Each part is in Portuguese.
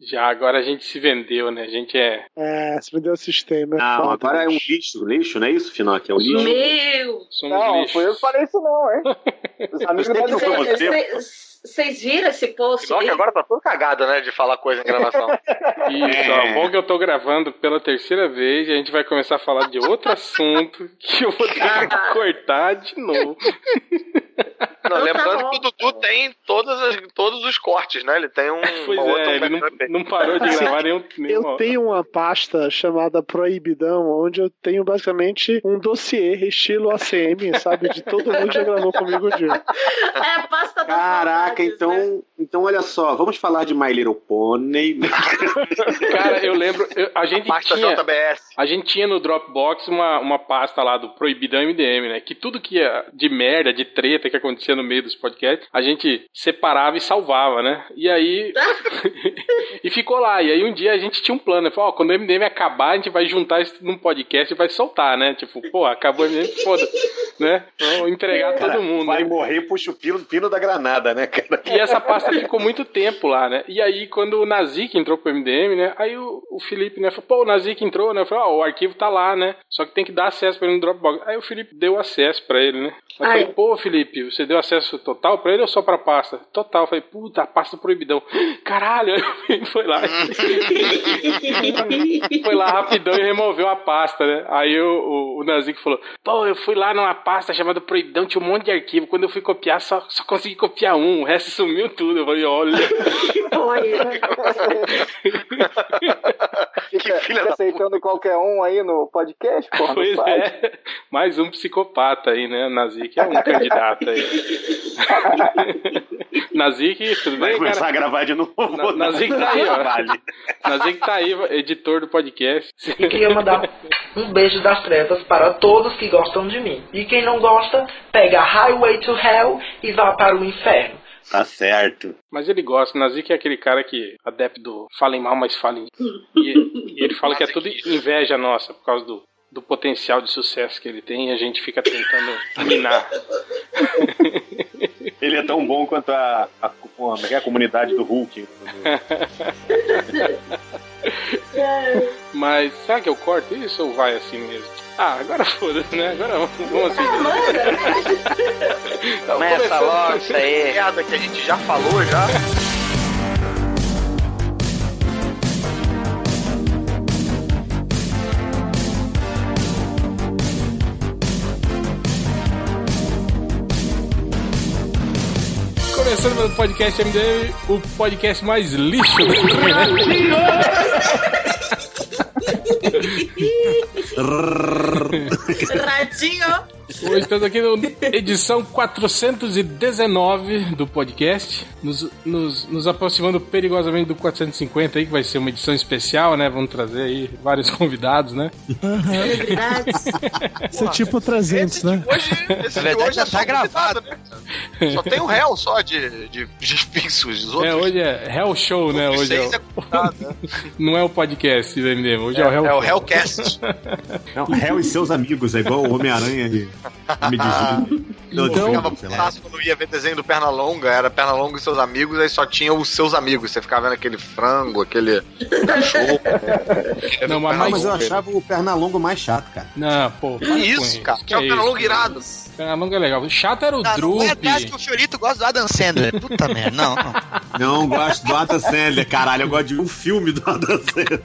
Já, agora a gente se vendeu, né? A gente é. É, se vendeu o sistema. É Não, foda, agora é um lixo. Lixo, não é isso, Finoc? É um lixo. Meu! Somos Não, lixo. foi eu que falei isso não, hein? Os amigos não foi você. Vocês vocês viram esse post? Só que agora tá tudo cagado, né? De falar coisa em gravação. Isso, ó, bom que eu tô gravando pela terceira vez e a gente vai começar a falar de outro assunto que eu vou ter que cortar de novo. Não, tá lembrando bom. que o Dudu tem todas as- todos os cortes, né? Ele tem um. Pois uma outra é, ele não, não parou de gravar nenhum. Eu tenho uma pasta chamada Proibidão, onde eu tenho basicamente um dossiê estilo ACM, sabe? De todo mundo que já gravou comigo um dia. É a pasta das Caraca, saudades, então, né? Então olha só, vamos falar de My Little Pony. Cara, eu lembro, eu- a gente Pasta tinha. JBS. A gente tinha no Dropbox uma, uma pasta lá do Proibidão MDM, né? Que tudo que ia de merda, de treta que acontecia no meio dos podcasts, a gente separava e salvava, né? E aí. e ficou lá. E aí um dia a gente tinha um plano, né? Falou, ó, quando o MDM acabar, a gente vai juntar isso num podcast e vai soltar, né? Tipo, pô, acabou o MDM, foda. Né? Vamos entregar todo mundo. Vai né? morrer, puxa o pino, pino da granada, né, cara? E essa pasta ficou muito tempo lá, né? E aí, quando o Nazik entrou pro MDM, né? Aí o, o Felipe, né, falou, pô, o Nazik entrou, né? Falei, ó, o arquivo tá lá, né? Só que tem que dar acesso pra ele no Dropbox. Aí o Felipe deu acesso pra ele, né? Eu Ai. falei, pô, Felipe, você deu acesso total pra ele ou só pra pasta? Total. Eu falei, puta, a pasta proibidão. Caralho, foi lá. foi lá rapidão e removeu a pasta, né? Aí o, o, o Nazik falou, pô, eu fui lá numa pasta chamada proibidão, tinha um monte de arquivo. Quando eu fui copiar, só, só consegui copiar um, o resto sumiu tudo. Eu falei, olha. Olha. Fica, filha fica aceitando qualquer um aí no podcast, porra, Pois é, mais um psicopata aí, né? Nazik é um candidato aí. Nazik, tudo Vai bem, começar cara? a gravar de novo. Na- Nazik tá aí, ó. Vale. Nazik tá aí, editor do podcast. E queria mandar um beijo das trevas para todos que gostam de mim. E quem não gosta, pega Highway to Hell e vá para o inferno. Tá certo. Mas ele gosta, Nazik é aquele cara que adepto do falem mal, mas falem. E, e ele fala que é tudo inveja nossa por causa do, do potencial de sucesso que ele tem e a gente fica tentando minar. Ele é tão bom quanto a, a, como é é a comunidade do Hulk. Mas será que eu corto isso ou vai assim mesmo? Ah, agora foda-se, né? Agora vamos, vamos assim. Então, Começa começando- logo isso aí. Piada que a gente já falou já. Pelo podcast MDM, o podcast mais lixo. Ratinho. Hoje estamos aqui na edição 419 do podcast, nos, nos, nos aproximando perigosamente do 450 aí, que vai ser uma edição especial, né? Vamos trazer aí vários convidados, né? Isso é tipo 300, né? Hoje, esse de hoje já é só tá gravado. né? Só tem o réu só de, de, de fixos. Os outros É, hoje é Hell Show, né? Hoje é é o- convidado, né? não é o podcast do MDM, hoje é, o Hell É o. Hellcast. Hell e seus amigos, é igual o Homem-Aranha e Homem de Gelo. Não, Então- Ficava sei lá. fácil quando ia ver desenho do Pernalonga, era Pernalonga e seus amigos, aí só tinha os seus amigos. Você ficava vendo aquele frango, aquele cachorro. Não, mas Ah, mas eu achava o Pernalongo mais chato, cara. Não, pô. para com Isso, cara. Que é o isso? Pernalonga irado. Pernalonga é legal. O chato era o Não, não é Droop. atrás que o Fiorito gosta do Adam Sandler. Puta merda, não, não. Não gosto do Adam Sandler, caralho. Eu gosto de um filme do Adam Sandler.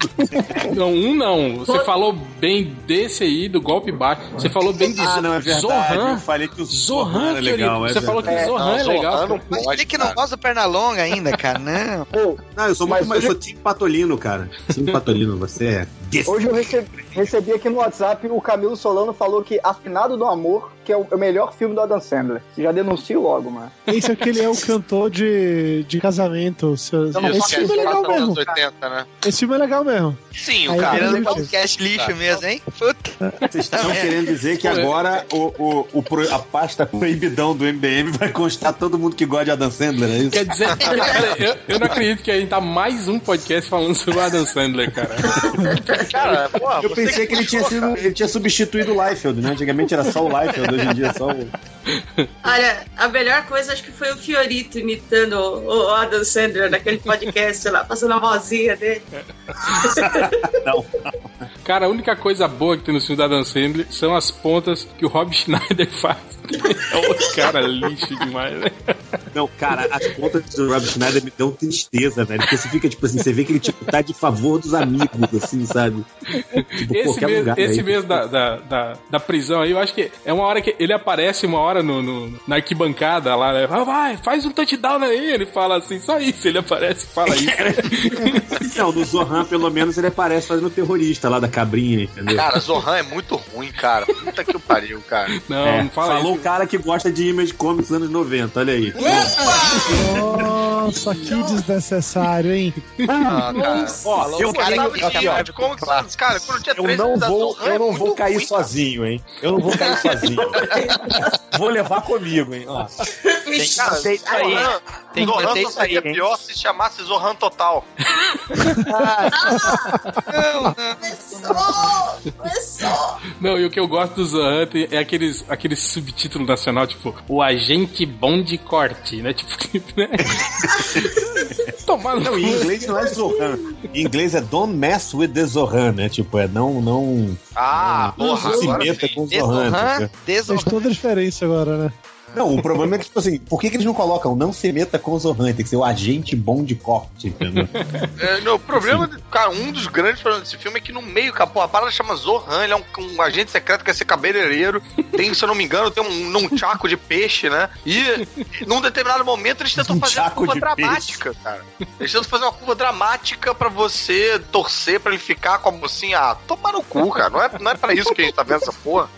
Não, um não. Você falou bem desse aí, do golpe baixo. Você falou bem de Ah, não, é verdade. Zohan. Eu falei que o Zohan, era legal. Fiorito. é Você falou que verdade. o Zohan é não, legal. Zohan não. Mas Pode, ele que não gosta do Pernalonga ainda, cara, não. Pô, Não, eu sou mais. Eu sou Tim Patolino, cara. Tim Patolino, você é. hoje eu recebi, recebi aqui no WhatsApp o Camilo Solano falou que Afinado do Amor, que é o, é o melhor filme do Adam Sandler. Já denuncio logo, mano. Esse aqui ele é o cantor de, de casamento. Seus... Não, Esse filme é legal anos mesmo. 80, né? Esse filme é legal mesmo. Sim, Aí, o cara virando do lixo. podcast lixo mesmo, hein? Puta. Vocês estão querendo dizer que agora o, o, o pro- a pasta proibidão do MBM vai constar todo mundo que gosta de Adam Sandler, é isso? Quer dizer, cara, eu, eu não acredito que a gente tá mais um podcast falando sobre o Adam Sandler, cara. Cara, porra, você pensei que ele tinha, sido, ele tinha substituído o Liefeld, né? Antigamente era só o Liefeld, hoje em dia é só o. Olha, a melhor coisa acho que foi o Fiorito imitando o, Adam Sandler naquele podcast lá, passando a vozinha dele. Não. Cara, a única coisa boa que tem no filme da Dan Sandler são as pontas que o Rob Schneider faz. É um cara lixo demais, né? Não, cara, as contas do Rob Schneider me dão tristeza, velho. Porque você fica, tipo assim, você vê que ele tipo, tá de favor dos amigos, assim, sabe? Tipo, Esse qualquer mesmo, lugar. esse aí. mesmo da, da, da, da prisão aí, eu acho que é uma hora que ele aparece uma hora no, no- na arquibancada lá, né? Ah, vai, faz um touchdown aí. Ele fala assim, só isso. Ele aparece e fala isso. Não, no Zohan, pelo menos, ele aparece fazendo terrorista lá da cabrinha, entendeu? Cara, Zohan é muito ruim, cara. Puta que pariu, cara. Não, É, não fala falou isso. o cara que gosta de Image Comics dos anos 90, olha aí. Nossa, que desnecessário, hein? Ah, cara. Ó, eu, Cara, eu, que aqui, ó, Image Comics, cara, quando tinha eu 13 não vou, eu não vou cair sozinho, hein? Eu não vou cair sozinho. vou levar comigo, hein? Ó. Tem que Cara, manter isso aí. Zohan, Tem que manter só isso aí, pior se chamasse Zohan Total. Começou! Começou! Não, e o que eu gosto do Zohan é aqueles, aqueles subtítulos nacional, tipo, o agente bom de corte, né? Tipo, né? Tomar Não, em inglês não é Zohan. Em inglês é Don't mess with the Zohan, né? Tipo, é não, não, Ah, não porra, se meta com o Zohan. Desorran, entendeu? Fez toda a diferença agora, né? Não, o problema é que, tipo assim, por que, que eles não colocam não se meta com o Zohan? Tem que ser o agente bom de corte, entendeu? É, não, o problema, cara, um dos grandes problemas desse filme é que no meio, cara, a parada chama Zohan, ele é um, um agente secreto que quer ser cabeleireiro. Tem, se eu não me engano, tem um, um chaco de peixe, né? E num determinado momento eles tentam Um fazer uma curva dramática, cara. Eles tentam fazer uma curva dramática pra você torcer pra ele ficar com a mocinha. Ah, tomar no cu, cara. Não é, não é pra isso que a gente tá vendo essa porra.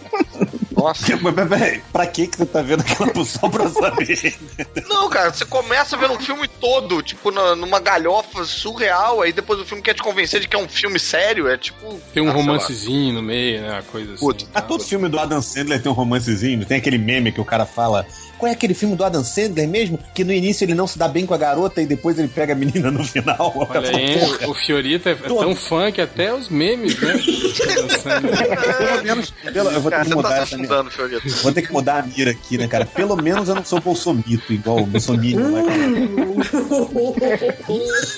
Nossa. Mas, mas, peraí, pra que que você tá vendo aquela só pra saber? Não, cara, você começa vendo um filme todo, tipo, na- numa galhofa surreal, aí depois o filme quer te convencer de que é um filme sério, é tipo. Tem um ah, romancezinho no meio, né? Uma coisa assim. Puta, Ah, todo filme do Adam Sandler tem um romancezinho, tem aquele meme que o cara fala. Qual é aquele filme do Adam Sandler mesmo? Que no início ele não se dá bem com a garota e depois ele pega a menina no final. Olha aí, Porra, o Fiorito é, é tão fã que até os memes, né? pelo menos. pelo- eu vou ter Cara, que você mudar tá Fiorito. Vou ter que mudar a mira aqui, né, cara? Pelo menos eu não sou bolsomito, igual o bolsominion. né, cara?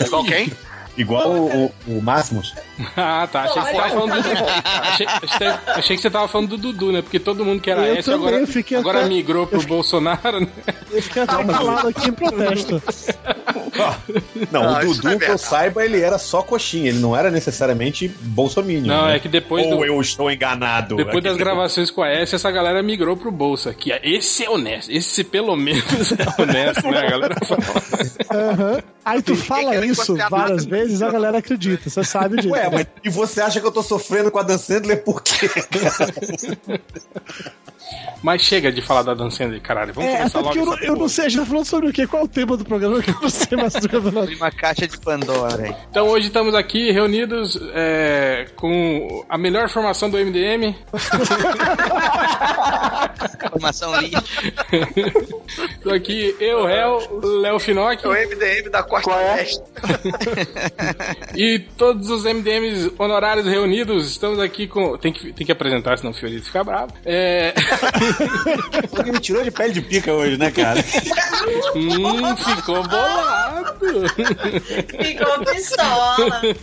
Igual quem? Igual o, o, o Máximos. ah, tá. Achei que você tava falando do. Achei, achei- achei que você tava falando do Dudu, né? Porque todo mundo que era Eu esse também, agora, eu fiquei agora até- migrou pro Bolsonaro, né? Eu fiquei até calado aqui em protesto. Não, Ah, o isso Dudu, não é que eu saiba, ele era só coxinha, ele não era necessariamente bolsominion. Não, né? é que depois Ou do- eu estou enganado. Depois das Aquele- gravações com a S, essa galera migrou pro Bolsa. Que é- esse é honesto. Esse pelo menos é honesto, né? A galera fala. Aham. Aí tu Ninguém fala isso várias nada. Vezes, a galera acredita. Você sabe disso. Ué, mas e você acha que eu tô sofrendo com a Dan Sandler por quê? Mas chega de falar da Dan Sandler, caralho. Vamos É, começar logo eu, não- essa eu não sei, a gente tá falando sobre o quê? Qual é o tema do programa que eu não sei mais do campeonato? Uma caixa de Pandora aí. Então hoje estamos aqui reunidos é, com a melhor formação do MDM. Formação lixo. Tô aqui eu, Réu, Léo Finock É o MDM da Costa Qual é? E todos os MDMs honorários reunidos. Estamos aqui com. Tem que, tem que apresentar, senão o Fiorito fica bravo. É... Alguém me tirou de pele de pica hoje, né, cara? hum, ficou bolado. Ficou pistola.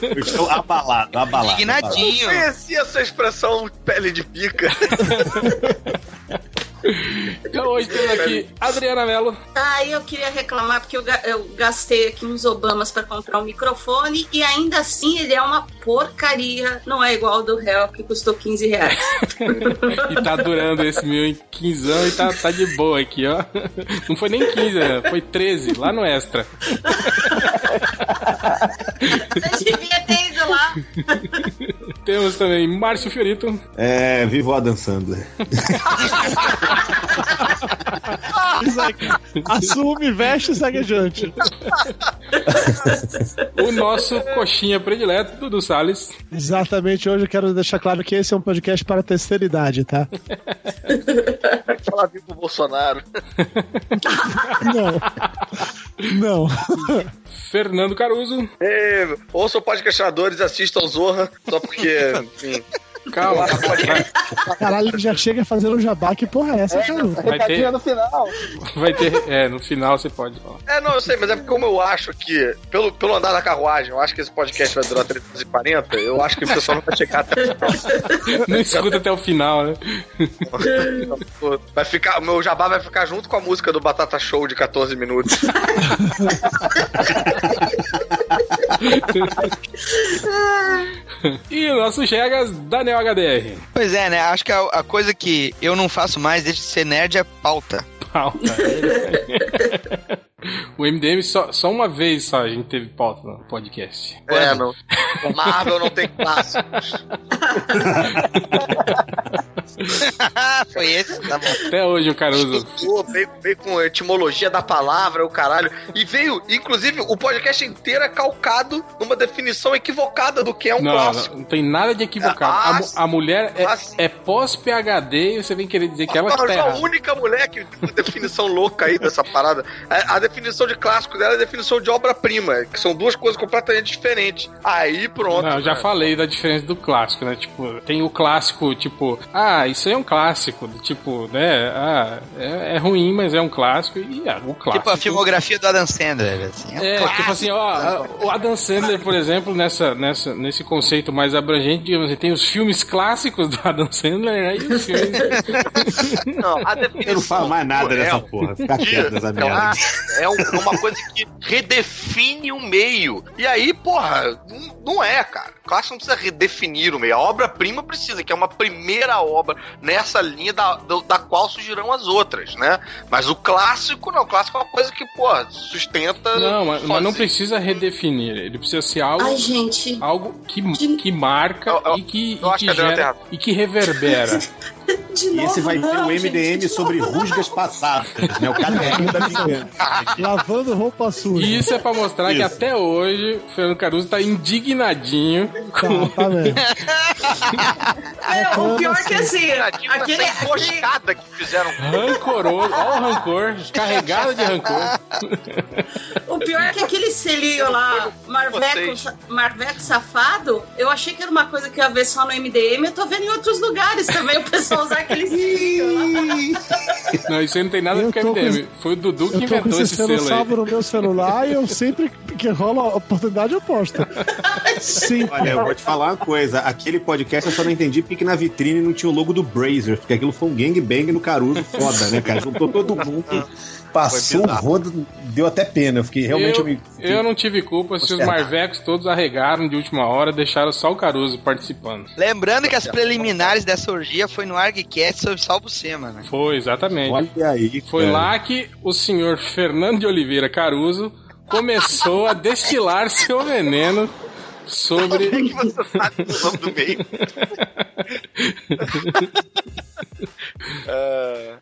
Eu estou abalado, abalado. Indignadinho. Conheci essa expressão pele de pica. Então hoje temos aqui Adriana Mello. Ah, eu queria reclamar porque eu, eu gastei aqui uns Obamas pra comprar um microfone e ainda assim ele é uma porcaria. Não é igual ao do réu que custou 15 reais. E tá durando esse meu em 15 anos e tá, tá de boa aqui, ó. Não foi nem 15, né? foi 13, lá no extra. Você devia ter ido lá. Temos também Márcio Fiorito. É, viva o Adam Sandler. Isso aqui. Assume, veste e segue adiante. O nosso coxinha predileto, Dudu Salles. Exatamente, hoje eu quero deixar claro que esse é um podcast para a terceira idade, tá? Falar vivo o Bolsonaro. Não. Não. Fernando Caruso. Ei, ouçam podcastinadores, assistam Zorra, só porque, enfim. Calma, Caralho, ele já chega fazendo jabá, que porra é essa, cara? Vai ter- no final. vai ter. É, no final você pode falar. É, não, eu sei, mas é porque como eu acho que, pelo, pelo andar da carruagem, eu acho que esse podcast vai durar 340, eu acho que o pessoal não vai chegar até o final. Não escuta até o final, né? Vai ficar, o meu jabá vai ficar junto com a música do Batata Show de 14 minutos. E o nosso Chegas, Daniel HDR. Pois é, né? Acho que a, a coisa que eu não faço mais desde ser nerd é pauta. Pauta. o MDM só, só uma vez só a gente teve pauta no podcast. É, não. Marvel não tem clássicos. Foi esse? Tá bom. Até hoje o Caruso. Pô, veio, veio com a etimologia da palavra, o caralho. E veio, inclusive, o podcast inteiro é calcado numa definição equivocada do que é um Não, clássico. não, não tem nada de equivocado. Ah, a, a mulher é, é pós-PHD e você vem querer dizer que ela tá a única mulher que tem uma definição louca aí dessa parada. A, a definição de clássico dela é a definição de obra-prima, que são duas coisas completamente diferentes. Aí pronto. Não, eu já né? falei da diferença do clássico, né? Tipo, tem o clássico, tipo, ah, isso aí é um clássico. Tipo, né? Ah, é, é ruim, mas é um clássico. E ah, o clássico. Tipo a filmografia do Adam Sandler, assim. É, tipo assim, ó, o Adam Sandler, por exemplo, nessa, nessa, nesse conceito mais abrangente, digamos assim, tem os filmes clássicos do Adam Sandler, né? E os filmes. Não, a definição Eu não falo mais nada dessa porra. Fica quieto merda. É um- uma coisa que redefine o meio. E aí, porra, não é, cara. Clássico não precisa redefinir o meio. A obra-prima precisa, que é uma primeira obra nessa linha da, do- da qual surgirão as outras, né? Mas o clássico, não. O clássico é uma coisa que, porra, sustenta. Não, mas, mas não precisa redefinir. Ele precisa ser algo. Ai, gente. Algo que, que marca Eu- eu- e que, eu e acho que que gera, e que reverbera. De E novo, esse vai ser não, o gente, MDM de sobre novo. rusgas passadas, né? O caderno da vingança. Lavando roupa suja. E isso é pra mostrar que Isso. até hoje o Fernando Caruso tá indignadinho. Tá, tá mesmo. É, o pior que assim, Tadinho aquele, emboscada que fizeram. Rancoroso, ó o rancor, carregado de rancor. o pior é que aquele selinho lá, Marveco. Marveco safado, eu achei que era uma coisa que ia ver só no MDM, eu tô vendo em outros lugares também o pessoal usar aquele selinho. Não, isso aí não tem nada a ver Eu com tô MDM. Foi o Dudu que Eu com inventou esse esse selo aí. no meu celular e eu sempre que rola a oportunidade eu posto. Sim. Olha, eu vou te falar uma coisa. Aquele podcast eu só não entendi porque na vitrine não tinha o logo do Brazer, porque aquilo foi um gangbang no Caruso foda, né, cara? Juntou todo mundo, passou o rodo, deu até pena. Eu fiquei realmente. Eu, me- eu não tive culpa se os Marvecos todos arregaram de última hora, deixaram só o Caruso participando. Lembrando que as preliminares dessa orgia foi no ArgCast sobre Salvo Sema, né? Foi, exatamente. Olha aí. Foi cara. lá que o senhor Fernando de Oliveira Caruso começou a destilar seu veneno sobre. que você sabe o nome do meio.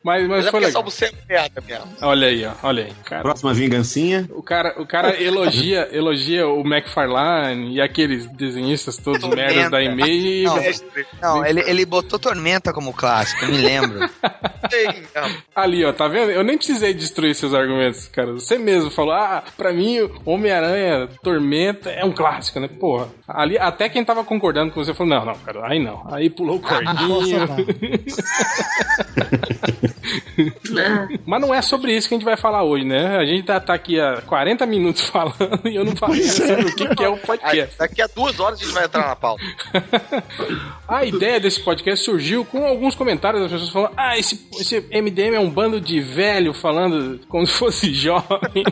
Mas, mas Mas é foi legal. salvo sempre merda mesmo. Olha aí, ó. Olha aí, cara. Próxima vingancinha. O cara, o cara elogia, elogia o McFarlane e aqueles desenhistas todos Tormenta. merdas da e-mail. Não, É, Não, ele, ele botou Tormenta como clássico, me lembro. Ali, ó, tá vendo? Eu nem precisei destruir seus argumentos, cara. Você mesmo falou, ah, pra mim, Homem-Aranha, Tormenta é um clássico, né? Porra. Ali, até quem tava concordando com você falou, não, não, cara, aí não. Aí pulou o cordinho. Mas não é sobre isso que a gente vai falar hoje, né? A gente tá, tá aqui há 40 minutos falando e eu não falei sobre o que, que é o podcast. daqui a duas horas a gente vai entrar na pauta. A ideia desse podcast surgiu com alguns comentários das pessoas falando: Ah, esse, esse MDM é um bando de velho falando como se fosse jovem.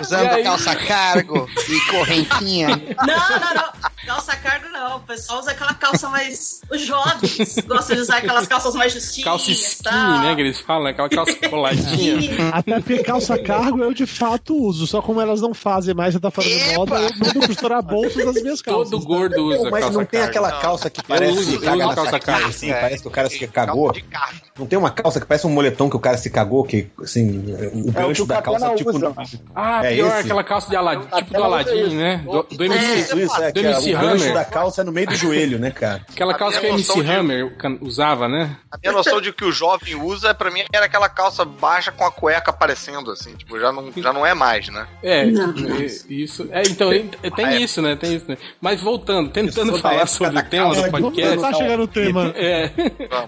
Usando aí? calça cargo e correntinha. Não, não, não. Calça cargo não. O pessoal usa aquela calça mais. Os jovens gostam de usar aquelas calças mais justinhas. Calça skinny, tal. né? Que eles falam, né? Aquela calça coladinha. Até porque calça cargo eu de fato uso, só como elas não fazem mais, você tá falando Epa! moda, eu mando costurar bolsos das minhas calças. Todo gordo usa Pô, mas calça não tem cargo. aquela Não. calça que parece uso- que caga calça cargo. assim, parece que o cara se Calça cagou. de. Não tem uma calça que parece um moletom que o cara se cagou, que assim, o que gancho o da calça tipo. usa. Ah, É pior, esse? aquela calça de Aladdin, tipo do isso. né? Do, do É, MC. Isso, isso, é, do é, MC o Hammer. da calça calça no meio do joelho, né, cara? Aquela A calça que a MC de- Hammer can- usava, né? A minha noção de que o jovem usa, pra mim, era aquela calça baixa com a cueca aparecendo, assim. Tipo, já não, já não é mais, né? É, Não. é, isso. É, então, é, tem Ah, é. isso, né? Tem isso, né? Mas voltando, tentando falar sobre o tema do de podcast. tentar chegar no tema. É,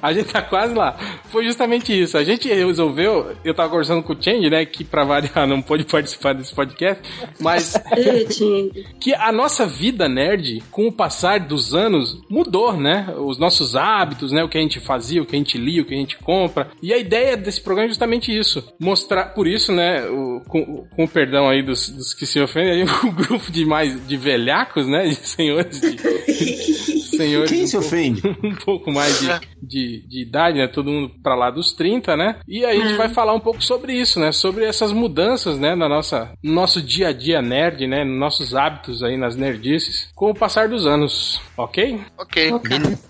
a gente tá quase lá. Foi justamente isso. A gente resolveu, eu tava conversando com o Change, né, que pra variar não pôde participar desse podcast, mas Tingue. que a nossa vida nerd, com o passar dos anos, mudou, né? Os nossos hábitos, né? O que a gente fazia, o que a gente lia, o que a gente compra. E a ideia desse programa é justamente isso. Mostrar, por isso, né? O, com, com o perdão aí dos, dos que se ofendem, um grupo de mais, de velhacos, né? De senhores de... senhores Quem um se pouco- ofende? um pouco mais de, de, de idade, né? Todo mundo pra lá dos 30, né? E aí a gente vai falar um pouco sobre isso, né? Sobre essas mudanças, né? Na nossa, no nosso dia a dia nerd, né? Nos nossos hábitos aí, nas nerdices, com o passar dos anos, ok? Ok.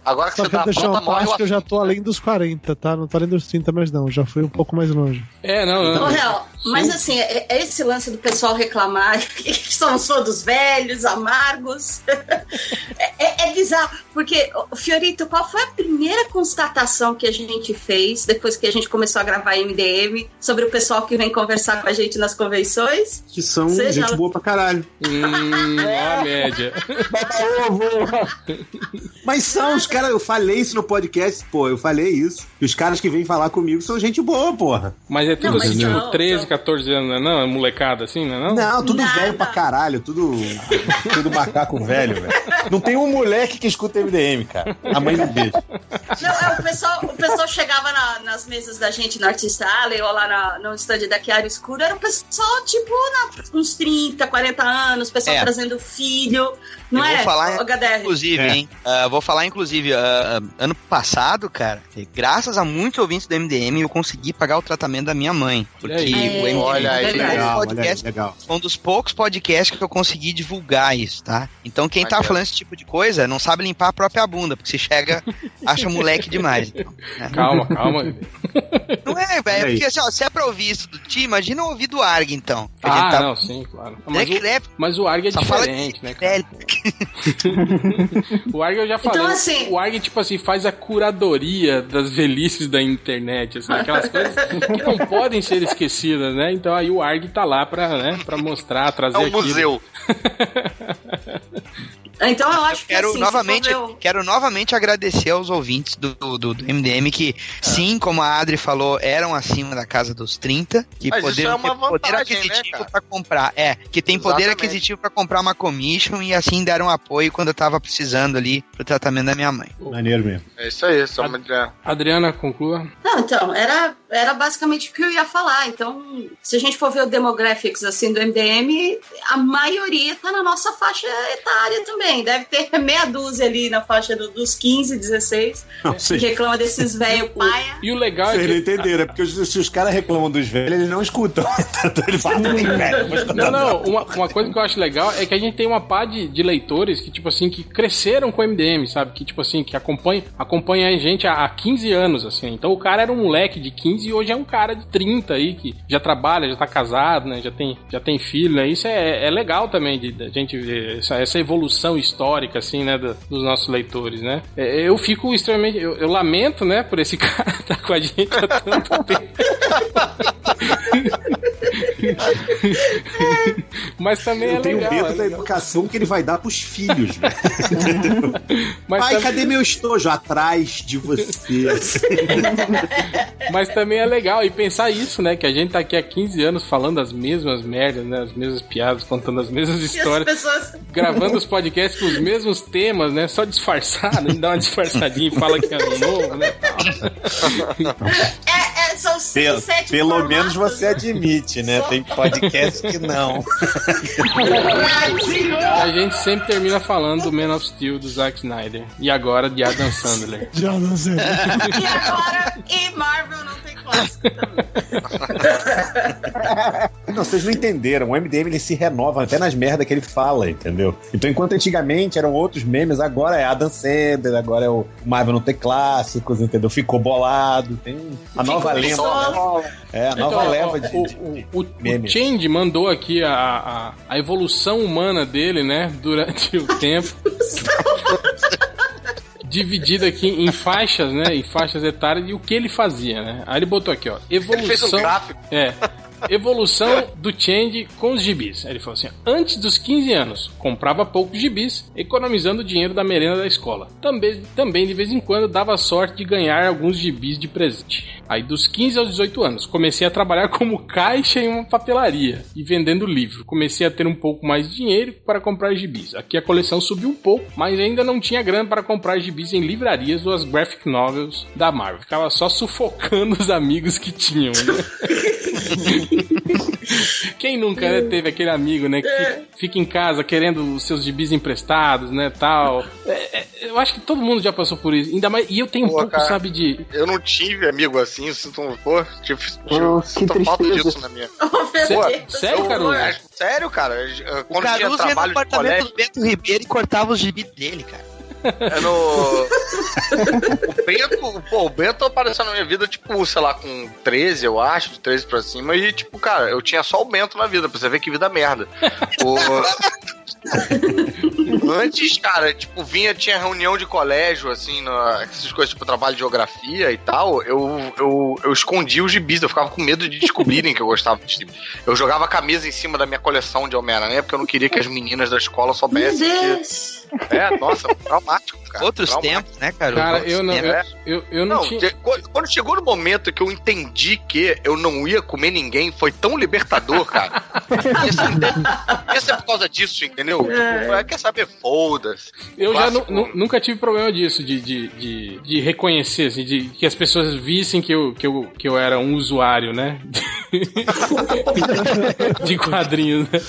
Agora que Só você tá quero deixar uma parte que eu já tô além dos 40, tá? Não tô além dos 30 mais não, já fui um pouco mais longe. É, não, não. Ô, Real, mas assim, é, é esse lance do pessoal reclamar que somos todos velhos, amargos. É, é- é bizarro, porque, Fiorito, qual foi a primeira constatação que a gente fez depois que a gente começou a gravar MDM sobre o pessoal que vem conversar com a gente nas convenções? Que são Seja gente boa pra caralho. Hum, ó a média. Mas são os caras, eu falei isso no podcast, pô, eu falei isso. Que os caras que vêm falar comigo são gente boa, porra. Mas é tudo Não, mas assim, tipo, 13, não. 14 anos, não é não? É molecada assim, não é não? Não, tudo Nada. velho pra caralho, tudo. Tudo macaco velho, velho. Não tem um moleque que escuta MDM, cara. A mãe do beijo. Não, é, o, pessoal, o pessoal chegava na- nas mesas da gente no Artista Alley ou lá na- no stand da Chiara Escuro, era um pessoal, tipo, na- uns 30, 40 anos, pessoal É. trazendo filho. Não eu é, vou falar, HDR? inclusive, É. hein? Ah, vou falar, inclusive, ah, ano passado, cara, graças a muitos ouvintes do MDM, eu consegui pagar o tratamento da minha mãe. Porque aí. o MDM Olha aí, um legal, Legal, olha aí, podcast legal. foi um dos poucos podcasts que eu consegui divulgar isso, tá? Então quem tá Maneiro. falando esse tipo de coisa não sabe limpar a própria bunda, porque se chega, acha moleque demais. então, né? Calma, calma. Não é, velho, aí. porque assim, ó, se é pra ouvir isso do Ti, imagina ouvir do Arg, então. Ah, tá- não, sim, claro. Mas é o, mas o ARG é só fala diferente, de né, cara? O ARG eu já falei. Então, assim- O ARG, tipo assim, faz a curadoria das velhices da internet, assim, aquelas coisas que não podem ser esquecidas, né? Então aí o ARG tá lá pra, né, pra mostrar, trazer É um aquilo. museu. Então eu acho que Quero assim, se novamente, o- quero novamente agradecer aos ouvintes do, do, do MDM que, sim, como a Adri falou, eram acima da casa dos 30, que Mas isso poderiam é uma ter poder vantagem, né, aquisitivo cara? pra comprar. É, que tem poder Exatamente. aquisitivo pra comprar uma commission e assim deram apoio quando eu tava precisando ali pro tratamento da minha mãe. Maneiro mesmo. É isso aí, só uma ideia. Adriana, conclua. Não, então, era, era basicamente o que eu ia falar. Então, se a gente for ver o demographics assim do MDM, a maioria tá na nossa faixa etária também. Deve ter meia dúzia ali na faixa do- dos 15, 16, Não, que reclama desses velho paia. E o legal é vocês não que. entenderam, é porque os- se os caras reclamam dos velhos, eles não escutam. Então ele fala, não tem velho, Não, não, uma, uma coisa que eu acho legal é que a gente tem uma pá de, de leitores que, tipo assim, que cresceram com o MDM, sabe? Que, tipo assim, que acompanham acompanha a gente há, há 15 anos, assim. Então o cara era um moleque de 15 e hoje é um cara de 30 aí, que já trabalha, já tá casado, né? Já tem, já tem filho, né? Isso é, é legal também de, de a gente ver essa, essa evolução histórica, assim, né? do- dos nossos leitores, né? É, eu fico extremamente... Eu, eu lamento, né? Por esse cara estar com a gente há tanto tempo. Mas também é Eu tenho legal. medo é da legal. educação que ele vai dar pros filhos, velho. Mas, Pai, tam- cadê meu estojo? Atrás de você. mas também é legal. E pensar isso, né? Que a gente tá aqui há 15 anos falando as mesmas merdas, né? As mesmas piadas, contando as mesmas E as histórias. pessoas. Gravando os podcasts com os mesmos temas, né? Só disfarçado, dá uma disfarçadinha e fala que é novo, né? É, são Pelo, 6, 7 pelo menos você admite, né? Tem podcast que não. A gente sempre termina falando do Man of Steel do Zack Snyder. E agora de Adam Sandler. Já não sei. E agora, e Marvel não tem clássico também. Não, vocês não entenderam. O MDM ele se renova até nas merdas que ele fala, entendeu? Então, enquanto antigamente eram outros memes, agora é Adam Sandler, agora é o Marvel não ter clássicos, entendeu? Ficou bolado. Tem a nova leva. pistola. É, a nova Então, leva de. o, de- o, o. Change mandou aqui a, a, a evolução humana dele, né? Durante o tempo. dividido aqui em faixas, né? Em faixas etárias e o que ele fazia, né? Aí ele botou aqui, ó. Evolução. Ele fez um gráfico. É. Evolução do Change com os gibis. Ele falou assim: antes dos 15 anos, comprava poucos gibis, economizando o dinheiro da merenda da escola. Também, também, de vez em quando, dava sorte de ganhar alguns gibis de presente. Aí, dos 15 aos 18 anos, comecei a trabalhar como caixa em uma papelaria e vendendo livro. Comecei a ter um pouco mais de dinheiro para comprar gibis. Aqui a coleção subiu um pouco, mas ainda não tinha grana para comprar gibis em livrarias ou as graphic novels da Marvel. Ficava só sufocando os amigos que tinham, né? Quem nunca né, teve aquele amigo, né, que fica, fica em casa querendo os seus gibis emprestados, né, tal. É, é, eu acho que todo mundo já passou por isso. Ainda mais, e eu tenho um Pô, pouco, cara, sabe, de... Eu não tive amigo assim, sinto, pô, tive, Oh, que sinto falta disso na minha. Oh, Sé- Deus. sério, Eu- Caruso? é, sério, cara. O Quando tinha Caruso ia no trabalho apartamento colégio, do Bento Ribeiro e cortava os gibis dele, cara. É no. o Bento, pô, o Bento apareceu na minha vida, tipo, sei lá, com 13, eu acho, de 13 pra cima, e, tipo, cara, eu tinha só o Bento na vida, pra você ver que vida merda. O- Antes, cara, tipo, vinha, tinha reunião de colégio, assim, na- essas coisas, tipo, trabalho de geografia e tal, eu, eu, eu escondia os gibis, eu ficava com medo de descobrirem que eu gostava de gibis. Eu jogava a camisa em cima da minha coleção de Homem-Aranha, porque eu não queria que as meninas da escola Meu soubessem que... É, nossa, automático cara. Outros Traumático. tempos, né, cara? Cara, Outros eu não, eu, eu, eu não, Não, tinha... quando chegou no momento que eu entendi que eu não ia comer ninguém, foi tão libertador, cara. Ia ser, ia ser por causa disso, entendeu? Tipo, é, quer saber, foda-se. Eu já nu- Clássico. nu- nunca tive problema disso, de, de, de, de reconhecer, assim, de que as pessoas vissem que eu, que eu, que eu era um usuário, né? de quadrinhos, né?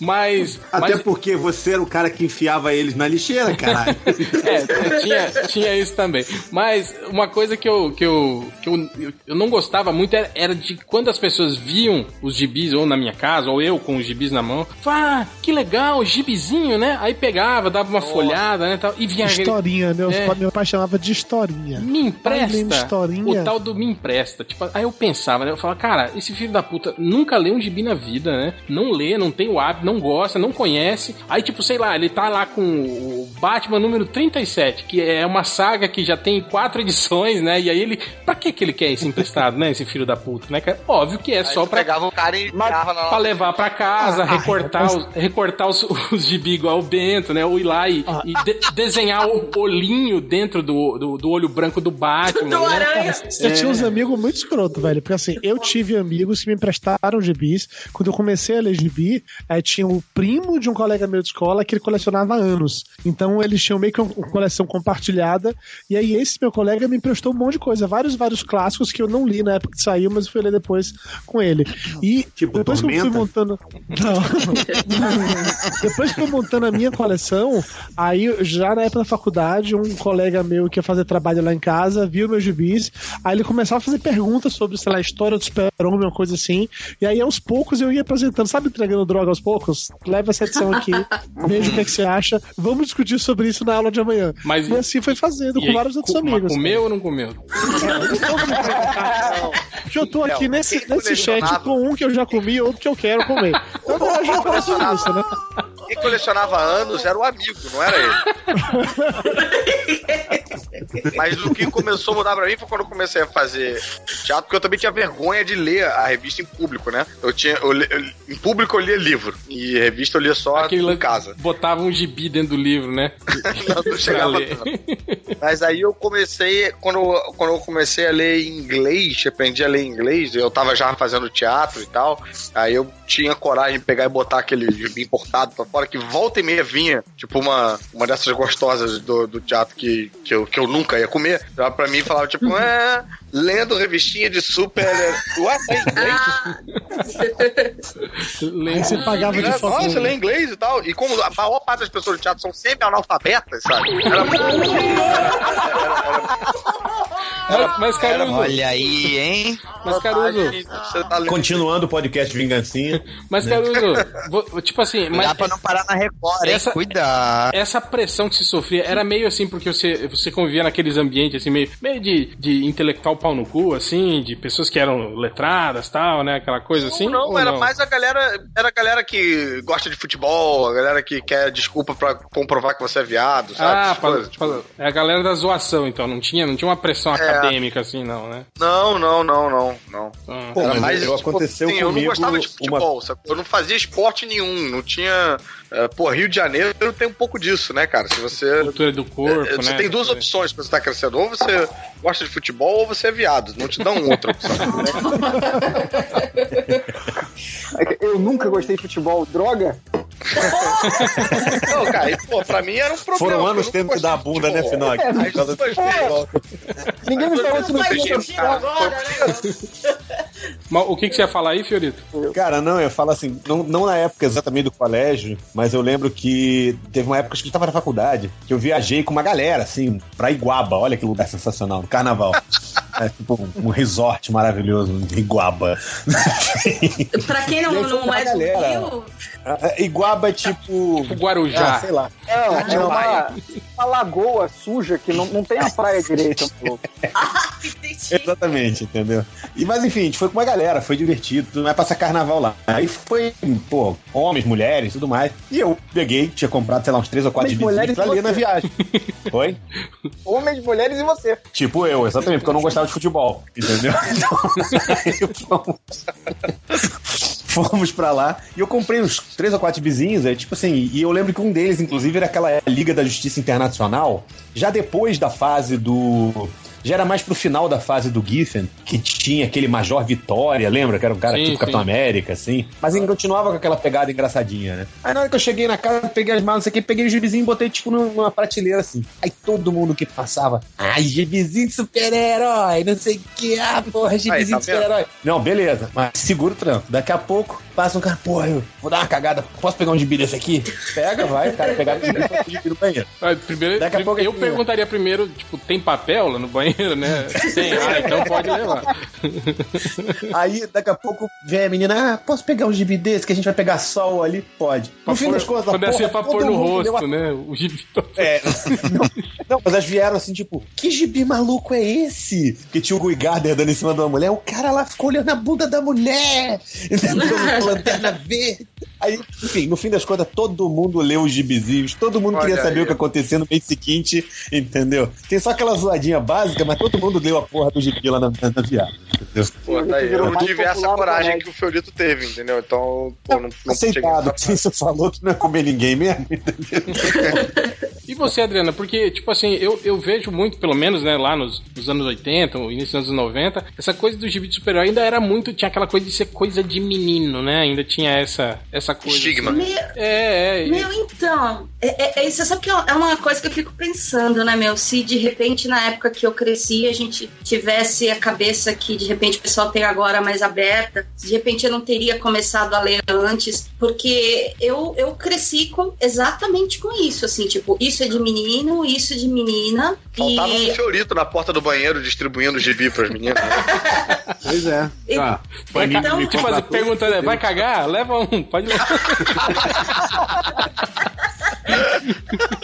Mas. Até mas porque você era o cara que enfiava eles na lixeira, caralho. é, tinha, tinha isso também. Mas uma coisa que eu, que eu, que eu, eu, não gostava muito era, era de quando as pessoas viam os gibis, ou na minha casa, ou eu com os gibis na mão, ah, que legal, gibizinho, né? Aí pegava, dava uma folhada, né? Tal, e vinha aquele- Historinha, meu, É. meu pai chamava de historinha. me empresta. historinha? O tal do me empresta. Tipo, aí eu pensava, né? Eu falava, cara, esse filho da puta nunca lê um gibi na vida, né? Não lê, não tem o hábito, não gosta, não conhece. Aí, tipo, sei lá, ele tá lá com o Batman número 37, que é uma saga que já tem quatro edições, né? E aí ele. Pra que que ele quer esse emprestado, né? Esse filho da puta, né? Óbvio que é Aí só pra pegava o cara e na Pra levar pra casa, Ah, recortar, os, recortar os, os gibi igual o Bento, né? Ou ir lá e, Ah. e de- desenhar o olhinho dentro do, do, do olho branco do Batman. Do né? aranha. Eu tinha uns amigos muito escroto, velho. Porque assim, eu tive amigos que me emprestaram gibis. Quando eu comecei a ler gibi, aí tinha o primo de um colega meu de escola que ele colecionava há anos. Então eles tinham meio que uma coleção compartilhada. E aí esse meu colega me emprestou um monte de coisa. Vários, vários clássicos que eu não li na época que saiu, mas eu fui ler depois com ele. E Tipo depois que eu fui Tormenta? montando. Depois que eu fui montando a minha coleção, aí já na época da faculdade, um colega meu que ia fazer trabalho lá em casa, viu meus gibis, aí ele começava a fazer perguntas sobre, sei lá, a história do super-homem, uma coisa assim, e aí aos poucos eu ia apresentando, sabe, entregando droga aos poucos? Leva essa edição aqui, veja o que, é que você acha, vamos discutir sobre isso na aula de amanhã. Mas e assim foi fazendo com aí, vários outros amigos. Comeu ou não comeu? Que eu tô aqui Não, nesse, nesse chat com um que eu já comi e outro que eu quero comer. Então a gente fala sobre isso, né? Quem colecionava anos era o amigo, não era ele. Mas o que começou a mudar pra mim foi quando eu comecei a fazer teatro, porque eu também tinha vergonha de ler a revista em público, né? Eu tinha. eu eu- em público eu lia livro. E revista eu lia só Aquele em casa. Botava um gibi dentro do livro, né? Não, não chegava. Mas aí eu comecei, quando, eu- quando eu comecei a ler inglês, aprendi a ler inglês, eu tava já fazendo teatro e tal, aí eu tinha coragem de pegar e botar aquele gibi importado pra fora, que volta e meia vinha, tipo uma, uma dessas gostosas do, do teatro que, que, eu, que eu nunca ia comer, pra mim falava tipo, é, lendo revistinha de super... Ué, tá em inglês? Ah, Lê- você pagava de Né? foto. Nossa, lê inglês e tal. E como a maior parte das pessoas do teatro são sempre analfabetas, sabe? Era muito. Era, era- Mas, mas Caruso, Olha aí, hein? mas Caruso, Você tá lendo. Continuando o podcast Vingancinha. mas Caruso, vo- tipo assim, mas Dá pra não parar na Record, hein? Essa- Cuidado. essa pressão que se sofria era meio assim, porque você, você convivia naqueles ambientes, assim, meio, meio de, de intelectual pau no cu, assim, de pessoas que eram letradas tal, né? Aquela coisa assim. não, ou era mais a galera. Era a galera que gosta de futebol, a galera que quer desculpa pra comprovar que você é viado, sabe? Ah, pra- coisas, tipo. pra- é a galera da zoação, então. Não tinha, não tinha uma pressão É. acadêmica, assim, não, né? Não, não, não, não, não. Ah. Pô, Era mas mais, eu- tipo, aconteceu assim, Eu não comigo gostava de uma- futebol, sabe? Eu não fazia esporte nenhum, não tinha. É, pô, Rio de Janeiro tem um pouco disso, né, cara? Se você. Cultura do corpo, é, você né? tem duas opções pra você estar crescendo. Ou você gosta de futebol ou você é viado. Não te dão outra opção. É que Eu nunca gostei de futebol, droga. não, cara, e, pô, pra mim era um problema. Foram anos tendo que dar a bunda, né. Finoc? É, Por causa Ninguém me falou sentido agora, né? Mas o que, que você ia falar aí, Fiorito? Cara, não, eu falo assim, não, não na época exatamente do colégio, mas eu lembro que teve uma época que eu tava na faculdade, que eu viajei com uma galera, assim, pra Iguaba. Olha que lugar sensacional, no carnaval. É tipo um, um resort maravilhoso, em Iguaba. Pra quem não, não é do galera. Rio, Ah, Iguaba é tipo. Tipo Guarujá. Ah, sei lá. É, é Atibaia. uma, uma lagoa suja que não, não tem a praia direita. pô. ah, entendi. Exatamente, entendeu? E, mas enfim, a gente foi com uma galera, foi divertido, tudo mais, passar carnaval lá. Aí foi, pô, homens, mulheres, tudo mais. E eu peguei, tinha comprado, sei lá, uns três ou quatro Homens, de mulheres pra e ler na viagem. Foi? Homens, mulheres e você. Tipo eu, exatamente, porque eu não gostava de futebol, entendeu? Então, fomos pra lá e eu comprei uns três ou quatro vizinhos, é tipo assim, e eu lembro que um deles, inclusive, era aquela Liga da Justiça Internacional, já depois da fase do. Já era mais pro final da fase do Giffen, que tinha aquele Major Vitória, lembra? Que era um cara Sim, tipo Capitão. América, assim. Mas ele continuava com aquela pegada engraçadinha, né? Aí na hora que eu cheguei na casa, peguei as malas, não sei o que, peguei o gibizinho e botei tipo numa prateleira assim. Aí todo mundo que passava, ai, gibizinho de super-herói, não sei o que, ah, porra, gibizinho Aí, tá de super-herói. Não, beleza, mas segura o tranco. Daqui a pouco passa um cara, porra, eu vou dar uma cagada, posso pegar um gibi desse aqui? Pega, vai, cara pegar o gibi o gibi no banheiro. Primeiro, Daqui a pouco eu assim, perguntaria primeiro, tipo, tem papel lá no banheiro, né? Tem, ah, então pode levar. Aí, daqui a pouco, vem a menina, ah, posso pegar um gibi desse que a gente vai pegar sol ali? Pode. No Pra fim pôr- das contas, Quando é porra, pra todo pôr no a rosto, né? O gibi. É. Não, não, mas elas vieram assim, tipo, que gibi maluco é esse? Que tinha o Guy Gardner dando em cima de uma mulher, o cara lá ficou olhando a bunda da mulher, lanterna verde. Aí, enfim, no fim das contas, todo mundo leu os gibizinhos, todo mundo Olha queria saber aí. o que acontecia no mês seguinte, entendeu? Tem só aquela zoadinha básica, mas todo mundo leu a porra do gibi lá na, na, na viagem, entendeu? Pô, tá aí. Eu não tive essa coragem que o Fiorito teve, entendeu? Então, pô, não, não Aceitado, assim, você falou que não é comer ninguém mesmo, entendeu? E você, Adriana? Porque, tipo assim, eu, eu vejo muito, pelo menos, né, lá nos, nos anos 80, o início dos anos 90, essa coisa do gibi de super-herói ainda era muito. Tinha aquela coisa de ser coisa de menino, né? Ainda tinha essa, essa coisa. Estigma. assim. Meu, É, é. meu, então, é, é, é, você sabe que é uma coisa que eu fico pensando, né, meu? Se de repente, na época que eu cresci, a gente tivesse a cabeça que de repente o pessoal tem agora mais aberta, se de repente eu não teria começado a ler antes, porque eu, eu cresci com exatamente com isso, assim, tipo, isso é de menino, isso é de menina, Faltava e um Fiorito na porta do banheiro distribuindo gibi pras meninas. né? Pois é. E- Ah, Panini ca- me contratou. perguntando, vai cagar? Leva um, pode levar.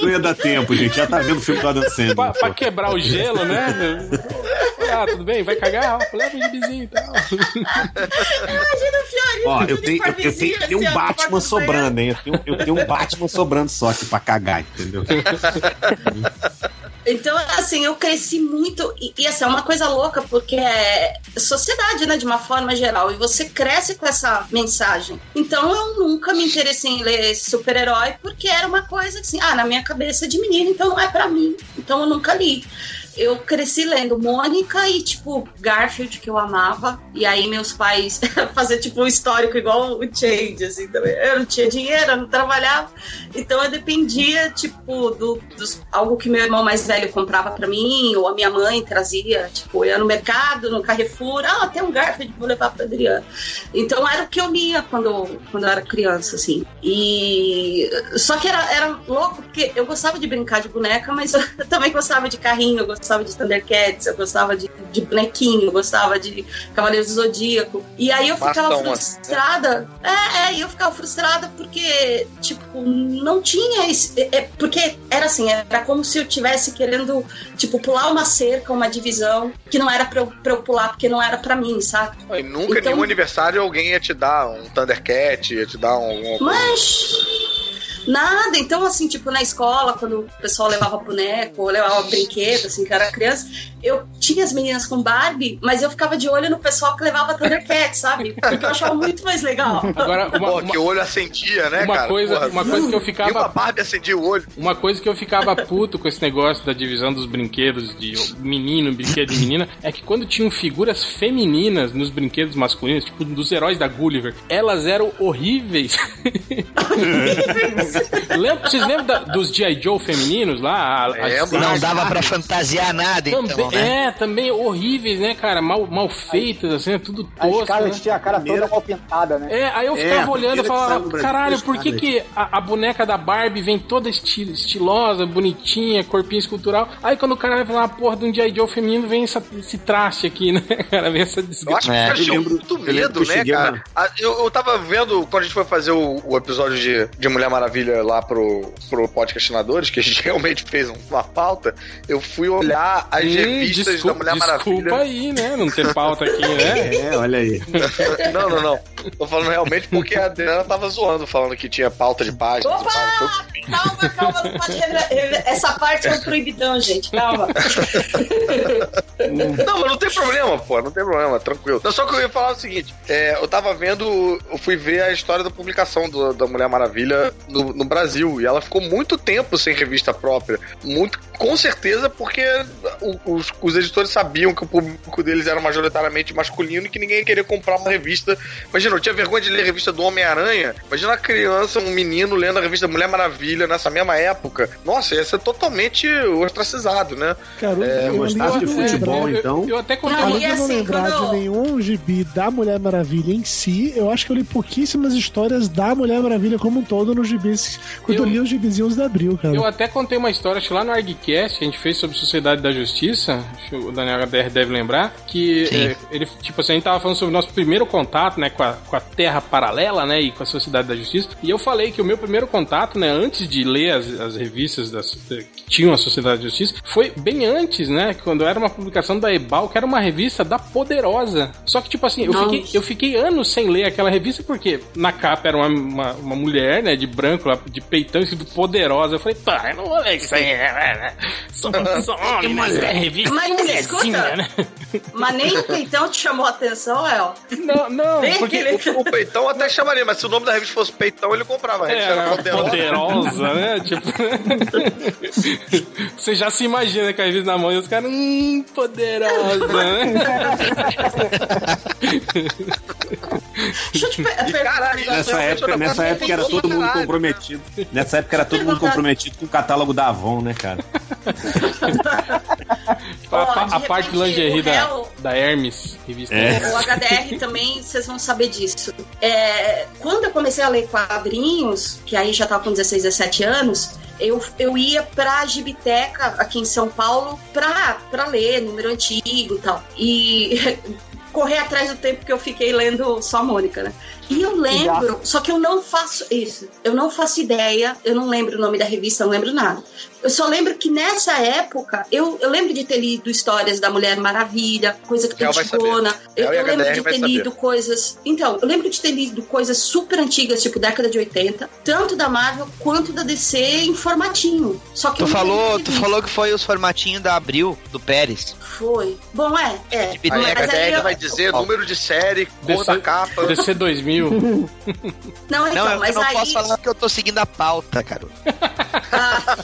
Não ia dar tempo, gente. Já tá vendo o filme do Adam Sandler. pra, pra quebrar o gelo, né? Ah, tudo bem, vai cagar? Leva um gibizinho e tal. imagina o Fiorito Ó, eu tenho, eu, eu tenho, eu tenho um assim, Batman sobrando, hein? Eu tenho, eu tenho um Batman sobrando só aqui pra cagar, entendeu? Então, assim, eu cresci muito. E, e, assim, é uma coisa louca, porque é sociedade, né, de uma forma geral. E você cresce com essa mensagem. Então, eu nunca me interessei em ler super-herói, porque era uma coisa assim, ah, na minha cabeça de menino, então não é pra mim. Então, eu nunca li. Eu cresci lendo Mônica e, tipo, Garfield, que eu amava. E aí, meus pais fazer tipo, um histórico igual o Change, assim, também. Eu não tinha dinheiro, eu não trabalhava. Então, eu dependia, tipo, do, algo que meu irmão mais velho comprava pra mim, ou a minha mãe trazia. Tipo, eu ia no mercado, no Carrefour, ah, tem um Garfield, vou levar pra Adriana. Então, era o que eu lia quando, quando eu era criança, assim. E. Só que era, era louco, porque eu gostava de brincar de boneca, mas eu também gostava de carrinho, eu gostava gostava de Thundercats, eu gostava de, de bonequinho, eu gostava de Cavaleiros do Zodíaco. E aí eu ficava Bastão, frustrada. É, é, e eu ficava frustrada porque, tipo, não tinha esse. é, é, porque era assim, era como se eu tivesse querendo, tipo, pular uma cerca, uma divisão, que não era pra eu, pra eu pular, porque não era pra mim, sabe? E nunca, Então- nenhum aniversário, alguém ia te dar um Thundercat, ia te dar um. um- Mas. Nada, então assim, tipo, na escola, quando o pessoal levava boneco, ou levava brinquedo, assim, que eu era criança, eu tinha as meninas com Barbie, mas eu ficava de olho no pessoal que levava Thundercat, sabe? Porque eu achava muito mais legal. Agora, uma, Pô, uma- que o olho acendia, né, uma cara? coisa, Porra, uma coisa que eu E uma ficava. Barbie acendia o olho. Uma coisa que eu ficava puto com esse negócio da divisão dos brinquedos de menino, brinquedo de menina, é que quando tinham figuras femininas nos brinquedos masculinos, tipo dos heróis da Gulliver, elas eram horríveis. Lembra, vocês lembram da- dos G.I. Joe femininos lá? A- as Lembro. Não Sarge? dava pra fantasiar nada, Também, então, né? É, também horríveis, né, cara? Mal, mal feitas, assim, tudo A tosco. Scarlett Né? tinha a cara Primeira- toda mal pintada, né? É, aí eu É, ficava a olhando e falava, caralho, por que, Scarlett." que a, a boneca da Barbie vem toda esti- estilosa, bonitinha, corpinho escultural? Aí quando o cara vai falar, ah, porra, de um G.I. Joe feminino, vem essa- esse traste aqui, né, cara? Vem essa Eu desgraça. acho que É, caras eu tinham lembro- muito eu medo, eu né, cheguei cara? uma- Eu, eu tava vendo, quando a gente foi fazer o, o episódio de, de Mulher Maravilha lá pro, pro podcastinadores, que a gente realmente fez um- uma pauta, eu fui olhar as Hum, revistas desculpa, da Mulher desculpa Maravilha. aí, né? Não ter pauta aqui, né? É, olha aí. Não, não, não. Tô falando realmente porque a Adriana tava zoando, falando que tinha pauta de página. Opa! Calma, calma, não pode revelar. Essa parte é um proibidão, gente. Calma. Não, mas não tem problema, pô, não tem problema, tranquilo. Só que eu ia falar o seguinte: é, eu tava vendo, eu fui ver a história da publicação do- da Mulher Maravilha no, no Brasil, e ela ficou muito tempo sem revista própria. Muito, com certeza, porque os, os editores sabiam que o público deles era majoritariamente masculino e que ninguém ia querer comprar uma revista. Imagina, eu tinha vergonha de ler a revista do Homem-Aranha. Imagina uma criança, um menino lendo a revista Mulher Maravilha nessa mesma época. Nossa, ia ser totalmente ostracizado, né? Cara, É, eu de futebol, lembrar- então. Eu, eu até contei Além de não assim, lembrar quando- de nenhum gibi da Mulher Maravilha em si, eu acho que eu li pouquíssimas histórias da Mulher Maravilha como um todo nos gibis. Quando eu, Eu- li os gibizinhos da Abril, cara. Eu até contei uma história, acho que lá no ArgCast, que a gente fez sobre Sociedade da Justiça, acho que o Daniel HDR deve lembrar, que é, ele, tipo assim, a gente tava falando sobre o nosso primeiro contato, né, com a, com a Terra Paralela, né, e com a Sociedade da Justiça, e eu falei que o meu primeiro contato, né, antes de ler as, as revistas das, que tinham a Sociedade da Justiça, foi bem antes, né, quando era uma publicação da Ebal, que era uma revista da Poderosa. Só que, tipo assim, eu Nossa. fiquei, eu fiquei anos sem ler aquela revista, porque na capa era uma, uma, uma mulher, né, de branco, de peitão, escrito Poderosa. Eu falei, tá, eu não vou ler isso aí, né? Sou, sou homem, né? É revista Mas, mulherzinha, né? Mas nem o peitão te chamou a atenção, El? Não, não, Nem porque... aquele- O Peitão até chamaria, mas se o nome da revista fosse Peitão, ele comprava. A revista É, era poderosa. poderosa, né? Tipo. Você já se imagina com a revista na mão e os caras, hum, poderosa, né? Deixa eu te per- Nessa época, nessa época era todo mundo Caralho. Comprometido. Nessa época era todo mundo comprometido com o catálogo da Avon, né, cara? A, a- de a parte lingerie da, réu- da Hermes, revista É. O HDR também, vocês vão saber disso. É, quando eu comecei a ler quadrinhos, que aí já tava com 16, 17 anos, eu, eu ia pra Gibiteca aqui em São Paulo pra, pra ler número antigo e tal. E correr atrás do tempo que eu fiquei lendo só a Mônica, né? E eu lembro, só que eu não faço isso. Eu não faço ideia, eu não lembro o nome da revista, não lembro nada. Eu só lembro que nessa época, eu, eu lembro de ter lido histórias da Mulher Maravilha, coisa que antigona. Eu, eu lembro HDR de ter saber. lido coisas. Então, eu lembro de ter lido coisas super antigas, tipo década de 80, tanto da Marvel quanto da DC em formatinho. Só que Tu falou, tu falou que foi os formatinhos da Abril, do Pérez. Foi. Bom, é, é. Aí Mas a aí HDR eu- vai dizer número de série, cor da capa. DC 2000. Não, então, não, eu mas não aí. posso falar que eu tô seguindo a pauta, cara. Ah.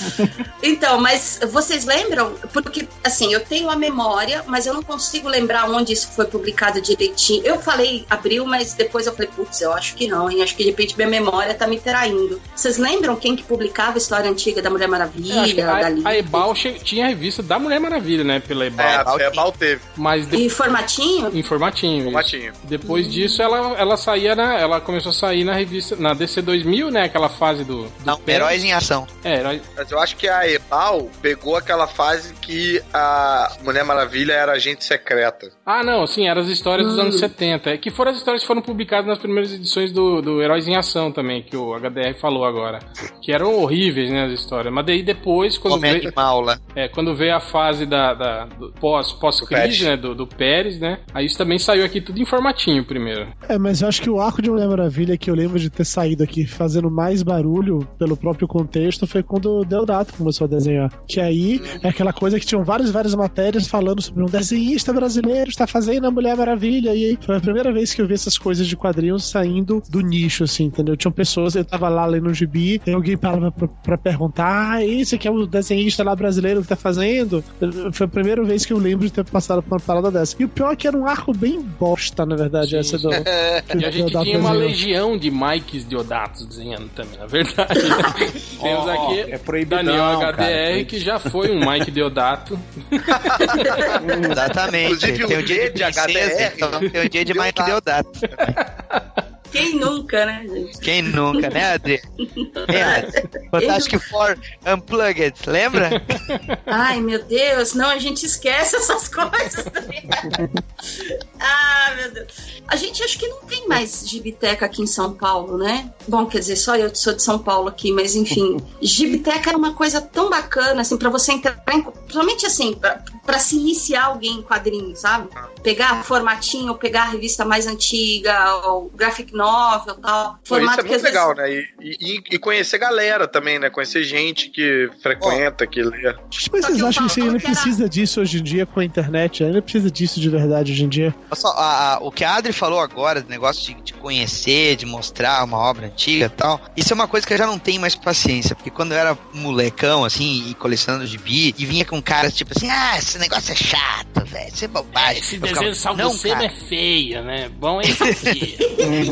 Então, mas vocês lembram? Porque, assim, eu tenho a memória, mas eu não consigo lembrar onde isso foi publicado direitinho. Eu falei abril, mas depois eu falei, putz, eu acho que não, hein? Acho que de repente minha memória tá me traindo. Vocês lembram quem que publicava a história antiga da Mulher É, acho que Maravilha, da a, Liga? a Ebal tinha a revista da Mulher Maravilha, né? Pela Ebal. É, a Ebal teve. Mas de, E formatinho? em formatinho. isso. Formatinho. Depois disso, ela, ela saía na. Ela começou a sair na revista. Na DC 2000, né? Aquela fase do. do Não, Pérez. Heróis em Ação. É, herói- mas eu acho que a Ebal pegou aquela fase que a Mulher Maravilha era agente secreta. Ah, não, sim, eram as histórias dos Hum. anos 70. É que foram as histórias que foram publicadas nas primeiras edições do, do Heróis em Ação também, que o HDR falou agora. Que eram horríveis, né, as histórias. Mas daí depois, quando Homem veio, animal lá. é, quando veio a fase da, da- do pós, Do pós-crise, né, do, do Pérez, né, aí isso também saiu aqui tudo em formatinho primeiro. É, mas eu acho que o arco de Mulher Maravilha que eu lembro de ter saído aqui fazendo mais barulho pelo próprio contexto foi quando Deodato começou a desenhar. Que aí é aquela coisa que tinham várias, várias matérias falando sobre um desenhista brasileiro está fazendo a Mulher Maravilha. E aí foi a primeira vez que eu vi essas coisas de quadrinhos saindo do nicho, assim, entendeu? Tinham pessoas, eu tava lá lendo um gibi, e alguém parava pra, pra perguntar: ah, esse aqui é o desenhista lá brasileiro que tá fazendo? Foi a primeira vez que eu lembro de ter passado por uma parada dessa. E o pior é que era um arco bem bosta, na verdade, essa do. que E a gente Deodato tinha uma legião de Mikes Deodatos desenhando também, na verdade. Temos Ó, aqui é proibidão, Daniel cara, HDR, proibido. que já foi um Mike Deodato. Exatamente. Inclusive, tem o o dia de de princesa, HDR, então tem o dia de Mike Deodato. Quem nunca, né, gente? Quem nunca, né, Adri? É, Adri? Fantástico Four Unplugged, lembra? Ai, meu Deus, não, a gente esquece essas coisas. ah, meu Deus. A gente acho que não tem mais gibiteca aqui em São Paulo, né? Bom, quer dizer, só eu que sou de São Paulo aqui, mas enfim. gibiteca era uma coisa tão bacana, assim, pra você entrar em. Principalmente assim, pra, pra se iniciar alguém em quadrinhos, sabe? Pegar formatinho, pegar a revista mais antiga, o graphic novel e tal. Pô, isso é que muito às vezes- legal, né? E, e- e conhecer galera também, né? Conhecer gente que frequenta, que lê. Mas Só vocês acham que você ainda era- precisa disso hoje em dia com a internet? Ainda precisa disso de verdade hoje em dia? Olha só, a- a- o que a Adri falou agora, do negócio de, de conhecer, de mostrar uma obra antiga e tal, isso é uma coisa que eu já não tenho mais paciência, porque quando eu era molecão, assim, e colecionando gibi, e vinha com caras tipo assim, ah, esse negócio é chato, velho, isso é bobagem. Esse Eu desenho ficava, de Salvo não, Sema cara. é feio, né? Bom é esse aqui.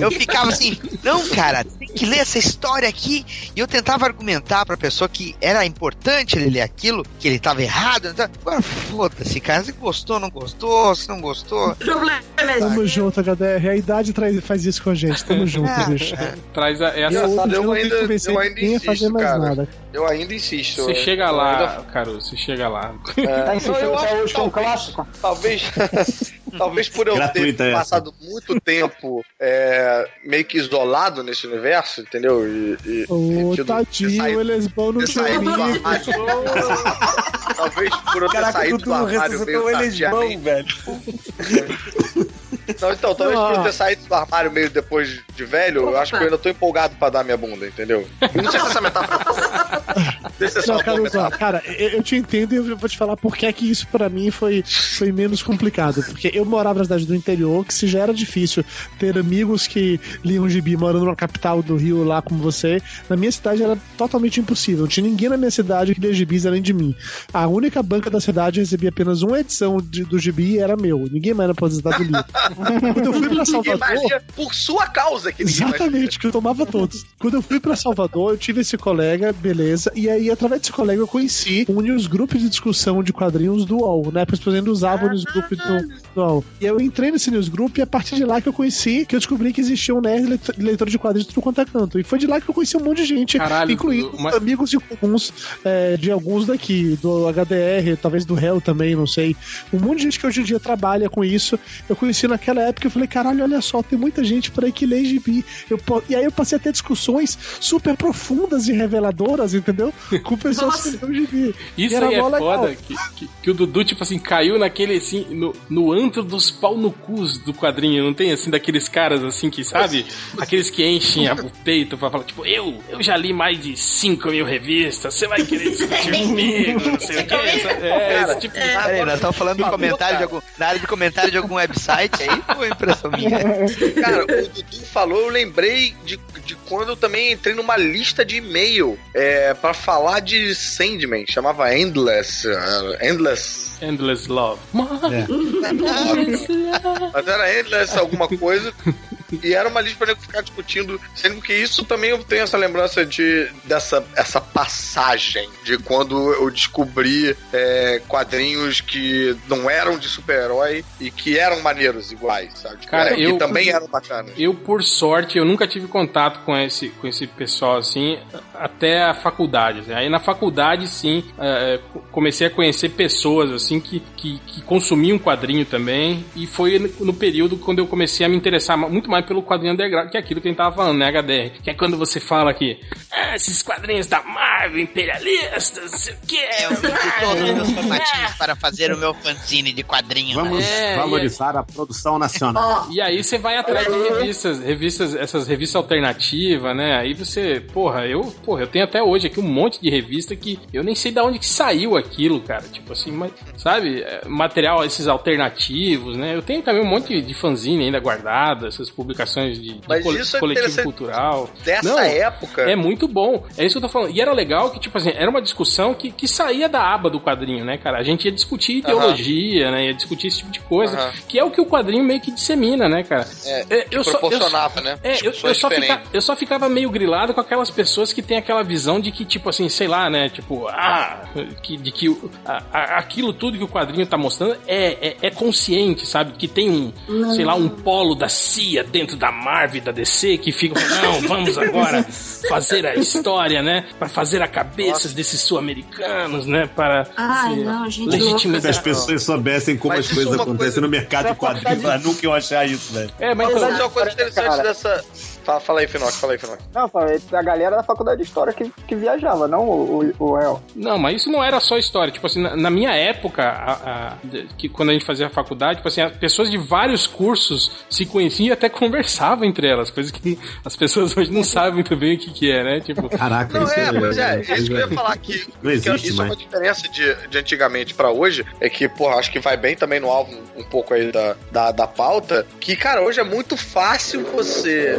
Eu ficava assim, não, cara, tem que ler essa história aqui. E eu tentava argumentar pra pessoa que era importante ele ler aquilo, que ele tava errado. Então, agora foda-se, cara. Se gostou, não gostou, se não gostou. Problema é Tamo junto, HDR. A idade traz, faz isso com a gente. Tamo junto, Ah, bicho. Traz a, essa. Eu não tenho ainda- eu ainda insisto, mais cara. nada. Eu ainda insisto. Você eu- chega eu lá, ainda- Caru, você chega lá. É, Tá insistindo não, até hoje é um talvez- clássico. Talvez, talvez por eu Gratuita ter essa. passado muito tempo é, meio que isolado nesse universo, entendeu? E, e- Ô, ter tadinho, saído- o Elesbão não tinha amigo. Talvez por eu ter Caraca, saído do armário meio bom, tardiamente. velho. Não, então, talvez por eu ter saído do armário meio depois de velho, eu acho que eu ainda tô empolgado pra dar minha bunda, entendeu? Não sei se essa metáfora Deixa Não, uma cara, cara, eu, eu te entendo e eu vou te falar por que é que isso pra mim foi, foi menos complicado. Porque eu morava na cidade do interior, que se já era difícil ter amigos que liam gibi morando na capital do Rio lá como você, na minha cidade era totalmente impossível. Não tinha ninguém na minha cidade que lia gibis além de mim. A única banca da cidade recebia apenas uma edição de- do gibi e era meu. Ninguém mais na possibilidade do livro. Quando eu fui pra Salvador. magia por sua causa que. Exatamente, que eu tomava todos. Quando eu fui pra Salvador, eu tive esse colega, beleza, e aí através desse colega eu conheci um newsgroup de discussão de quadrinhos do UOL, né? Porque as pessoas usavam o newsgroup do, do UOL. E eu entrei nesse newsgroup e a partir de lá que eu conheci, que eu descobri que existia um nerd leitor- de quadrinhos de tudo quanto é canto. E foi de lá que eu conheci um monte de gente, Caralho, incluindo mas- amigos de alguns, é, de alguns daqui, do HDR, talvez do Hell também, não sei. Um monte de gente que hoje em dia trabalha com isso. Eu conheci naquela época eu falei, caralho, olha só, tem muita gente por aí que lê gibi. Eu, e aí eu passei a ter discussões super profundas e reveladoras, entendeu? Com pessoas que lêem gibi. Isso era aí é legal. foda, que, que, que o Dudu, tipo assim, caiu naquele, assim, no, no antro dos pau no cus do quadrinho, não tem, assim, daqueles caras, assim, que, sabe? Aqueles que enchem a- o peito pra falar, tipo, eu, eu já li mais de 5 mil revistas, você vai querer discutir comigo, não sei o que. É, esse tipo de... Peraí, nós estamos falando do comentário de algum, na área de comentário de algum website aí, foi impressão minha. Cara, o Dudu falou, eu lembrei de, de quando eu também entrei numa lista de e-mail é, pra falar de Sandman, chamava Endless. uh, Endless. Endless Love. Mas era Endless alguma coisa. E era uma lista pra nego ficar discutindo, sendo que isso também eu tenho essa lembrança de dessa essa passagem de quando eu descobri é, quadrinhos que não eram de super-herói e que eram maneiros iguais, sabe? Tipo, Cara, é, que eu- também eram bacanas. Eu, por sorte, eu nunca tive contato com esse, com esse pessoal assim, até a faculdade. né? Aí na faculdade, sim, é, comecei a conhecer pessoas assim que, que, que consumiam quadrinho também. E foi no, período quando eu comecei a me interessar muito mais pelo quadrinho underground, que é aquilo que a gente tava falando, né, HDR? Que é quando você fala que ah, esses quadrinhos da Marvel, imperialistas, não sei o que. É, eu vendi todos os meus formatinhos para fazer o meu fanzine de quadrinho. Vamos É, valorizar a produção nacional. E aí você vai atrás de revistas, revistas, essas revistas alternativas, né? Aí você, porra, eu, porra, eu tenho até hoje aqui um monte de revista que eu nem sei de onde que saiu aquilo, cara. Tipo assim, mas, sabe, é, material esses alternativos, né? Eu tenho também um monte de fanzine ainda guardado, essas publicações de, de isso é coletivo cultural. Dessa Não, época. É muito bom. É isso que eu tô falando. E era legal que, tipo assim, era uma discussão que, que saía da aba do quadrinho, né, cara? A gente ia discutir ideologia, né? Ia discutir esse tipo de coisa. Aham. Que é o que o quadrinho meio que dissemina, né, cara? É, É, eu só- eu- proporcionava, né? É, eu, eu só fica- eu só ficava meio grilado com aquelas pessoas que têm aquela visão de que, tipo assim, sei lá, né? Tipo, ah, que, de que a- a- aquilo tudo que o quadrinho tá mostrando é, é, é consciente, sabe? Que tem um, sei lá, um polo da CIA dentro da Marvel e da DC que fica não, vamos agora fazer a história, né? Pra fazer a cabeça desses sul-americanos, né? Para Ai, não, gente legitimizar- Se as pessoas soubessem como Mas as coisas acontecem coisa- no mercado de quadrinhos, pra nunca eu achar isso, velho. É, mas então, é uma coisa interessante Cara. dessa. Fala, fala aí, Finoc, fala aí, Finoc. Não, a galera da faculdade de história que, que viajava, não o, o, o réu. Não, mas isso não era só história. Tipo assim, na, na minha época, a- a- que quando a gente fazia a faculdade, tipo assim, as pessoas de vários cursos se conheciam e até conversavam entre elas, coisa que as pessoas hoje não sabem muito bem o que, que é, né? Tipo, Caraca, Não, isso é, mas é, isso isso que eu ia falar que, Não que existe isso é uma diferença de, de antigamente pra hoje, é que, porra, acho que vai bem também no alvo um, um pouco aí da, da, da pauta, que, cara, hoje é muito fácil você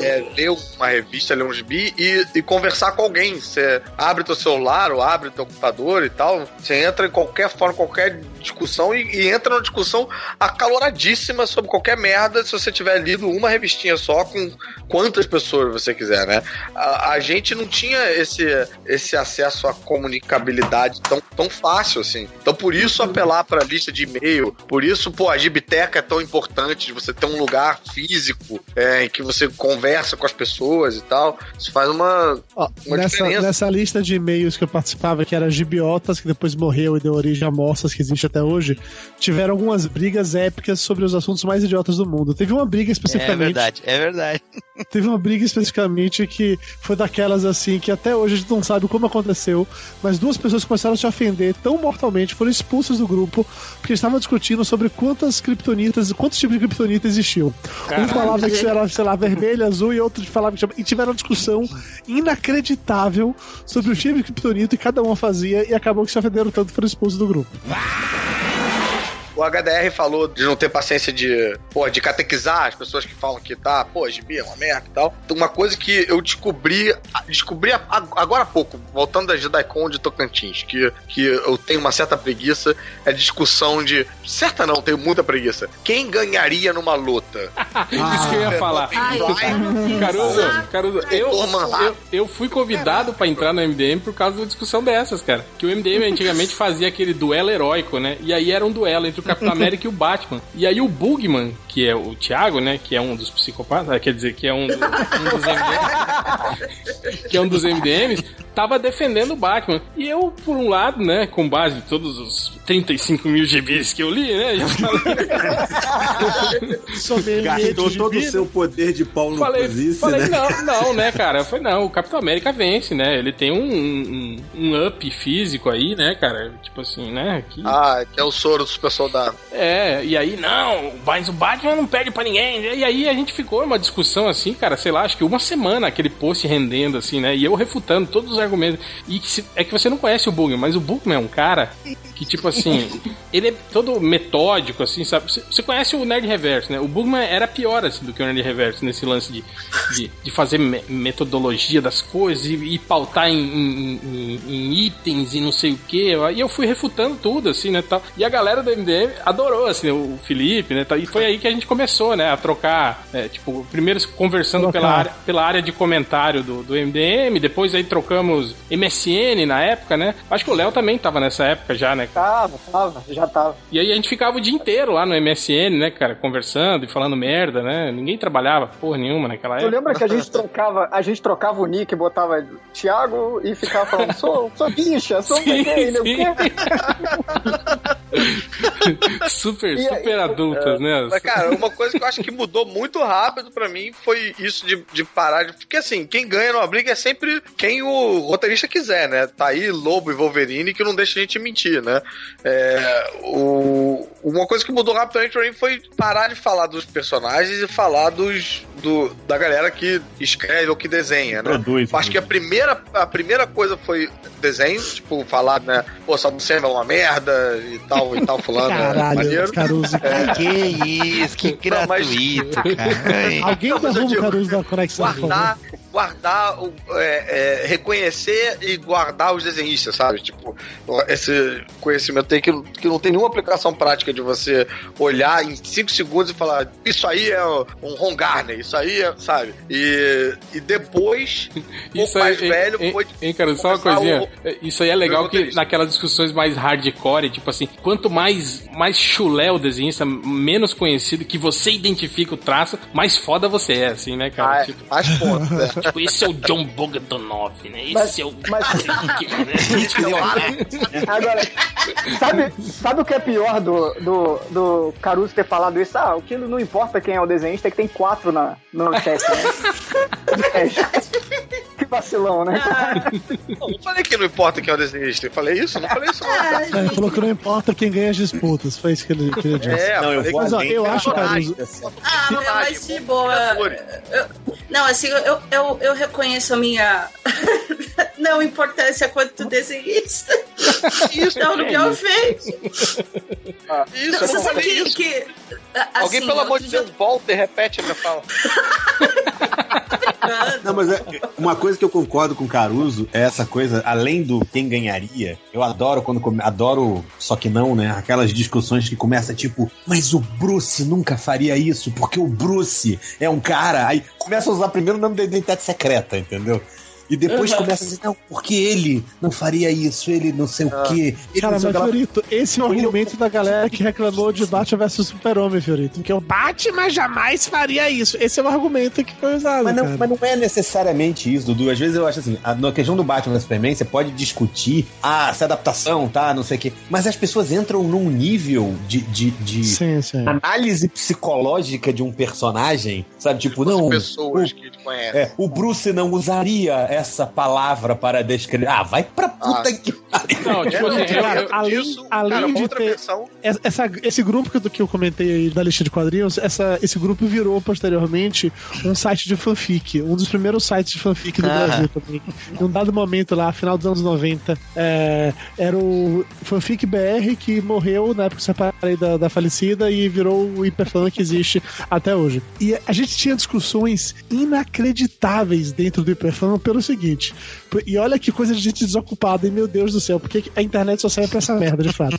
é, ler uma revista, ler um gibi e, e conversar com alguém. Você abre teu celular ou abre teu computador e tal, você entra em qualquer forma, qualquer discussão e, e entra numa discussão acaloradíssima sobre qualquer merda se você tiver lido uma revistinha só com quantas pessoas você quiser, né? A, a gente não tinha esse, esse acesso à comunicabilidade tão, tão fácil assim. Então, por isso, apelar para lista de e-mail, por isso, pô, a Gibiteca é tão importante de você ter um lugar físico é, em que você conversa com as pessoas e tal. Isso faz uma. Ó, Uma nessa, diferença. nessa lista de e-mails que eu participava, que era Gibiotas, que depois morreu e deu origem a Moças, que existe até hoje, tiveram algumas brigas épicas sobre os assuntos mais idiotas do mundo. Teve uma briga É especificamente. verdade, é verdade. Teve uma briga especificamente que foi daquelas assim, que até hoje a gente não sabe como aconteceu, mas duas pessoas começaram a se ofender tão mortalmente, foram expulsas do grupo, porque estavam discutindo sobre quantas kriptonitas, quantos tipos de kriptonita existiam. Um falava que era, sei lá, vermelho, azul, e outro falava que. E tiveram uma discussão inacreditável sobre o tipo de kriptonita e cada uma fazia, e acabou que se ofenderam tanto e foram expulsos do grupo. O HDR falou de não ter paciência de, pô, de catequizar as pessoas que falam que tá, pô, gibi é uma merda e tal. Uma coisa que eu descobri, descobri agora há pouco, voltando da JediCon de Tocantins, que, que eu tenho uma certa preguiça, é discussão de. Certa não, tenho muita preguiça. Quem ganharia numa luta? isso que eu ia falar. Ai. Caruso, Caruso, eu, eu, eu fui convidado pra entrar no MDM por causa de uma discussão dessas, cara. Que o MDM antigamente fazia aquele duelo heróico, né? E aí era um duelo entre o Capitão América e o Batman. E aí o Bugman, que é o Thiago, né? Que é um dos psicopatas, ah, quer dizer, que é um, do- um dos MDMs, que é um dos MDMs, tava defendendo o Batman. E eu, por um lado, né, com base em todos os 35 mil GBs que eu li, né? Já falei, Gastou todo o seu poder de pau no falei, cozice, falei né? não, não, né, cara? Foi não, o Capitão América vence, né? Ele tem um, um, um up físico aí, né, cara? Tipo assim, né? Que... Ah, que é o soro do super É, e aí, não, mas o Batman não perde pra ninguém. E aí a gente ficou numa discussão assim, cara, sei lá, acho que uma semana aquele post rendendo, assim, né? E eu refutando todos os argumento. E que se- é que você não conhece o Bugman, mas o Bugman é um cara que, tipo assim, ele é todo metódico, assim, sabe? Você- Você conhece o Nerd Reverso, né? O Bugman era pior, assim, do que o Nerd Reverso nesse lance de, de, de fazer me- metodologia das coisas e, e pautar em, em- em- em itens e não sei o que. E eu fui refutando tudo, assim, né? Tal. E a galera do MDM adorou, assim, o Felipe, né? tal. E foi aí que a gente começou, né? A trocar, é, tipo, primeiro conversando Trocar. pela área, pela área de comentário do, do MDM, depois aí trocamos MSN na época, né? Acho que o Léo também tava nessa época já, né? Tava, tava, já tava. E aí a gente ficava o dia inteiro lá no MSN, né, cara, conversando e falando merda, né? Ninguém trabalhava porra nenhuma naquela Tu época. lembra que a gente trocava, a gente trocava o nick, botava Thiago e ficava falando, sou, sou bicha, sou Sim, gay, não sim. quê? super, E super adultas, né? Mas, cara, uma coisa que eu acho que mudou muito rápido pra mim foi isso de, de parar de. Porque assim, quem ganha numa briga é sempre quem o roteirista quiser, né? Tá aí Lobo e Wolverine que não deixa a gente mentir, né? É, o, uma coisa que mudou rapidamente pra mim foi parar de falar dos personagens e falar dos, do, da galera que escreve ou que desenha, né? Produz. Acho que a primeira, a primeira coisa foi desenho, tipo, falar, né? Pô, Saddam Hussein é uma merda e tal, e tal, fulano. É Caralho, maneiro. Caruso. Que isso, que Não, mas- gratuito, cara. Alguém derruba o Caruso da conexão, guardar, guardar, o- é, é, reconhecer e guardar os desenhistas, sabe? Tipo, esse conhecimento aí que, que não tem nenhuma aplicação prática de você olhar em 5 segundos e falar, isso aí é um Ron Garner, isso aí é, sabe? E, e depois, Isso aí, mais hein, velho, hein, foi hein, cara, só uma coisinha. o- Isso aí é legal o que naquelas discussões mais hardcore, tipo assim, quanto mais, mais chulé o desenhista, menos conhecido, que você identifica o traço, mais foda você é, assim, né, cara? Ah, é, tipo, mais pontos, né? Tipo, esse é o John Bogdanov, né? Esse Mas- é o. mas- Entendeu? Agora, sabe, sabe o que é pior do, do, do Caruso ter falado isso? Ah, o que não importa quem é o desenhista é que tem quatro na, no chat, né? É. Que vacilão, né? Não, não falei que não importa quem é o desenhista. Eu falei isso? Não falei isso, não. É, Ele falou que não importa quem ganha as disputas. Foi isso que ele, que ele disse. É, Não, eu vou Mas, ó, eu acho, personagem. Ah, mas de boa. Eu- não, assim, eu, eu, eu reconheço a minha não importância quanto desenhista. Isso, Não, não me ofende. Isso, Não, eu você não sabe falei que. isso. que a- Alguém, assim, pelo amor de Deus, volta e repete a minha fala. Não, mas é, uma coisa que eu concordo com o Caruso é essa coisa, além do quem ganharia, eu adoro quando adoro, só que não, né? Aquelas discussões que começa tipo, mas o Bruce nunca faria isso, porque o Bruce é um cara. Aí começa a usar primeiro o nome da identidade secreta, entendeu? E depois Uhum. começa a dizer, não, porque ele não faria isso, ele não sei o quê. Ele Cara, mas. Fiorito, esse é o argumento da galera que reclamou de Batman vs Super-Homem, Fiorito. Que o Batman jamais faria isso. Esse é o argumento que foi usado, Mas não, cara. mas não é necessariamente isso, Dudu. Às vezes eu acho assim, a, na questão do Batman vs Superman, você pode discutir ah, essa adaptação, tá, não sei o quê. Mas as pessoas entram num nível de, de, de Sim, sim. análise psicológica de um personagem, sabe? Tipo, As não. pessoas o, que te conhecem. é, o Bruce não usaria essa palavra para descrever. Ah, vai pra puta Ah. que pariu. Não, tipo assim, eu- Cara, eu- além, Isso, além cara, de outra ter versão. essa, esse grupo que, que eu comentei aí da lista de quadrinhos, essa, esse grupo virou posteriormente um site de fanfic, um dos primeiros sites de fanfic do Ah. Brasil também. Em um dado momento lá, final dos anos 90, é, era o Fanfic BR que morreu na época que eu separei da, da falecida e virou o hiperfã que existe até hoje. E a gente tinha discussões inacreditáveis dentro do hiperfã pelo seguinte, e olha que coisa de gente desocupada, e meu Deus do céu, porque a internet só serve pra essa merda, de fato.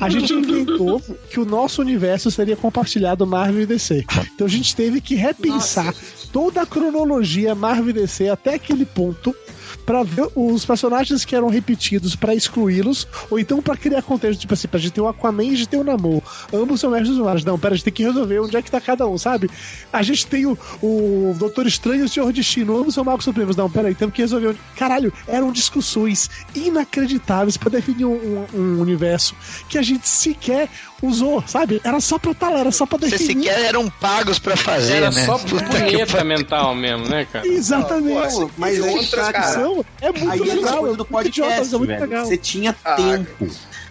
A gente inventou que o nosso universo seria compartilhado Marvel e DC. Então a gente teve que repensar toda a cronologia Marvel e DC até aquele ponto pra ver os personagens que eram repetidos pra excluí-los, ou então pra criar contexto, tipo assim, pra gente ter o Aquaman e a gente ter o Namor. Ambos são mestres humanos. Não, pera, a gente tem que resolver onde é que tá cada um, sabe? A gente tem o, o Doutor Estranho e o Senhor Destino, ambos são magos supremos. Não, pera aí, temos que resolver onde... Caralho, eram discussões inacreditáveis pra definir um, um- um universo que a gente sequer usou, sabe? Era só pra tal, era só pra Vocês definir. sequer eram pagos pra fazer, Era né? só Puta que punheta mental mesmo, né, cara? Exatamente. Pô, mas aí, outra cara, discussão é muito Aí é legal. coisa do podcast, é muito velho. legal. Você tinha Ah, tempo.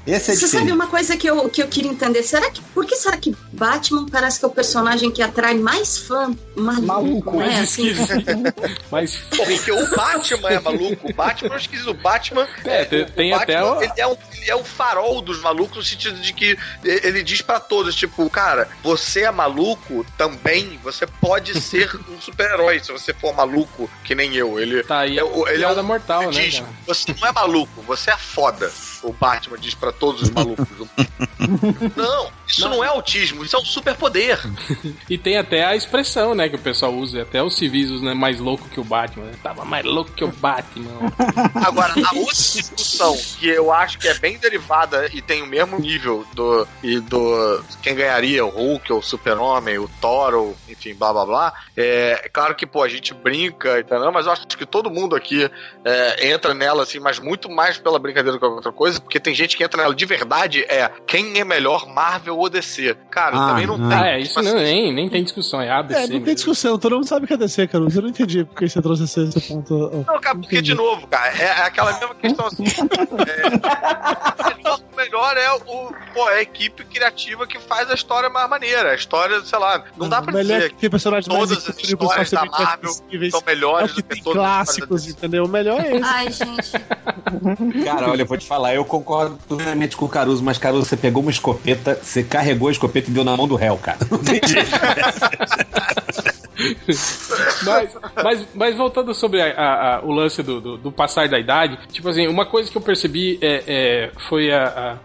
Esse é Você sabe diferente. uma coisa que eu, que eu queria entender? Será que. Por que será que Batman parece que é o personagem que atrai mais fã maluco? Maluco, né? Mais Assim, esquisito. Mas Porque o Batman é maluco. O Batman é esquisito. O Batman. É, tem- tem o até Batman, o- ele, é um, ele é o farol dos malucos no sentido de que ele diz pra todos: tipo, cara, você é maluco também. Você pode ser um super-herói se você for maluco, que nem eu. Ele, tá aí é, o- ele é piada um mortal, né, diz, cara? Você não é maluco, você é foda. O Batman diz pra todos os malucos. não, isso não. é autismo, isso é um superpoder. E tem até a expressão, né, que o pessoal usa, até os civis usam, né, mais louco que o Batman, né? Tava mais louco que o Batman. Agora, a outra discussão que eu acho que é bem derivada e tem o mesmo nível do. e do. quem ganharia, o Hulk, o Super-Homem, o Thor, ou enfim, blá blá blá. É, é claro que, pô, a gente brinca, entendeu? Mas eu acho que todo mundo aqui é, entra nela, assim, mas muito mais pela brincadeira do que outra coisa, porque tem gente que entra nela de verdade, é quem é melhor, Marvel ou DC. Cara, Ah, também não não. tem. Ah, é, isso tipo não, assim, nem, nem tem discussão, é ABC É, não tem mesmo. discussão, todo mundo sabe que é DC, cara. Eu não entendi porque você trouxe esse, esse ponto. Não, cara, porque, de novo, cara, é, é aquela mesma questão assim. é, o melhor- é o, pô, é a equipe criativa que faz a história mais maneira. A história, sei lá, não dá pra Melhor dizer que tem personagens mais todas as histórias da Marvel são É melhores o que do que tem todas as clássicos, entendeu? O melhor é esse. Ai, gente. Cara, olha, eu vou te falar, eu concordo plenamente com o Caruso, mas Caruso, você pegou uma escopeta, você carregou a escopeta e deu na mão do réu, cara. Não tem. Mas, mas, mas voltando sobre a- a- a- o lance do, do, do passar da idade, tipo assim, uma coisa que eu percebi é, é, foi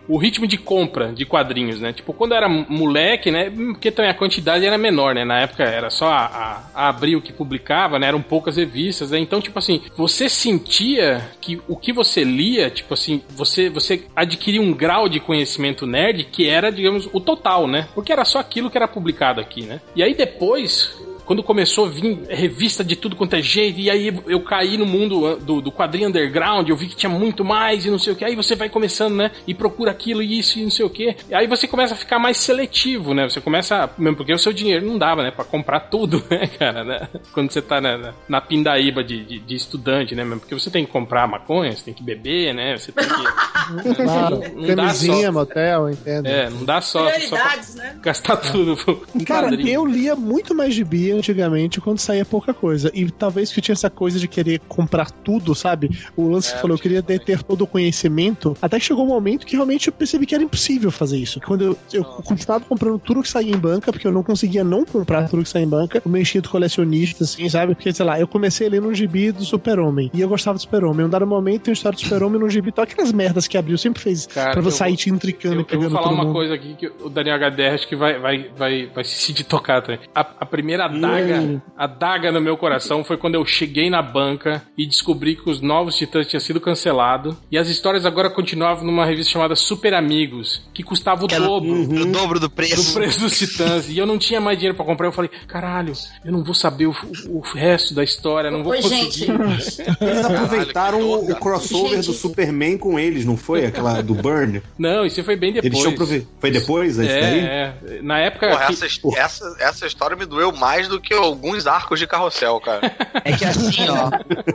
o ritmo de compra de quadrinhos, né? Tipo, quando eu era moleque, né? Porque também a quantidade era menor, né? Na época era só a, a Abril que publicava, né? Eram poucas revistas, né? Então, tipo assim, você sentia que o que você lia, tipo assim, você, você adquiria um grau de conhecimento nerd que era, digamos, o total, né? Porque era só aquilo que era publicado aqui, né? E aí depois, quando começou a vir revista de tudo quanto é jeito, e aí eu caí no mundo uh, do, do quadrinho underground, eu vi que tinha muito mais e não sei o que, aí você vai começando, né? E procura aquilo e isso e não sei o que. E aí você começa a ficar mais seletivo, né? Você começa, mesmo porque o seu dinheiro não dava, né? Pra comprar tudo, né, cara? Né? Quando você tá na, na, pindaíba de, de, de estudante, né? Mesmo porque você tem que comprar maconha, você tem que beber, né? Você tem que. Claro. não dá só. Camisinha, motel, entendo. É, não dá só, só pra Prioridades, né? gastar tudo Cara, eu lia muito mais gibi antigamente quando saía pouca coisa. E talvez que tinha essa coisa de querer comprar tudo, sabe? O lance que você falou, eu queria deter todo o conhecimento. Até que chegou um momento que realmente eu percebi que era impossível fazer isso. Quando eu, eu continuava comprando tudo que saía em banca, porque eu não conseguia não comprar tudo que saía em banca, o meu instinto colecionista, assim, sabe? Porque, sei lá, eu comecei a ler um gibi do Super-Homem. E eu gostava do Super-Homem. Um dado momento tem uma história do Super-Homem num gibi. Então, aquelas merdas que abriu sempre fez Cara, pra eu você sair te intricando Eu, e eu pegando vou falar uma mundo. coisa aqui que o Daniel HDR acho que vai, vai, vai, vai se tocado também. A, a primeira adaga, a adaga no meu coração foi quando eu cheguei na banca e descobri que os novos Titãs tinham sido cancelados e as histórias agora continuavam numa revista chamada Super Amigos, que custava o dobro. O dobro do Do preço. preço dos titãs. E eu não tinha mais dinheiro pra comprar. Eu falei, caralho, eu não vou saber o, o- resto da história, não vou Oi, conseguir. gente. Eles aproveitaram dor, o, crossover Gente. do Superman com eles, não foi? Aquela do Burn. Não, isso foi bem Eles depois. aprove- Foi depois, é? É, é. Na época. Porra, que- essa, essa, essa história me doeu mais do que alguns arcos de carrossel, cara. É que assim, ó,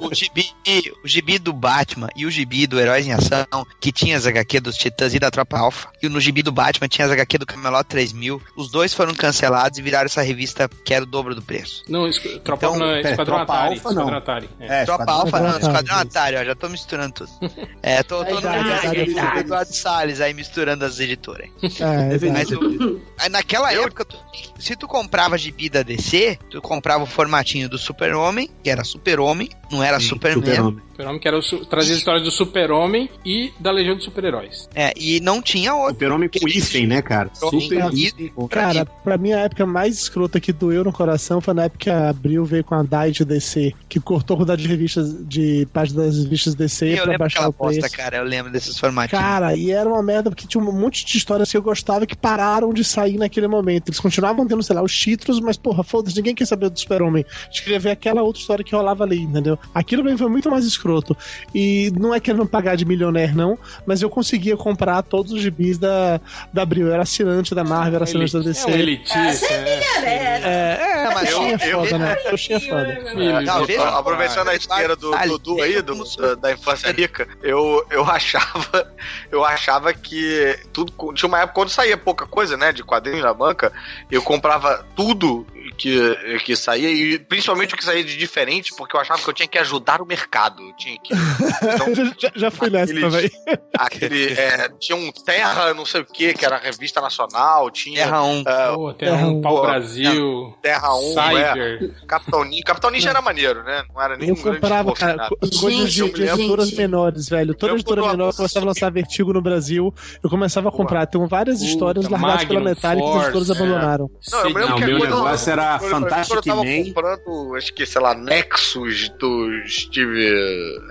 o gibi, o gibi do Batman e o gibi do Heróis em Ação, que tinha as HQ dos Titãs e da Tropa Alpha, e no gibi do Batman tinha as HQ do Camelot 3000, os dois foram cancelados e viraram essa revista que era o dobro do preço. Não, es- Tropa Então, não, pera, Esquadrão Tropa Atari. Alpha, Esquadrão não. Atari. É. É, Tropa Esquadrão Alpha, não. Esquadrão Atari, ó, já tô misturando tudo. É, tô, tô no verdade. Eduardo Salles aí misturando as editoras. É. Mas o- aí naquela época, tu- se tu comprava gibi da DC, tu comprava o formatinho do Super-Homem, que era Super-Homem, não era Sim, Superman. Super-Homem. Super-Homem que era o su- trazia as histórias do Super-Homem e da Legião dos Super-Heróis. É, e não tinha outro. Super-Homem com hífen, né, cara? Super hífen. Cara, pra mim a época mais escrota que doeu no coração foi na época que a Abril veio com a DAI de DC, que cortou a quantidade de revistas, de páginas das revistas DC Eu pra lembro baixar daquela o preço. bosta, cara, eu lembro desses formatinhos. Cara, e era uma merda porque tinha um monte de histórias que eu gostava que pararam de sair naquele momento. Eles continuavam tendo, sei lá, os títulos, mas porra, foda-se, ninguém quer saber do Super-Homem. A gente queria ver aquela outra história que rolava ali, entendeu? Aquilo pra mim foi muito mais escroto. E não é querendo pagar de milionaire, não, mas eu conseguia comprar todos os gibis da, da Abril. Eu era assinante da Marvel, era assinante da É DC. um elitista. é. É, É, Não, mas é eu- foda, né? Coxinha é foda. Filho, Não, veja- Ó, Aproveitando a esteira do Dudu aí, do, da infância rica, eu, eu achava eu achava que tudo. Tinha uma época quando saía pouca coisa, né? De quadrinhos na banca, eu comprava tudo que, que saía, e principalmente o que saía de diferente, porque eu achava que eu tinha que ajudar o mercado. Eu tinha que. Então, já, já fui nessa também. aquele. é, tinha um Terra, não sei o que, que era a revista nacional, tinha. Terra 1. é, Pô, tem um pau Brasil, Terra 1, é, Cyber. Capitão Ninja. Capitão Ninja era maneiro, né? Não era nem Eu um comprava, cara, coisas de, editoras menores, velho. Toda Eu editora menor começava a lançar Vertigo no Brasil. Eu começava a comprar. Tem várias histórias largadas pela metade que as editoras é. abandonaram. Não, eu me lembro Não, que meu quando- negócio era quando eu- Fantastic quando eu tava Man. comprando, acho que, sei lá, Nexus do Steve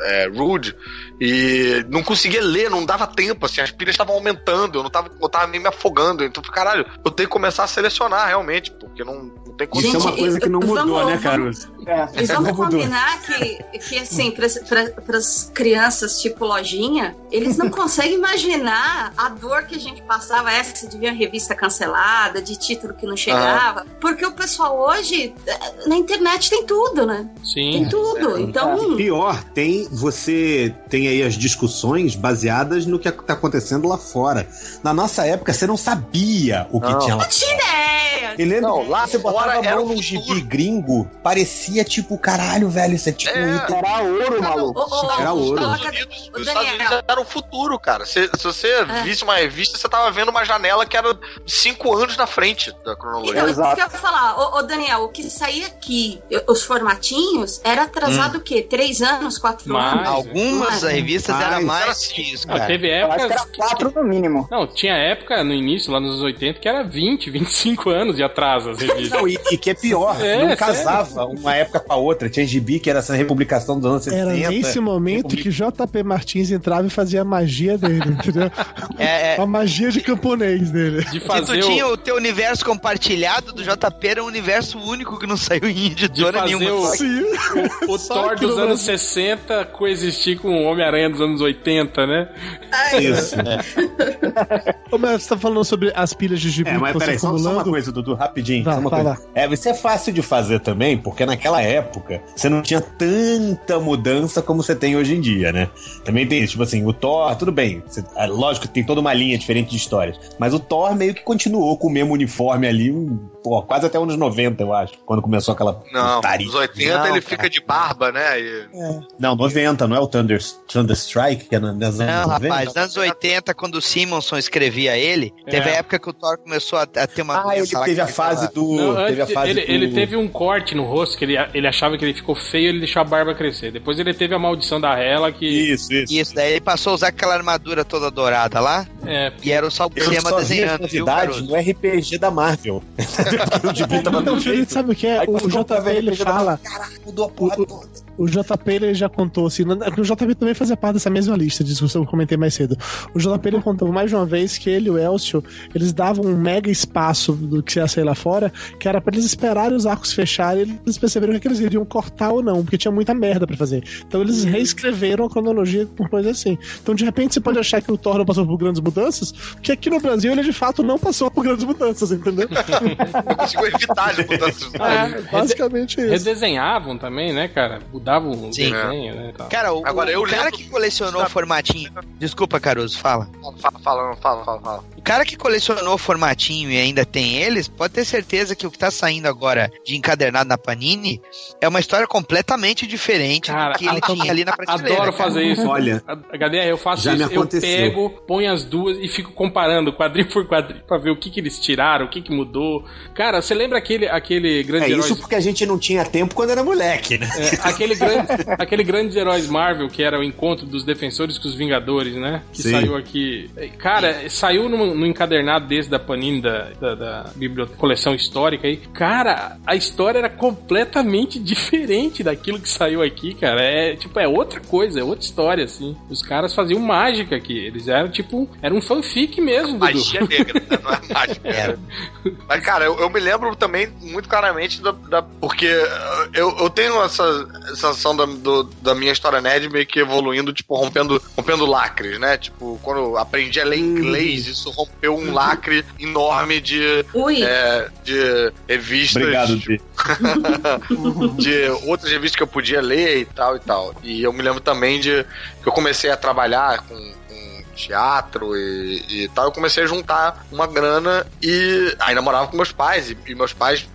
é, Rude e não conseguia ler, não dava tempo, assim, as pilhas estavam aumentando, eu não tava, eu tava meio me afogando. Então, caralho, eu tenho que começar a selecionar realmente, porque não, tem Isso é uma Gente, coisa que não vamos- mudou, né, vamos- Caruso? É. E vamos combinar que, que assim, para as crianças tipo lojinha, eles não conseguem imaginar a dor que a gente passava, essa de ver a revista cancelada, de título que não chegava. Porque o pessoal hoje, eh, na internet tem tudo, né? Tem Sim. tudo. Então, Pior, tem você tem aí as discussões baseadas no que tá acontecendo lá fora. Na nossa época, você não sabia o que Não. tinha lá não tinha ideia. E lembra, Não, lá você botava fora a era mão o num futuro. gibi gringo, parecia tipo, caralho, velho, isso é tipo um É. item. Era ouro, maluco. Ô, ô, Era ouro. Os Estados Unidos, os. Estados Unidos era o futuro, cara. Se, se você É. visse uma revista, você tava vendo uma janela que era cinco anos na frente da cronologia. Então, isso Exato. que eu ia falar, ô, ô, Daniel, o que saía aqui, os formatinhos, era atrasado o quê? Três anos, quatro Mais. anos? Algumas Mas- revistas Mas- eram Era mais assim. que isso, cara. teve Eu acho que épocas. era quatro no mínimo. Não, tinha época no início, lá nos anos 80, que era 20, 25 anos de atraso as revistas. Não, e, e que é pior, É, não sério. casava uma época com a outra. Tinha gibi que era essa republicação dos anos 60. Era nesse momento que JP Martins entrava e fazia a magia dele, entendeu? É, é. A magia de camponês dele. De Se fazer tu tinha o, o teu universo compartilhado do JP, era um universo único que não saiu em de editora fazer nenhuma. o, Sim. o Só Thor dos no anos Brasil. 60 coexistir com o Homem-Aranha dos anos 80, né? Isso. Ô, mas você tá falando sobre as pilhas de gibi É, mas que você peraí, só, só uma coisa, Dudu, rapidinho. Vai, só uma fala. coisa. É, isso é fácil de fazer também, porque naquela época você não tinha tanta mudança como você tem hoje em dia, né? Também tem tipo assim, o Thor, tudo bem. você- é, lógico tem toda uma linha diferente de histórias. Mas o Thor meio que continuou com o mesmo uniforme ali, pô, quase até anos 90, eu acho, quando começou aquela Não, putaria. nos 80 Não, ele cara. fica de barba, né? E- Não, 90, não é o Thunder, Thunder Strike, que é nas anos Não, 90? rapaz, nos anos 80, quando o Simonson escrevia ele, teve É. a época que o Thor começou a, a ter uma Ah, ele teve que a ele fase do. Não, teve a fase ele, do... ele teve um corte no rosto que ele, ele achava que ele ficou feio, ele deixou a barba crescer. Depois ele teve a maldição da Hela que Isso, isso. Isso, daí ele passou a usar aquela armadura toda dourada lá, é, e era o Sal Eu Buscema só vi as desenhando, viu, novidades Caruso? no RPG da Marvel. o gibi tava Não, jeito. sabe o que é? Aí O JP ele fala. Caraca, mudou a porra O- toda. O JP ele já contou assim, não- o JP também fazia parte dessa mesma lista de discussão que eu comentei mais cedo. O JP ele contou mais de uma vez que ele e o Elcio, eles davam um mega espaço do que ia sair lá fora, que era pra eles esperarem os arcos fecharem, eles perceberam que eles iriam cortar ou não, porque tinha muita merda pra fazer. Então eles reescreveram a cronologia por coisa assim. Então de repente você pode achar que o Thor não passou por grandes mudanças, porque aqui no Brasil ele de fato não passou por grandes mudanças, entendeu? Não conseguiu evitar as mudanças. É, basicamente isso. redesenhavam também, né, cara? Mudavam o Sim. desenho, né? tal. Cara, o, Agora, o eu cara que colecionou o formatinho. Desculpa, Caruso, fala. Fala, fala, fala, fala, fala. O cara que colecionou o formatinho e ainda tem eles, pode ter certeza que o que tá saindo agora de encadernado na Panini é uma história completamente diferente Cara, do que ele tinha ali na prateleira. Adoro cara. fazer isso. Olha, A- HDR, eu faço Já me isso. Eu pego, ponho as duas e fico comparando quadrinho por quadrinho pra ver o que, que eles tiraram, o que, que mudou. Cara, você lembra aquele, aquele grande é herói. isso porque a gente não tinha tempo quando era moleque, né? É, aquele, grande, aquele grandes heróis Marvel, que era o encontro dos defensores com os Vingadores, né? Que Sim. saiu aqui. Cara, saiu no, no encadernado desse da Panini, da, da, da biblioteca, coleção histórica aí. Cara, a história era completamente diferente daquilo que saiu aqui, cara. É tipo, é outra coisa, é outra história, assim. Os caras faziam mágica aqui. Eles eram tipo, era um fanfic mesmo, Dudu. Magia negra, né? não é mágica. Era. Mas, cara, eu, eu me lembro também muito claramente da. da- porque eu, eu tenho essa sensação da, do- da minha história nerd meio que evoluindo, tipo, rompendo, rompendo lacres, né? Tipo, quando eu aprendi a ler inglês, isso rompeu um lacre enorme de, Ui, é, de revistas. Obrigado, Di. de outras revistas que eu podia ler e tal e tal. E eu me lembro também de que eu comecei a trabalhar com teatro e, e tal, eu comecei a juntar uma grana e ainda morava com meus pais, e, e meus pais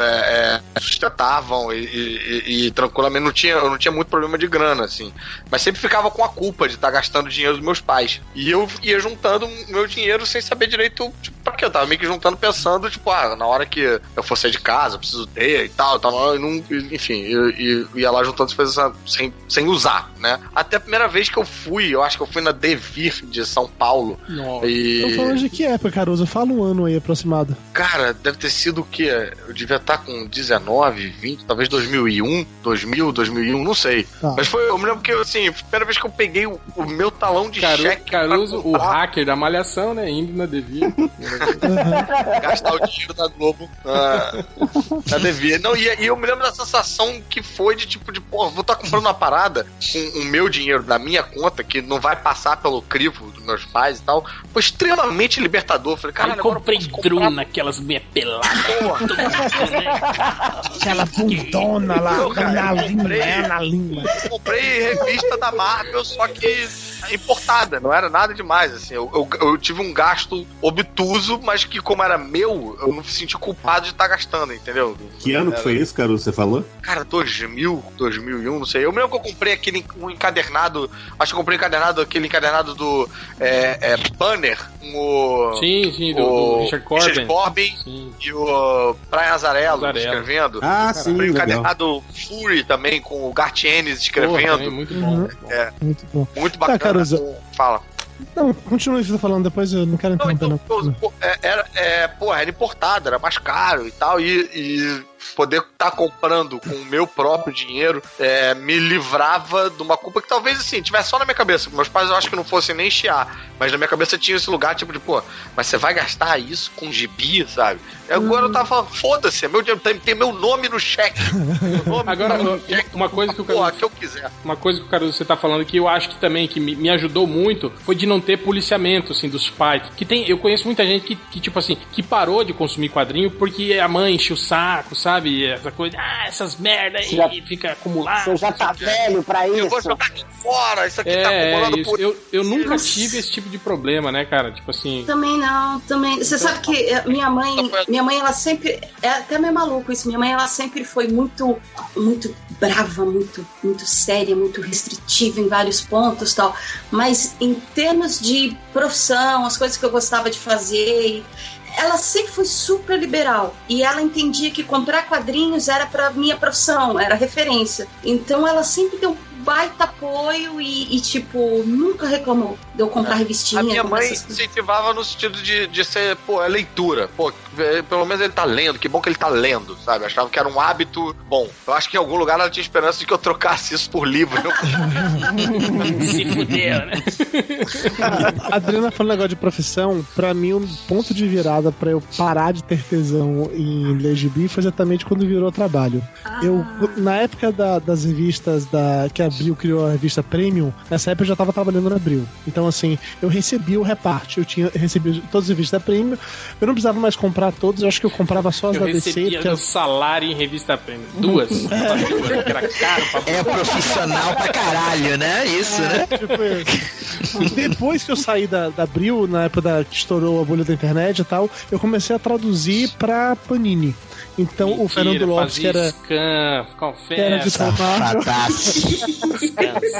é, é, sustentavam e, e- e- e tranquilamente não tinha, eu não tinha muito problema de grana, assim. Mas sempre ficava com a culpa de estar gastando dinheiro dos meus pais. E eu ia juntando meu dinheiro sem saber direito tipo, pra quê. Eu tava meio que juntando pensando, tipo, ah, na hora que eu for sair de casa, eu preciso ter e tal, tal, e não, e, enfim, eu, eu ia lá juntando as coisas sem, sem usar, né? Até a primeira vez que eu fui, eu acho que eu fui na Devir de São Paulo. Nossa. E. Tô falando de que época, Caruso? Fala um ano aí aproximado. Cara, deve ter sido o quê? Eu devia estar com 19, 20, talvez 2001, 2000, 2001, não sei. Tá. Mas foi, eu me lembro que, assim, foi a primeira vez que eu peguei o, o meu talão de Caru- cheque Caruso, o hacker da malhação, né? Indo na Devia. gastar o dinheiro da Globo na, na Devia. Não, e, e eu me lembro da sensação que foi de tipo, de, pô, vou estar comprando uma parada com o meu dinheiro da minha conta, que não vai passar pelo crivo dos meus pais e tal. Foi extremamente libertador. Eu Falei, cara, eu comprei posso comprar drone, aquelas meia peladas. Aquela bundona lá, Eu, cara, na na língua. Eu comprei revista da Marvel, só que importada, não era nada demais, assim. Eu, eu, eu tive um gasto obtuso, mas que como era meu, eu não me senti culpado de estar gastando, entendeu? Que ano que foi isso, Caruso? Você falou? Cara, 2000, 2001, não sei. Eu lembro que eu comprei aquele um encadernado, acho que eu comprei um encadernado, aquele encadernado do é, é, Banner, com o... Sim, sim, do, do o Richard Corbin. Richard Corbin Sim. e o Brian Azarello, Azarello. escrevendo. Ah, sim, Comprei legal. encadernado Fury também, com o Pô, escrevendo. também, muito bom. Uhum. muito bom. Muito bom. Muito Caruso. Fala. Não, continua o que você tá falando, depois eu não quero Não, interromper, então, não. é, era, é, pô, era importado, era mais caro e tal, e, e poder estar comprando com o meu próprio dinheiro é, me livrava de uma culpa que talvez, assim, tivesse só na minha cabeça. Meus pais eu acho que não fossem nem chiar, mas na minha cabeça tinha esse lugar, tipo de, pô, mas você vai gastar isso com gibi, sabe? Agora eu tava falando, foda-se, é meu dinheiro, tem, tem meu nome no cheque. Meu nome Agora, tá no uma- cheque, uma coisa que o porra, Caruso- que eu quiser. Uma coisa que o Caruso você tá falando que eu acho que também que me, me ajudou muito foi de não ter policiamento, assim, dos pais. Que tem, eu conheço muita gente que, que, tipo assim, que parou de consumir quadrinho porque a mãe enche o saco, sabe? Essa coisa, ah, essas merda aí, Já- fica acumulado. Você já tá velho pra Eu vou isso. jogar aqui fora, isso aqui tá É, acumulando é isso. por Eu, eu nunca tive esse tipo de problema, né, cara? Tipo assim. Também não, também. Você sabe que minha mãe, minha mãe, ela sempre. É até meio maluco isso. Minha mãe, ela sempre foi muito, muito brava, muito, muito séria, muito restritiva em vários pontos tal. Mas em termos de profissão, as coisas que eu gostava de fazer. Ela sempre foi super liberal e ela entendia que comprar quadrinhos era para minha profissão, era referência. Então ela sempre deu baita apoio e, e, tipo, nunca reclamou de eu comprar revistinha. A minha mãe incentivava no sentido de, de ser, pô, é leitura. Pô, é, pelo menos ele tá lendo, que bom que ele tá lendo, sabe? Achava que era um hábito bom. Eu acho que em algum lugar ela tinha esperança de que eu trocasse isso por livro. Se fudeu, né? A Adriana falando negócio de profissão, pra mim um ponto de virada pra eu parar de ter tesão em ler gibi foi exatamente quando virou trabalho. Eu, na época da- das revistas da, que a Abril criou a revista Premium, nessa época eu já tava trabalhando na Abril. Então, assim, eu recebia o reparte, eu tinha eu recebia todas as revistas da Premium, eu não precisava mais comprar todas, eu acho que eu comprava só as Eu da DC, recebia porque meu salário em revista prêmio. Duas. que era caro pra É profissional pra caralho, né? Isso, né? Tipo isso. Depois que eu saí da, da Abril, na época da, que estourou a bolha da internet e tal, eu comecei a traduzir pra Panini. Então o Mentira, Fernando Lopes, que era, Scan, que era de. Tom Marvel,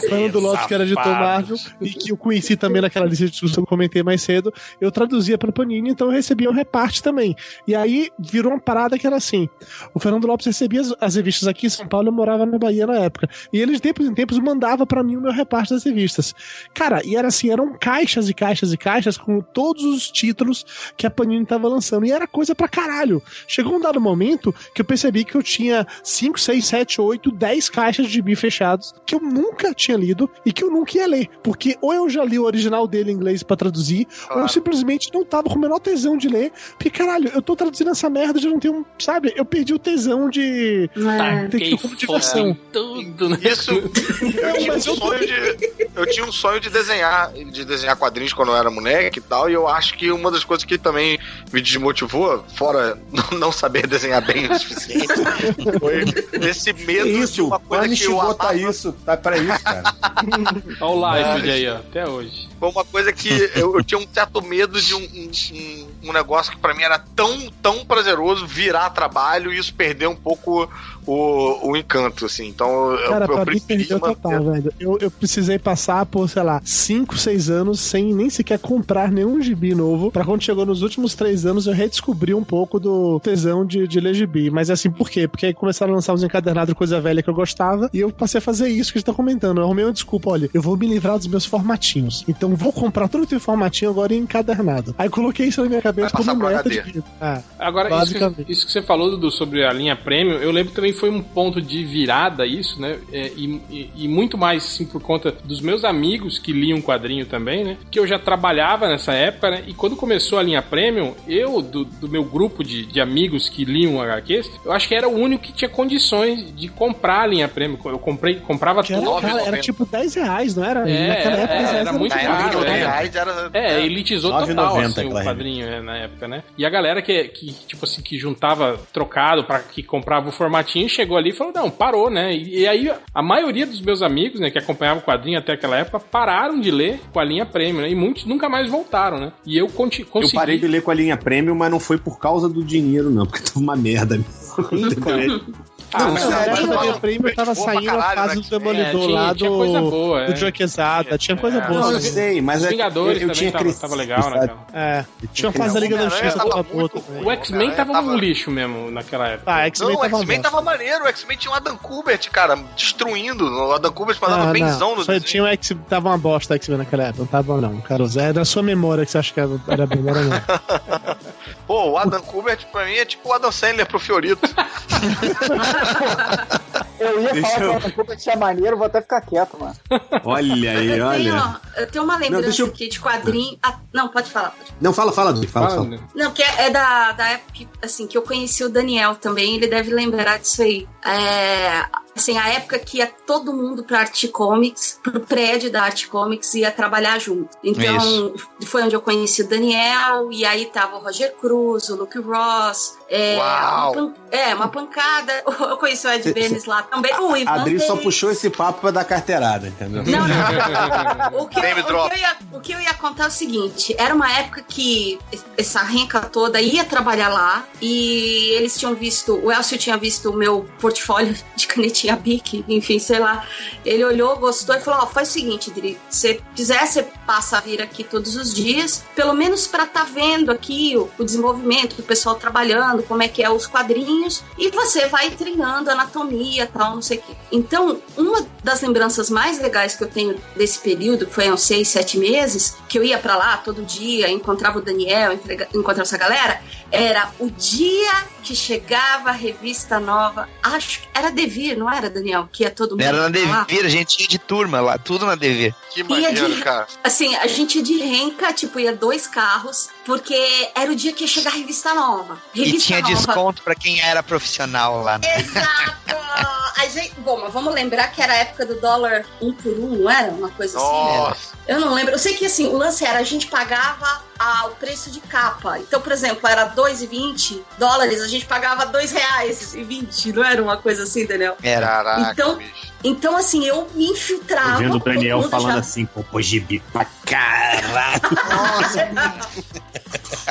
Fernando Lopes, que era de Tom. Marvel, e que eu conheci também naquela lista de discussão que eu comentei mais cedo, eu traduzia pra Panini, então eu recebia um reparte também. E aí virou uma parada que era assim: o Fernando Lopes recebia as, as revistas aqui em São Paulo, eu morava na Bahia na época. E ele de tempos em tempos mandava pra mim o meu reparte das revistas. Cara, e era assim, eram caixas e caixas e caixas com todos os títulos que a Panini tava lançando. E era coisa pra caralho. Chegou um dado momento que eu percebi que eu tinha 5, 6, 7, 8, 10 caixas de gibi fechados que eu nunca tinha lido e que eu nunca ia ler. Porque ou eu já li o original dele em inglês pra traduzir, ou eu simplesmente não tava com o menor tesão de ler. Porque, caralho, eu tô traduzindo essa merda de não ter um. Sabe? Eu perdi o tesão de. É. Que como diversão. tudo, né? Isso, eu tive um sonho de. Eu tinha um sonho de desenhar, de desenhar quadrinhos quando eu era moleque e tal. E eu acho que uma das coisas que também me desmotivou, fora não saber desenhar bem o suficiente, foi esse medo isso, de uma coisa Punish que eu amava. isso, tá pra isso, cara. Olha o live aí, ó, até hoje. Foi uma coisa que eu, eu tinha um certo medo de um, um, um- um negócio que pra mim era tão, tão prazeroso virar trabalho e isso perder um pouco o, o encanto, assim. Então eu, Cara, eu pra mim preferi perdeu manter- total, velho. Eu, eu precisei passar por, sei lá, 5, 6 anos sem nem sequer comprar nenhum gibi novo. Pra quando chegou nos últimos 3 anos, eu redescobri um pouco do tesão de, de ler gibi. Mas assim, por quê? Porque aí começaram a lançar os encadernados coisa velha que eu gostava. E eu passei a fazer isso que a gente tá comentando. Eu arrumei uma desculpa, olha, eu vou me livrar dos meus formatinhos. Então vou comprar todo o teu formatinho agora em encadernado. Aí coloquei isso na minha cabeça como meta HD. de vida. Ah, Agora, isso, Basicamente. isso que você falou, Dudu, sobre a linha Premium, eu lembro que também foi um ponto de virada isso, né? É, e, e- e muito mais, sim, por conta dos meus amigos que liam quadrinho também, né? Que eu já trabalhava nessa época, né? E quando começou a linha Premium, eu, do, do meu grupo de, de amigos que liam HQs, eu acho que era o único que tinha condições de comprar a linha Premium. Eu comprei, comprava que era, tudo. cara, era 9,90. tipo 10 reais, não era? É, Naquela época, é, 10 reais era muito caro, 90 é. reais era. É, elitizou 9,90 total assim, o quadrinho é, na época, né? E a galera que, que, tipo assim, que juntava trocado para que comprava o formatinho, chegou ali e falou, não, parou, né? E, e aí a maioria dos meus amigos, né, que acompanhavam o quadrinho até aquela época, pararam de ler com a linha premium, né? E muitos nunca mais voltaram, né? E eu conti- Eu consegui... parei de ler com a linha premium, mas não foi por causa do dinheiro, não, porque tava uma merda. Entendeu? Ah, mas não, Na época da não, minha prima tava saindo a fase né? do Demolidor É, lá do, tinha coisa boa, é. do Junkezada, tinha coisa É, boa. Não, eu sei, mas Os é, Vingadores eu, eu também tinha tava, tava legal, né, cara? É, tinha a fase da Liga da Justiça tava boa também. O X-Men tava Tava- um lixo mesmo naquela época. Ah, X-Men Não, o tava X-Men tava maneiro, o X-Men tinha o Adam Kubert, cara, destruindo. O Adam Kubert mandava Ah, benzão no Só desenho. tinha o X, tava uma bosta o X-Men naquela época, não tava bom não, Caruso. É da sua memória que você acha que era, bem, não era não. Pô, o Adam Kubert pra mim é tipo o Adam Sandler pro Fiorito. Eu ia Deixa falar eu- que tinha maneiro, vou até ficar quieto, mano. Olha aí, eu, olha. tenho, eu tenho uma lembrança deixa eu- aqui de quadrinho. Ah, não, pode falar. Pode. Não, fala, fala, fala, Fala, fala. Não, que é, é da, da época assim, que eu conheci o Daniel também, ele deve lembrar disso aí. É, assim, a época que ia todo mundo pra Art Comics, pro prédio da Art Comics e ia trabalhar junto. Então, foi onde eu conheci o Daniel, e aí tava o Roger Cruz, o Luke Ross. É, Uau! uma, é, uma pancada. Eu conheci o Ed Benes lá também. O Ivan A Adri só puxou esse papo pra dar carteirada, entendeu? Não, não. O que, eu, o, que eu ia, o que eu ia contar é o seguinte: era uma época que essa renca toda ia trabalhar lá e eles tinham visto, o Elcio tinha visto o meu portfólio de canetinha Bic, enfim, sei lá. Ele olhou, gostou e falou: Ó, faz o seguinte, Dri, se quiser, você passa a vir aqui todos os dias, pelo menos pra tá vendo aqui o, o desenvolvimento do pessoal trabalhando, como é que é os quadrinhos, e você vai treinando anatomia tal, não sei o quê. Então, uma das lembranças mais legais que eu tenho desse período, que foi há uns seis, sete meses, que eu ia pra lá todo dia, encontrava o Daniel, entrega- encontrava essa galera, era o dia que chegava a revista nova. Acho que era Devir, não era, Daniel? Que ia todo mundo Era na? Devir, a gente ia de turma lá, tudo na Devir. Que Ia de- maneiro, cara. Assim, a gente ia de renca, tipo, ia dois carros, porque era o dia que ia chegar a revista nova. E Revista tinha nova. desconto pra quem era profissional lá. Né? Exato! A gente, bom, mas vamos lembrar que era a época do dólar um por um, não era? Uma coisa assim? Nossa. Eu não lembro. Eu sei que assim, o lance era a gente pagava ah, o preço de capa. Então, por exemplo, era 2,20 dólares, a gente pagava R$ 2,20, não era uma coisa assim, Daniel? Era. Caraca, Então- bicho. Então, assim, eu me infiltrava. Tô vendo o Daniel falando já- assim, pô, pô, gibi pra caralho.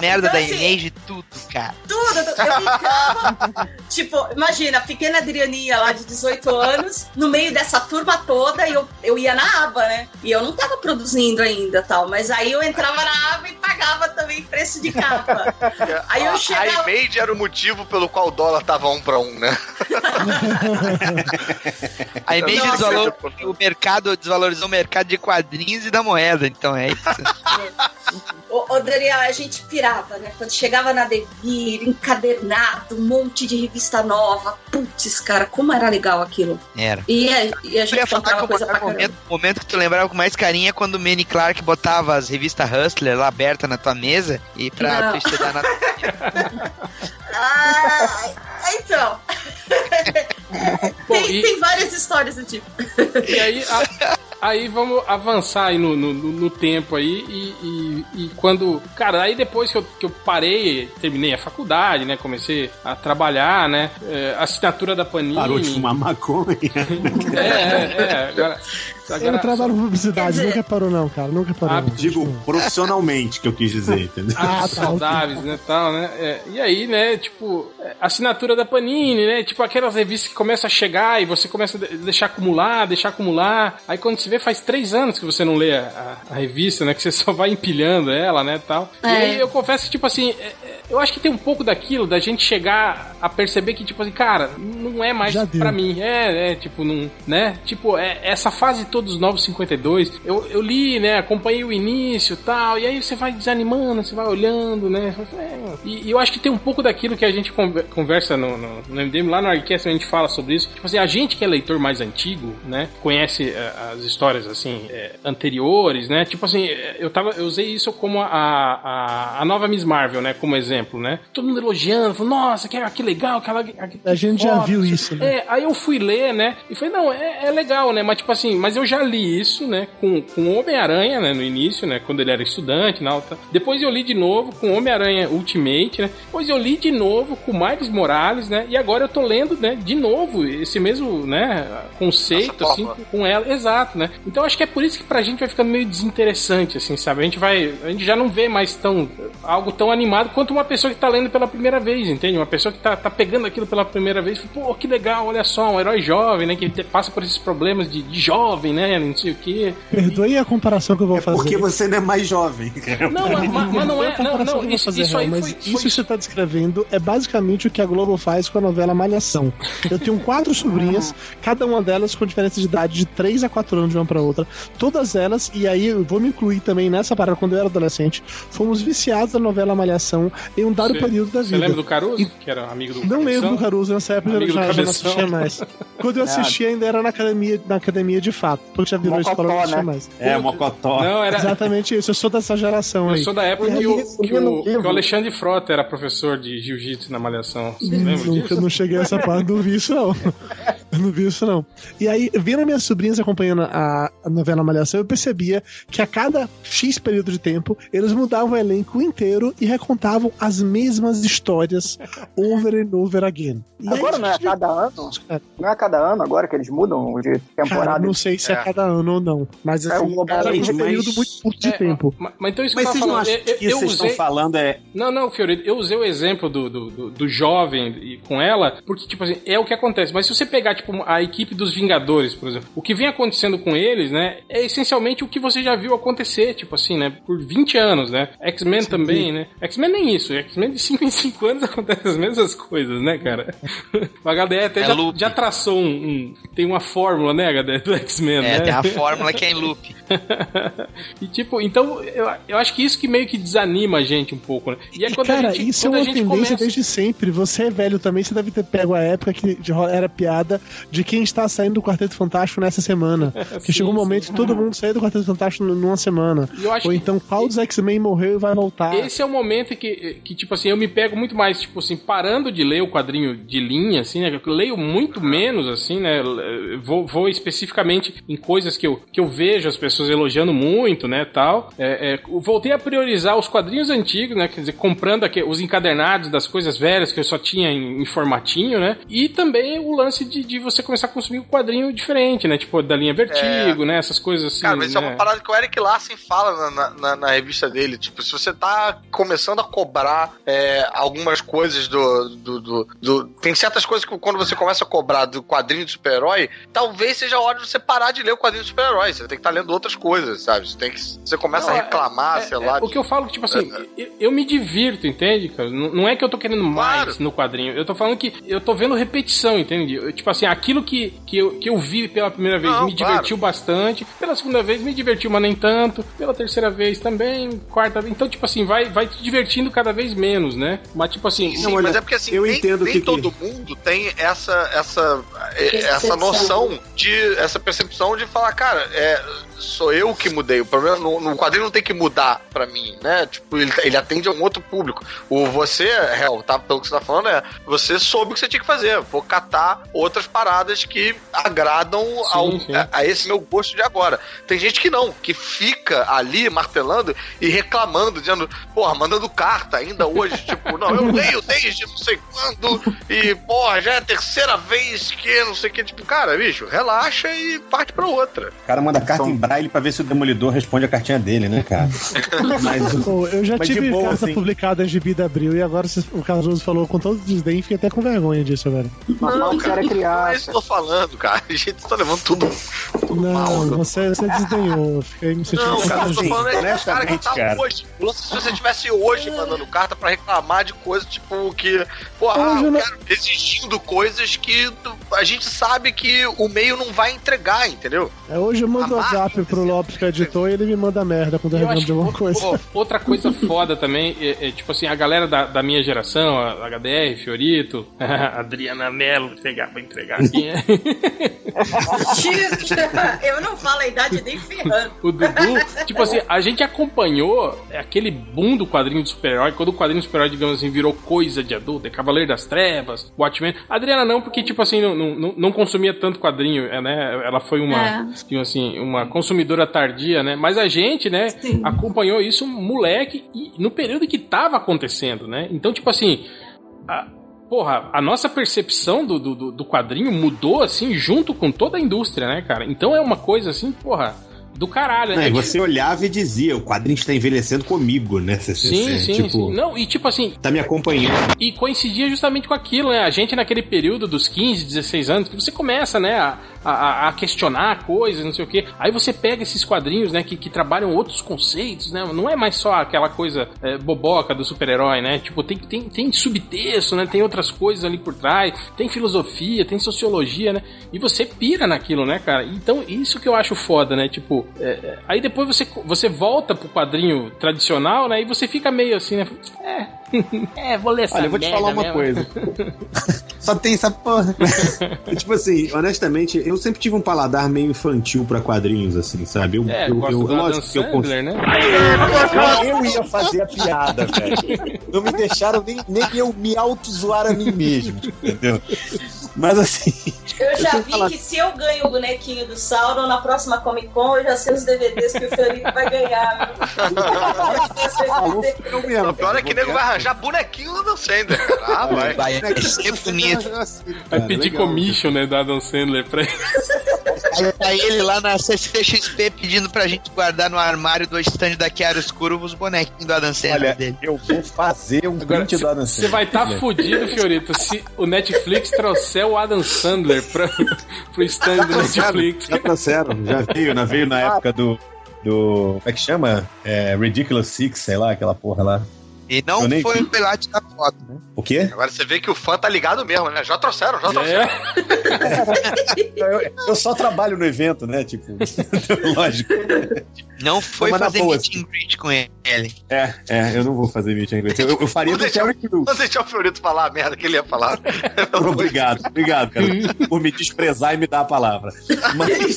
Merda Então, da assim, Image, tudo, cara. tudo. Eu ficava, tipo, imagina, pequena Adrianinha lá de 18 anos, no meio dessa turma toda, e eu, eu ia na aba, né? E eu não tava produzindo ainda tal, mas aí eu entrava na aba e pagava também preço de capa. Aí eu a, chegava- a Image era o motivo pelo qual o dólar tava um pra um, né? A Image Nossa. desvalor, o mercado desvalorizou o mercado de quadrinhos e da moeda, então é isso. Ô, ô, Daniel, a gente pirava, né? Quando chegava na Devir, encadernado, um monte de revista nova. Putz, cara, como era legal aquilo. Era. E, a- e a Eu ia gente falar que comprava o coisa pra caramba. momento, o momento que tu lembrava com mais carinho é quando o Manny Clark botava as revistas Hustler lá aberta na tua mesa e pra estudar na. Ah, então. Bom, tem, e- tem várias histórias do tipo. E aí, a- aí vamos avançar aí no, no, no- tempo aí e, e- e quando... Cara, aí depois que eu, que eu parei, terminei a faculdade, né? Comecei a trabalhar, né? é, assinatura da Panini... Parou de fumar maconha. É, é, é. Agora, Eu agora não trabalho com publicidade, dizer- nunca parou não, cara, nunca parou Ah, não. Digo profissionalmente que eu quis dizer, entendeu? Ah, tá, saudáveis, né, tal, né? É, e aí, né, tipo, assinatura da Panini, né? Tipo aquelas revistas que começam a chegar e você começa a de- deixar acumular, deixar acumular. Aí quando se vê, faz três anos que você não lê a, a- a revista, né? Que você só vai empilhando ela, né, tal. E É. aí eu confesso que, tipo assim, é, é, eu acho que tem um pouco daquilo da gente chegar a perceber que, tipo assim, cara, não é mais pra mim. É, é, tipo, não, né? Tipo, é, essa fase toda dos Novos 52, eu, eu li, né? Acompanhei o início e tal, e aí você vai desanimando, você vai olhando, né? É, e, e eu acho que tem um pouco daquilo que a gente conver- conversa no, no, no MDM, lá no Arquest a gente fala sobre isso. Tipo assim, a gente que é leitor mais antigo, né? Conhece eh, as histórias, assim, eh, anteriores, né? Tipo assim, eh, eu, tava, eu usei isso como a, a, a nova Miss Marvel, né? Como exemplo, né? Todo mundo elogiando, falando, nossa, que, que legal, aquela. que A gente já foda, viu não sei isso, o quê." né? É, aí eu fui ler, né? E falei, não, é, é legal, né? Mas tipo assim, mas eu já li isso, né? Com, com Homem-Aranha, né? No início, né? Quando ele era estudante tal. tá. Depois eu li de novo com Homem-Aranha Ultimate, né? Depois eu li de novo com Miles Morales, né? E agora eu tô lendo, né? De novo esse mesmo, né? Conceito, Essa assim, com ela. Exato, né? Então acho que é por isso que pra gente vai ficando meio desinteressante, assim, sabe? A gente vai. A gente já não vê mais tão. algo tão animado quanto uma pessoa que tá lendo pela primeira vez, entende? Uma pessoa que tá, tá pegando aquilo pela primeira vez, fala, pô, que legal, olha só, um herói jovem, né? Que passa por esses problemas de, de jovem, né? Não sei o quê. Perdoe a comparação que eu vou fazer. Porque você não é mais jovem. Não, mas, mas- não é. Não, não, vou isso, fazer, isso aí mas foi- isso que você tá descrevendo é basicamente o que a Globo faz com a novela Malhação. Eu tenho quatro sobrinhas, cada uma delas com diferença de idade de 3 a 4 anos de uma pra outra. Todas elas, e aí eu vou me incluir também nessa parada quando eu era adolescente, fomos viciados da novela Malhação em um dado Você- período da Você vida. lembra do Caruso? Que era amigo do Não lembro do? Caruso, nessa época eu já, já não assistia mais. Quando eu assisti ainda era na academia, na academia de fato, porque já virou Mocotó, escola não assistia né? mais. É, Mocotó. Não, era. Exatamente isso, eu sou dessa geração Eu aí. sou da época E que, o, eu que, o, que o Alexandre Frota era professor de jiu-jitsu na Malhação. Você lembra Nunca disso? não cheguei a essa parte, não vi isso não. Eu não vi isso não. E aí, vendo minhas sobrinhas acompanhando a, a novela Malhação, eu percebia que a cada X período de tempo, eles mudavam o elenco inteiro e recontavam as mesmas histórias over and over again. E Agora aí, não é a cada ano? Não é a cada ano agora que eles mudam de Cara, temporada? não sei se é. É. cada ano ou não, mas É, assim, o global- era um período mas- muito curto de É, tempo. Mas, mas então isso Mas que eu vocês tava não falando. acham Eu, que eu vocês usei... estão falando é. Não, não, Fiorito, eu usei o exemplo do, do, do, do jovem e com ela, porque, tipo assim, é o que acontece. Mas se você pegar, tipo, a equipe dos Vingadores, por exemplo, o que vem acontecendo com eles, né, é essencialmente o que você já viu acontecer, tipo assim, né, por 20 anos, né? X-Men também, né? X-Men nem isso, X-Men de 5 em 5 anos acontecem as mesmas coisas, né, cara? O HDE até É já, já traçou um, um- Tem uma fórmula, né, HDE, do X-Men, É, né? tem a fórmula que é em loop. e tipo, então eu, eu acho que isso que meio que desanima a gente um pouco, né? E é E, quando cara, a gente, isso é uma gente tendência desde sempre. Você é velho também, você deve ter pego a época que era piada de quem está saindo do Quarteto Fantástico nessa semana. Que Sim, chegou um sim. momento que todo mundo saiu do Quarteto Fantástico numa semana. Ou então qual dos X-Men morreu e vai voltar. Esse é o momento que, que, tipo assim, eu me pego muito mais, tipo assim, parando de ler o quadrinho de linha, assim, né? Eu leio muito menos, assim, né? Vou, vou especificamente em coisas que eu, que eu vejo as pessoas elogiando muito, né, tal. É, é, voltei a priorizar os quadrinhos antigos, né? Quer dizer, comprando aqui, os encadernados das coisas velhas que eu só tinha em, em formatinho, né? E também o lance de, de você começar a consumir um quadrinho diferente, né? Tipo, da linha Vertigo, né? Essas coisas assim. Cara, mas isso é né? uma parada que o Eric Larsen fala na, na, na revista dele. Tipo, se você tá começando a cobrar é, algumas coisas do, do, do, do- Tem certas coisas que quando você começa a cobrar do quadrinho de super-herói, talvez seja a hora de você parar de ler o quadrinho de super-herói. Você tem que estar lendo outras coisas, sabe? Você, tem que, você começa Não, a reclamar, é- sei é- lá. O que eu falo que, tipo assim, eu, eu me divirto, entende, cara? Não, não é que eu tô querendo mais Claro. no quadrinho. Eu tô falando que eu tô vendo repetição, entende? Eu, tipo assim, aquilo que, que, eu, que eu vi pela primeira vez Não, me claro. divertiu bastante. Pela segunda vez me divertiu, mas nem tanto. Pela terceira vez também. Quarta vez. Então, tipo assim, vai, vai te divertindo cada vez menos, né? Mas, tipo assim. Sim, Não, olha, mas é porque assim, eu nem, entendo nem que- que- todo mundo tem essa essa essa noção de essa percepção de falar, cara, é, sou eu que mudei. O problema no, no quadrinho não tem que mudar pra mim, né? Tipo, ele, ele atende a um outro público. O você, Hel, tá, pelo que você tá falando, é você soube o que você tinha que fazer. Vou catar outras paradas que agradam ao, sim. A, a esse meu gosto de agora. Tem gente que não, que fica ali martelando e reclamando, dizendo, porra, mandando carta ainda hoje, tipo, não, eu leio desde não sei quando, e porra, já é a terceira vez que não sei o que, tipo, cara, bicho, relaxa e parte pra outra. O cara manda carta em braille pra ver se o Demolidor responde a cartinha dele, né, cara? Mas o- Pô, eu já Mas de tive boa, carta assim. publicada em Gibi da Abril e agora o Carlos falou com todo desdém e fiquei até com vergonha disso agora. Mas mal era Não é isso que eu tô falando, cara. A gente tá levando tudo, tudo mal. Não, né? você, você desdenhou. Fiquei me sentindo Não, cara, eu tô falando é dos caras que honestamente, tá cara. hoje. O Se você tivesse hoje mandando carta pra reclamar de coisas, tipo, que. Porra, Hoje eu não- cara, exigindo coisas que a gente sabe que o meio não vai entregar, entendeu? É, hoje eu mando A WhatsApp pro Lopes que é editor e ele me manda merda quando eu Eu reclamo de alguma coisa. pô, outra coisa foda também é, é, tipo assim, a galera da, da minha geração, a HDR, Fiorito, Adriana Mello, pegar pra entregar aqui. né? Eu não falo a idade nem ferrando. o Dudu, tipo assim, a gente acompanhou aquele boom do quadrinho de super-herói, quando o quadrinho de super-herói, digamos assim, virou coisa de adulto, é Cavaleiro das Trevas, Watchmen. A Adriana não, porque, tipo assim, não, não, não consumia tanto quadrinho, é, né? Ela foi uma, É. assim, uma consumidora tardia, né? Mas a gente, né, Sim. acompanhou isso moleque e no período que tava acontecendo, né? Então, tipo assim, a- porra, a nossa percepção do, do, do- quadrinho mudou, assim, junto com toda a indústria, né, cara? Então é uma coisa, assim, porra, do caralho, né? e você olhava e dizia, o quadrinho está envelhecendo comigo, né? Você, Sim, você, sim, tipo, sim. Não, e tipo assim, tá me acompanhando. e coincidia justamente com aquilo, né? A gente naquele período dos 15, 16 anos, que você começa, né, a, a, a questionar coisas, não sei o quê. Aí você pega esses quadrinhos, né, que, que trabalham outros conceitos, né? Não é mais só aquela coisa é, boboca do super-herói, né? Tipo, tem, tem, tem subtexto, né? Tem outras coisas ali por trás, tem filosofia, tem sociologia, né? E você pira naquilo, né, cara? Então, isso que eu acho foda, né? Tipo, é, é, aí depois você, você volta pro quadrinho tradicional, né? E você fica meio assim, né? É, é, vou ler essa Olha, eu vou te falar uma mesmo. coisa. Só tem essa porra. tipo assim, honestamente, eu sempre tive um paladar meio infantil pra quadrinhos, assim, sabe? Eu, É, eu, eu, Adam lógico que eu Sandler, né? Eu ia fazer a piada, velho. Não me deixaram nem, nem eu me auto-zoar a mim mesmo, entendeu? Mas assim, Eu já tenho vi falado- que se eu ganho o bonequinho do Sauron na próxima Comic Con, eu já sei os DVDs que o Fiorito vai ganhar. eu mesmo. O pior é que o nego vai arranjar bonequinho do Dan Sandler. Ah, vai. Vai é ser bonito. Vai pedir commission, né, do Adam Sandler pra ele. Aí tá ele lá na CCXP pedindo pra gente guardar no armário do stand da Chiaro Escuro os bonequinhos do Adam Sandler Olha, dele. eu vou fazer um Agora, print do Adam Você Sandler. vai estar tá fudido, Fiorito, se o Netflix trouxer o Adam Sandler pra, pro stand do Netflix. Já trouxeram, já veio, na, veio na época do. do. Como é que chama? É, Ridiculous Six, sei lá, aquela porra lá. E não nem foi vi. o pelate da foto, né? O quê? Agora você vê que o fã tá ligado mesmo, né? Já trouxeram, já trouxeram. É, Eu, eu só trabalho no evento, né? Tipo, lógico. Não foi Mas fazer boa, meet and greet com ele. É, é, eu não vou fazer meet and greet. Eu, eu faria Vou do deixar- Terry Crews. Vou deixar o Fiorito falar a merda que ele ia falar. Obrigado, obrigado, cara, por me desprezar e me dar a palavra. Mas,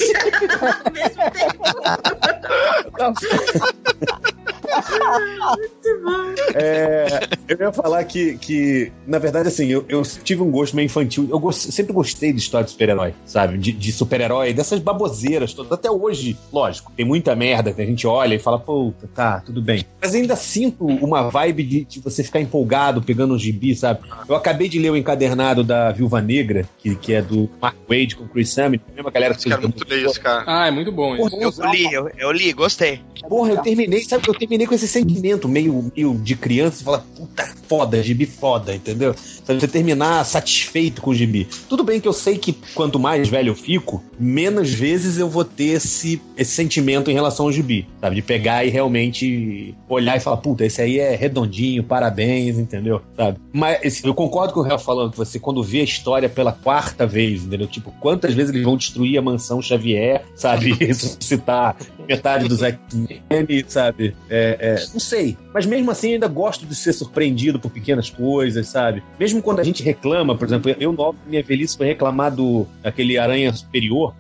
é, eu ia falar que, que na verdade, assim, eu, eu tive um gosto meio infantil. Eu gost- sempre gostei de história de super-herói, sabe? De, de super-herói, dessas baboseiras todas. Até hoje, lógico, tem muita merda que a gente olha e fala, puta, tá, tudo bem. Mas ainda sinto uma vibe de, de você ficar empolgado pegando um gibi, sabe? Eu acabei de ler o encadernado da Viúva Negra, que, que é do Mark Wade com Chris Summit, a mesma galera que fez Quero muito ler isso, cara. Ah, é muito bom isso. Porra, Eu li, eu, eu li, gostei. Porra, eu terminei, sabe? Eu terminei com esse sentimento meio, meio de criança, falar, puta, foda, gibi foda, entendeu? Você terminar satisfeito com o gibi. Tudo bem que eu sei que quanto mais velho eu fico, menos vezes eu vou ter esse, esse sentimento em relação ao gibi, sabe? De pegar e realmente olhar e falar, puta, esse aí é redondinho, parabéns, entendeu? Sabe? Mas assim, eu concordo com o Real falando que você, quando vê a história pela quarta vez, entendeu? Tipo, quantas vezes eles vão destruir a mansão Xavier, sabe? Ressuscitar metade dos X-Men, sabe? É, é, não sei. Mas mesmo assim, eu ainda gosto de ser surpreendido por pequenas coisas, sabe? Mesmo quando a gente reclama, por exemplo, eu, minha velhice, foi reclamar do aquele Aranha Superior,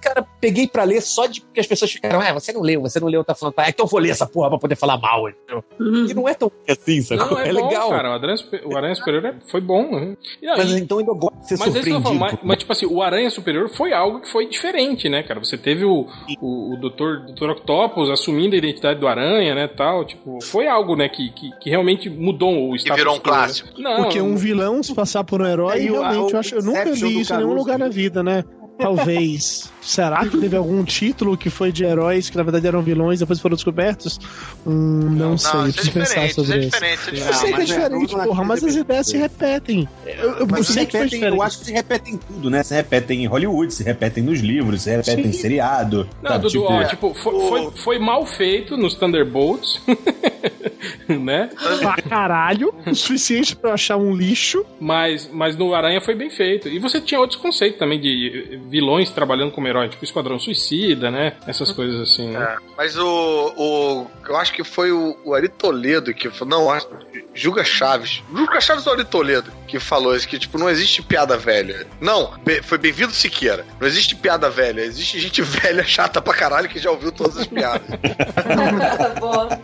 Cara, peguei pra ler só de porque as pessoas ficaram, ah, você não leu, você não leu, tá falando, ah, então eu vou ler essa porra pra poder falar mal, entendeu? E não é tão assim, sabe? Não, é, é bom, legal. cara. O Aranha, o Aranha Superior é- foi bom. Né? E aí- Mas então ainda gosto de ser mas, é que surpreendido. falando, mas, mas, tipo assim, o Aranha Superior foi algo que foi diferente, né, cara? Você teve o, o, o Dr. Dr. Octopus assumindo a identidade do Aranha, né, tal. Tipo, foi algo, né, que, que, que realmente mudou o status virou um quo, né? clássico. Não, Porque um vilão se passar por um herói, É, realmente, o eu, acho, eu nunca do isso em nenhum lugar na vida, né? Talvez. Será que teve algum título que foi de heróis que na verdade eram vilões e depois foram descobertos? Hum, não, sei, Não, eu isso é preciso pensar diferente, isso sobre é isso. diferente. isso é Eu diferente. sei que é mas é, diferente, lá, porra, mas as ideias se repetem. Eu, eu, Mas se sei que foi repetem, diferente. eu acho que se repetem em tudo, né? Se repetem em Hollywood, se repetem nos livros, se repetem em seriado. Não, sabe? Dudu, Tipo, ó, tipo, foi, foi, foi mal feito nos Thunderbolts, né? Pra caralho, o suficiente pra eu achar um lixo. Mas, mas no Aranha foi bem feito. E você tinha outros conceitos também de vilões trabalhando como herói, tipo Esquadrão Suicida, né? Essas coisas assim, né? É, mas o, o. Eu acho que foi o, o Ari Toledo que falou. Não, acho- Juga Chaves. Juga Chaves ou Ari Toledo que falou isso: que, tipo, não existe piada velha. Não, be- foi bem-vindo Siqueira. Não existe piada velha. Existe gente velha chata pra caralho que já ouviu todas as piadas. Boa.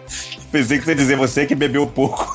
Pensei que você ia dizer você que bebeu pouco.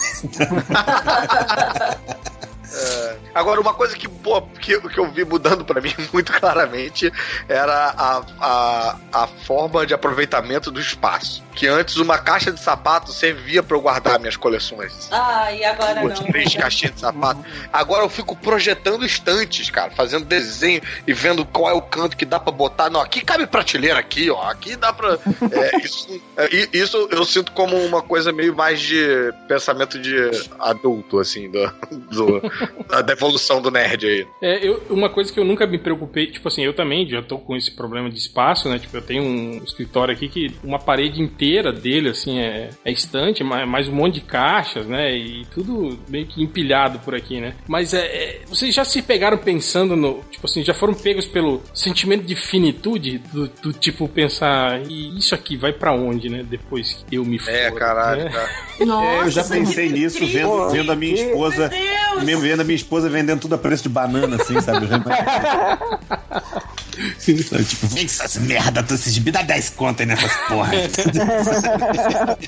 Agora, uma coisa que, pô, que, que eu vi mudando pra mim muito claramente era a, a, a forma de aproveitamento do espaço. Que antes uma caixa de sapato servia pra eu guardar minhas coleções. Ah, e agora Putz, não. três caixinhas de sapato. Agora eu fico projetando estantes, cara, fazendo desenho e vendo qual é o canto que dá pra botar. Não, aqui cabe prateleira aqui, ó. Aqui dá pra. É, isso, é, i- isso eu sinto como uma coisa meio mais de pensamento de adulto, assim, do, do- da, da evolução do nerd aí. É, eu, uma coisa que eu nunca me preocupei, tipo assim, eu também já tô com esse problema de espaço, né? Tipo, eu tenho um escritório aqui que uma parede inteira dele, assim, é, é estante, mais, um monte de caixas, né? E tudo meio que empilhado por aqui, né? Mas é, é, vocês já se pegaram pensando no. Tipo assim, já foram pegos pelo sentimento de finitude? Do, do tipo pensar, e isso aqui vai pra onde, né? Depois que eu me for. É, caralho, né? cara. Nossa, É, eu já é pensei nisso triste. vendo, vendo a minha esposa. Meu Deus! Mesmo vendo a minha esposa vendendo tudo a preço de banana, assim, sabe? Eu tipo, vem essas merda, tu esses me dá 10 contas aí nessas porra.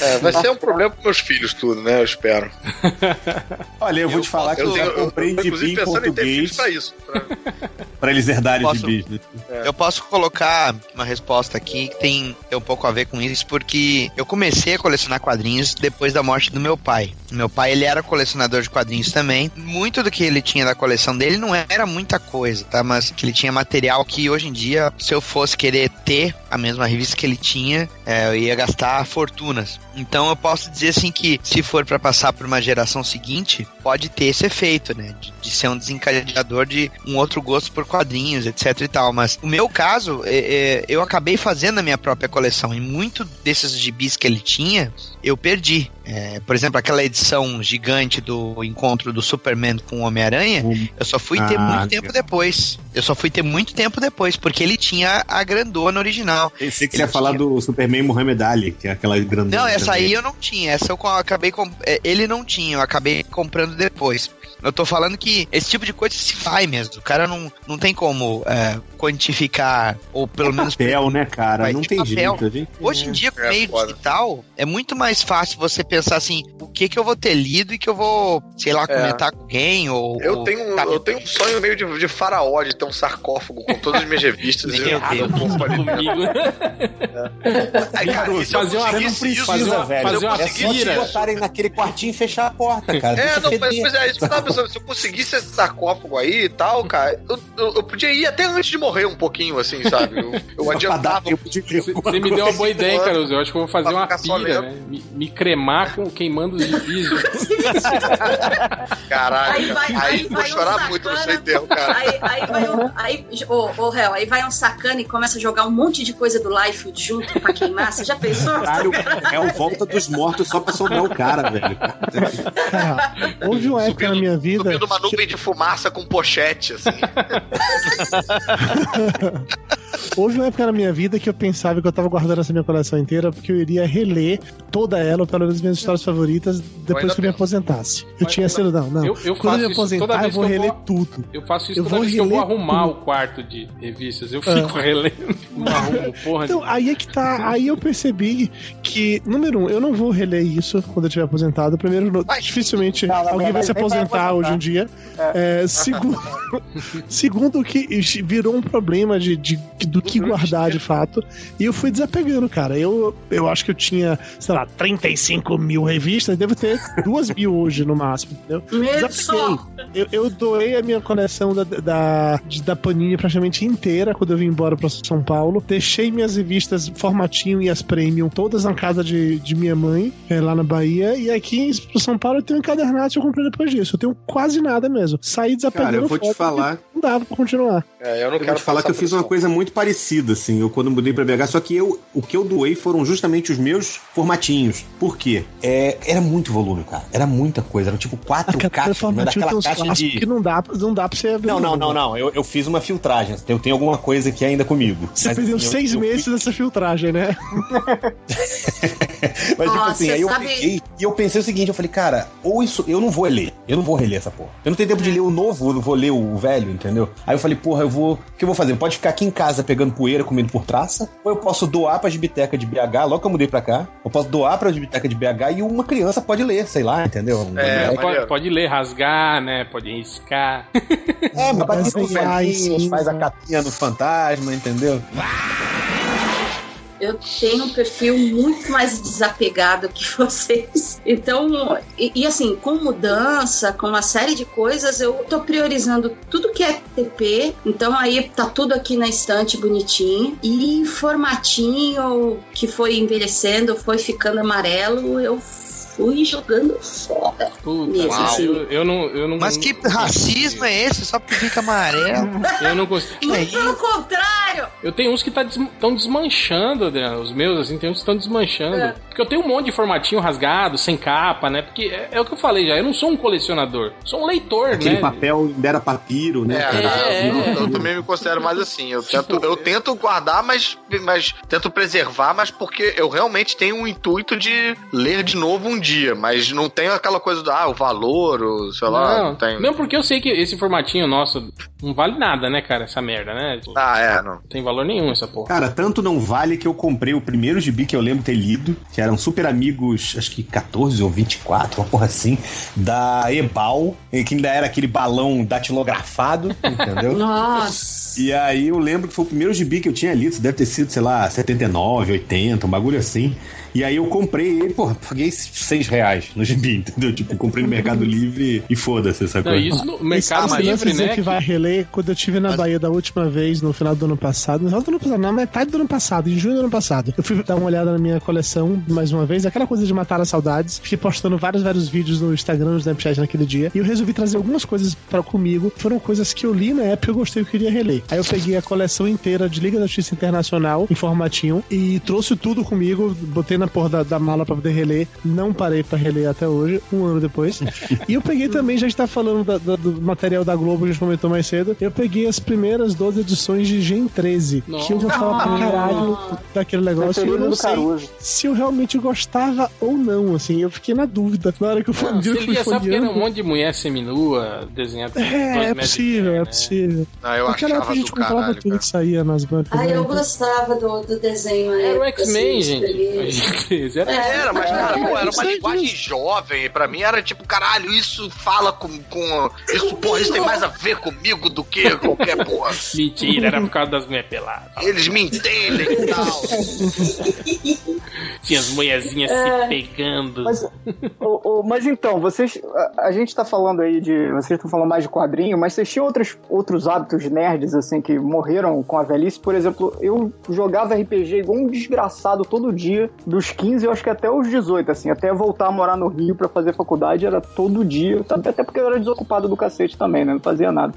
É, vai ser um problema pros meus filhos, tudo, né? Eu espero. Olha, eu vou te falar que eu, eu, eu, comprei tô, de inclusive, em pensando em ter filhos português pra isso. pra- pra eles herdarem Posso- de business. Eu posso colocar uma resposta aqui que tem, tem um pouco a ver com isso, porque eu comecei a colecionar quadrinhos depois da morte do meu pai. Meu pai, ele era colecionador de quadrinhos também. Muito do que ele tinha da coleção dele não era muita coisa, tá? Mas que ele tinha material que hoje em dia, se eu fosse querer ter a mesma revista que ele tinha, é, eu ia gastar fortunas. Então eu posso dizer assim que se for para passar por uma geração seguinte, pode ter esse efeito, né? De, de ser um desencadeador de um outro gosto por quadrinhos, etc e tal. Mas o meu caso, é, é, eu acabei fazendo a minha própria coleção e muito desses gibis que ele tinha, eu perdi. É, por exemplo, aquela edição gigante do encontro do Superman com o Homem-Aranha, eu só fui ter Ah, muito tempo depois. Eu só fui ter muito tempo depois, porque ele tinha a grandona original. Pensei que você ia falar do Superman Muhammad Ali, que é aquela grande. Não, essa aí eu não tinha. Essa eu acabei com... é, Ele não tinha, eu acabei comprando depois. Eu tô falando que esse tipo de coisa se vai mesmo. O cara não, não tem como é, quantificar, ou pelo menos. Papel, né, cara? Não tem papel. jeito. A gente... Hoje em dia, com o É meio foda. digital, é muito mais fácil você pensar assim: o que que eu vou ter lido e que eu vou, sei lá, É. comentar com alguém, ou. Eu ou- tenho, sabe? eu tenho um sonho meio de, de faraó, de ter um sarcófago com todas as minhas revistas e eu eu corpo ali dentro. Comigo. Aí, cara, eu Fazer uma- conseguisse isso, fazer uma- se eu fazer uma É só te botarem naquele quartinho e fechar a porta, cara. É, não, mas, mas é isso que eu tava pensando. Se eu conseguisse esse sarcófago aí e tal, cara, eu, eu, eu podia ir até antes de morrer um pouquinho, assim, sabe? Eu, eu adiantava. tempo de ver Você me deu uma boa ideia, Caruso. Eu acho que eu vou fazer uma pira, né? Me, me cremar com queimando os gibis. Caralho, Aí vai- aí, aí vou vai um chorar muito no seu enterro, cara. Aí, aí vai um. Aí, ô, ô, réu, aí vai um sacana e começa a jogar um monte de coisa do Life junto pra queimar. Você já pensou? Caralho, é o volta dos mortos só pra sombrar o cara, velho. Cara, houve uma época na minha vida. Subindo uma nuvem de fumaça com pochete, assim. Houve uma época na minha vida que eu pensava que eu tava guardando essa minha coleção inteira porque eu iria reler toda ela, ou pelo menos minhas histórias favoritas, depois que eu me aposentasse. Eu Mas- tinha sido, não, não. Eu- eu Quando eu me faço isso toda aposentar, eu vez vou que eu reler vou- tudo. Eu faço isso Eu toda vou vez que eu vou reler arrumar tudo. o quarto de revistas. Eu fico relendo. Não arrumo porra Então, nenhuma. aí é que tá. Aí eu percebi que, número um, eu não vou reler isso quando eu estiver aposentado. Primeiro, dificilmente Não, alguém vai se aposentar aposentar. hoje em dia. É, segundo, segundo, que virou um problema de, de- do que guardar de fato. E eu fui desapegando, cara. Eu, eu acho que eu tinha, sei lá, 35 mil revistas, devo ter duas mil hoje no máximo, entendeu? Mesmo Desapeguei. Eu, eu doei a minha coleção da, da, de- da Panini praticamente inteira quando eu vim embora pra São Paulo. Deixei minhas revistas formatinho e as premium todas na casa de, de minha mãe, é, lá na Bahia. E aqui em São Paulo eu tenho um encadernado que eu comprei depois disso. Eu tenho quase nada mesmo. Saí desapegando Cara, eu vou te falar. Não dava pra continuar. É, eu não Eu quero vou te falar que eu fiz uma coisa muito parecida, assim. Eu quando mudei pra BH, só que eu, o que eu doei foram justamente os meus formatinhos. Por quê? É, era muito volume, cara. Era muita coisa. Eram tipo quatro Aquela caixas, mas daquela caixa de. que não dá, não dá pra você abrir. Não, não, não, não. Eu, eu fiz uma filtragem. Eu tenho alguma coisa aqui ainda comigo. Você Mas, perdeu assim, eu- seis eu meses dessa filtragem, né? Mas, tipo assim, aí eu sabe- peguei e eu pensei o seguinte, eu falei, cara, ou isso, eu não vou ler, eu não vou reler essa porra. Eu não tenho tempo de ler o novo, eu não vou ler o velho, entendeu? Aí eu falei, porra, eu vou, o que eu vou fazer? Pode ficar aqui em casa pegando poeira, comendo por traça, ou eu posso doar pra biblioteca de BH, logo que eu mudei pra cá, eu posso doar pra biblioteca de BH e uma criança pode ler, sei lá, entendeu? É, Pode- maneiro. pode, pode ler, rasgar, né? Pode riscar. É, mas velhinhos, sim, faz a capinha no fantasma, entendeu? Eu tenho um perfil muito mais desapegado que vocês. Então, e, e assim, com mudança, com uma série de coisas, eu tô priorizando tudo que é TP. Então aí tá tudo aqui na estante bonitinho. E formatinho que foi envelhecendo, foi ficando amarelo, eu fui jogando fora. Puta, Mesmo, uau, assim. eu, eu não, eu não. Mas que racismo é esse? Só porque fica amarelo. Eu não consigo. Muito pelo contrário! Eu tenho uns que estão tá desmanchando, Adriano. Os meus, assim, tem uns que estão desmanchando. É. Porque eu tenho um monte de formatinho rasgado, sem capa, né? Porque é, é o que eu falei já, eu não sou um colecionador, sou um leitor, Aquele né? papel ainda era papiro, né? É, cara? cara, É, eu, é. eu também me considero mais assim. Eu tento, eu tento guardar, mas, mas tento preservar, mas porque eu realmente tenho um intuito de ler de novo um dia. Mas não tenho aquela coisa do, ah, o valor, o, sei lá, não, Não, não, porque eu sei que esse formatinho nosso não vale nada, né, cara? Essa merda, né? Não Ah, é, não. tem valor nenhum essa porra. Cara, tanto não vale que eu comprei o primeiro gibi que eu lembro ter lido, que eram Super Amigos, acho que 14 ou 24, uma porra assim, da Ebal, e que ainda era aquele balão datilografado, entendeu? Nossa! E aí eu lembro que foi o primeiro gibi que eu tinha lido, isso deve ter sido, sei lá, 79, 80, um bagulho assim. E aí eu comprei ele, porra, paguei 6 reais no gibi, entendeu? Tipo, comprei no Mercado Livre e foda-se Não, coisa. isso no Mercado Esse Livre, né? que vai reler, quando eu tive na Bahia da última vez, no final do ano passado, no final do ano passado, na metade do ano passado, em junho do ano passado, eu fui dar uma olhada na minha coleção, mais uma vez, aquela coisa de matar as saudades, fiquei postando vários, vários vídeos no Instagram, no Snapchat naquele dia, e eu resolvi trazer algumas coisas para comigo, foram coisas que eu li na época e eu gostei, eu queria reler. Aí eu peguei a coleção inteira de Liga da Justiça Internacional, em formatinho, e trouxe tudo comigo, botei na porra da, da mala pra poder reler, não parei pra reler até hoje, um ano depois. e eu peguei também, já está falando da- da- do material da Globo, a gente comentou mais cedo, eu peguei as primeiras 12 edições de Gen 13, que eu gostava pra caralho daquele negócio, e eu não sei Caruso. se eu realmente gostava ou não, assim, eu fiquei na dúvida. Na hora que eu fui, Não, um eu você fui lia só porque era um monte de mulher seminua desenhada. É, é possível, é possível. Não, eu Naquela época a gente comprava caralho, tudo cara. que saía nas bancas. Ai, né? eu gostava do, do desenho. na Era o época, X-Men, assim, gente. Feliz. Era Era, mas cara, pô, era uma sei linguagem jovem. Pra mim era tipo, caralho, isso fala com. com isso, porra, isso tem mais a ver comigo do que qualquer porra. Mentira, era por causa das mulheres peladas. Eles me entendem e tal. Tinha as mulherzinhas se pegando. Mas, mas então, vocês. A, a gente tá falando aí de. Vocês estão falando mais de quadrinho, mas vocês tinham outros, outros hábitos nerds, assim, que morreram com a velhice. Por exemplo, eu jogava RPG igual um desgraçado todo dia, dos 15, eu acho que até os 18, assim, até voltar a morar no Rio pra fazer faculdade, era todo dia. Até porque eu era desocupado do cacete também, né? Não fazia nada.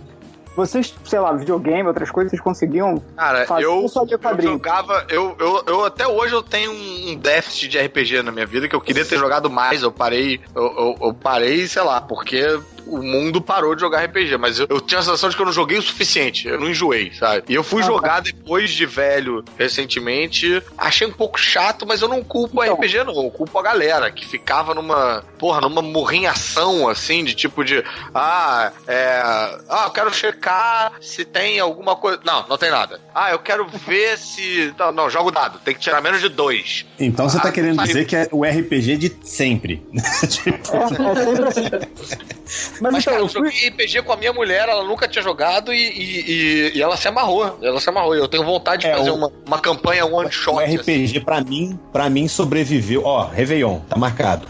Vocês, sei lá, videogame, outras coisas, vocês conseguiam Cara, fazer eu, só de eu quadrinho? jogava. Eu, eu, eu até hoje eu tenho um déficit de RPG na minha vida que eu queria ter jogado mais. Eu parei. Eu, eu, eu parei, sei lá, porque o mundo parou de jogar RPG. Mas eu, eu tinha a sensação de que eu não joguei o suficiente. Eu não enjoei, sabe? E eu fui jogar depois de velho, recentemente. Achei um pouco chato, mas eu não culpo Então. o RPG, não. Eu culpo a galera que ficava numa, porra, numa morrinhação, assim, de tipo de, ah, é, ah, eu quero checar se tem alguma coisa. Não, não tem nada. Ah, eu quero ver se. Não, não, joga o dado. Tem que tirar menos de dois. Então você tá Ah, querendo saiu. dizer que é o RPG de sempre. tipo, É, é sempre assim. Mas, Mas, então, cara, eu eu fui. joguei RPG com a minha mulher, ela nunca tinha jogado e, e, e- e ela se amarrou. Ela se amarrou. Eu tenho vontade de É, fazer o- uma, uma campanha one shot. o assim. RPG, pra mim, pra mim, sobreviveu. Ó, Réveillon, tá marcado.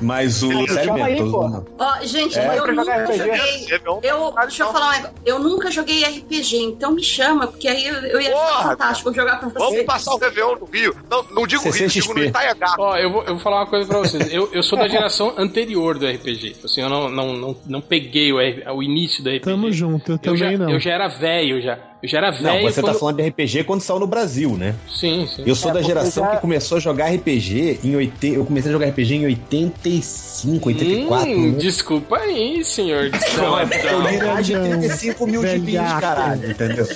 Mas o. Aí, sério mesmo. Ó, gente, É, eu pra jogar nunca RPG. joguei. Eu, deixa eu falar um negócio. Eu nunca joguei RPG, então me chama, porque aí eu, eu ia Porra, achar fantástico jogar com Vamos você. passar o Réveillon no Rio. Não, não digo Rio, digo no Itaiagá. Ó, eu vou, eu vou falar uma coisa pra vocês. Eu, eu sou da geração anterior do RPG. Assim, eu não, não, não, não peguei o, o início do RPG. Tamo junto, eu Eu já, também não. eu já era velho já. Eu já era Não, velho. você tá quando- falando de RPG quando saiu no Brasil, né? Sim, sim. Eu sou É, da geração já- que começou a jogar RPG em 80. Eu comecei a jogar RPG em 85, 84. Hum, né? desculpa aí, senhor. Não, é porque eu li Desculpa. mais de Grandão, 35 mil velhaco. caralho, entendeu?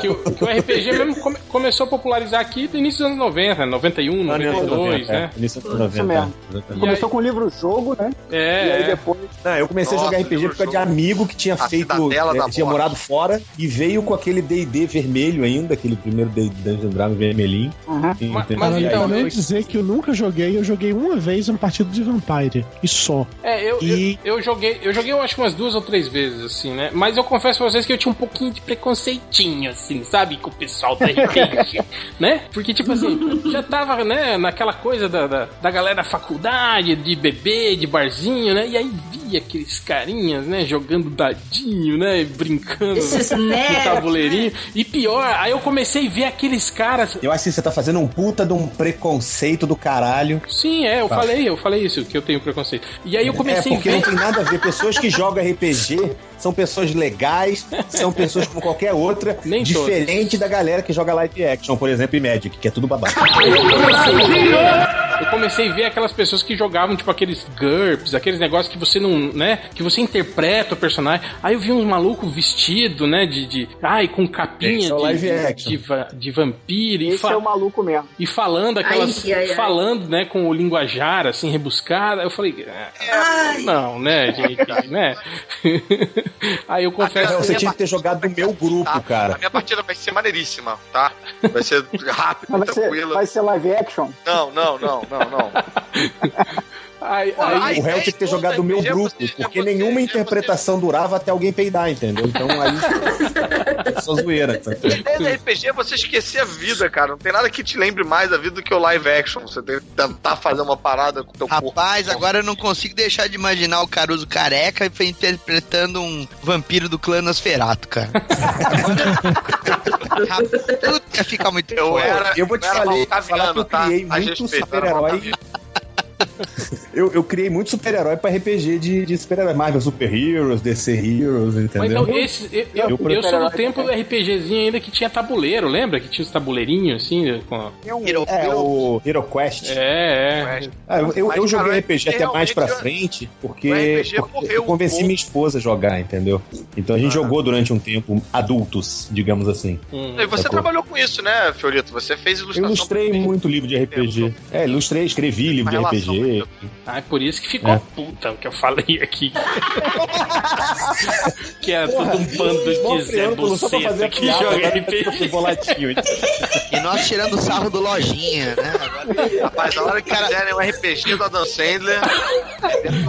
Que, o, que o RPG mesmo come- começou a popularizar aqui no início dos anos 90, 91, 92, né? Início dos Isso 90. mesmo. exatamente. Começou com o livro-jogo, né? e aí É, é. depois. Não, eu comecei a Nossa, jogar RPG por causa de amigo que tinha A feito. da tinha morado fora e veio com aquele DD vermelho ainda, aquele primeiro D&D Dungeon Dragon vermelhinho. Uhum. Mas- mas Mas E aí- então, então, eu- nem dizer que eu nunca joguei, eu joguei uma vez um partido de Vampire. E só. É, eu, E- eu, eu joguei, eu joguei eu acho que umas duas ou três vezes, assim, né? Mas eu confesso pra vocês que eu tinha um pouquinho de preconceitinho, assim, sabe? Com o pessoal da RPG, né? Porque, tipo assim, já tava, né, naquela coisa da, da, da galera da faculdade, de bebê, de barzinho, né? E aí via aqueles carinhas, né, jogando dadinho, né? Brincando Esses no nerds. tabuleirinho. E pior, aí eu comecei a ver aqueles caras Eu acho que você tá fazendo um puta de um preconceito do caralho. Sim, é, eu Tá. falei, eu falei isso, que eu tenho preconceito. E aí eu É, comecei a porque ver. não tem nada a ver. Pessoas que jogam RPG são pessoas legais, são pessoas como qualquer outra, Nem diferente da galera que joga live action, por exemplo, e Magic, que é tudo babaca. Eu comecei, a ver aquelas pessoas que jogavam, tipo, aqueles GURPS, aqueles negócios que você não, né? Que você interpreta o personagem. Aí eu vi uns malucos vestidos, né? De. de ai, com capinha é de, live de, de, de vampiro e, Esse é o maluco mesmo. e falando aquelas. Ai, ai, ai. Falando, né, com o linguajar, assim, rebuscado. Eu falei, ah, não, né, gente, né? Aí eu confesso. Você tinha que ter jogado no meu grupo, Tá? A cara. minha partida vai ser maneiríssima, tá? Vai ser rápida, ser, tranquila. vai ser live action? Não, não, não, não, não. Aí, Pô, aí- O réu tinha que ter jogado no meu grupo, você- porque você- nenhuma você- interpretação durava até alguém peidar, entendeu? Então aí. é só zoeira. tá? Esse RPG é você esquecer a vida, cara. Não tem nada que te lembre mais da vida do que o live action. Você tem que tentar fazer uma parada com o teu corpo. Rapaz, agora eu não consigo deixar de imaginar o Caruso careca e foi interpretando um vampiro do clã Nosferato, cara. Rapaz, Puta, fica muito Eu era, Eu vou te eu falar, falar que eu tá? criei A muito super-herói. Eu, eu criei muito super-herói pra RPG de, de super-herói. Marvel Super Heroes, DC Heroes, Mas entendeu? então, esse, eu, eu, Eu eu sou do tempo do RPGzinho ainda que tinha tabuleiro, lembra? Que tinha os tabuleirinhos, assim, com... Hero- É, o Hero Quest. É, é. Ah, eu, eu, Mas, eu joguei RPG até mais pra frente porque, porque eu convenci um minha esposa a jogar, entendeu? Então a gente Ah. jogou durante um tempo adultos, digamos assim. Hum. E você Sacou? trabalhou com isso, né, Fiorito? Você fez Eu ilustração. ilustrei pra- muito livro de RPG. É, ilustrei, escrevi livro de RPG. Ah, é por isso que ficou É. puta o que eu falei aqui. que era todo um bando de Zé Buceta que piada, joga tá RPG. E nós tirando o sarro do Lojinha, né? Agora, Rapaz, na hora que quiserem um RPG do Adam Sandler,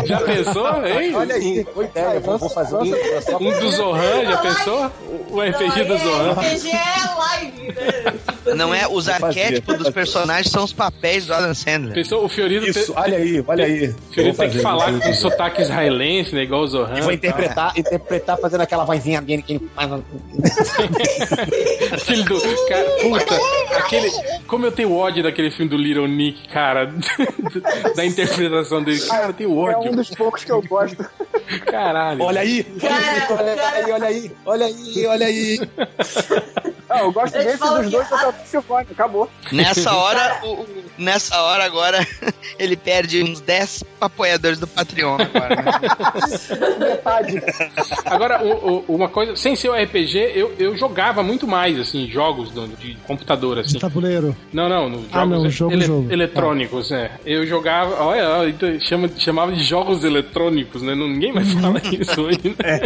Já pensou, hein? Olha aí, boa ideia. Vou, vou fazer um só Um do Zohan, já pensou? O RPG do Zohan. RPG é live, né? não é, os arquétipos dos personagens são os papéis do Adam Sandler. Pensou? O Fiorito, Isso, te- olha aí, olha aí. Vou tem que falar com fazer. sotaque israelense, né? Igual o Zohan. Eu vou interpretar, interpretar fazendo aquela vozinha dele que ele faz. Aquele do. Cara, puta, aquele. Como eu tenho ódio daquele filme do Little Nick, cara. da interpretação dele. Cara, eu tenho É um ódio. dos poucos que eu gosto. Caralho. Olha aí, Cara, olha aí, olha aí, olha aí, olha aí. Não, eu gosto Eu desse dos dois, eu a- Silvânia, acabou. Nessa hora, o- o- nessa hora agora, ele perde uns 10 apoiadores do Patreon agora. né? Metade. Agora, o- o- uma coisa, sem ser o RPG, eu, eu jogava muito mais, assim, jogos do- de computador, assim. De tabuleiro. Não, não, nos jogos Ah, não, jogo, ele- jogo. eletrônicos, é. Eu jogava, olha, olha, então chama, chamava de jogos eletrônicos, né? Não- Ninguém mais fala isso hoje, né?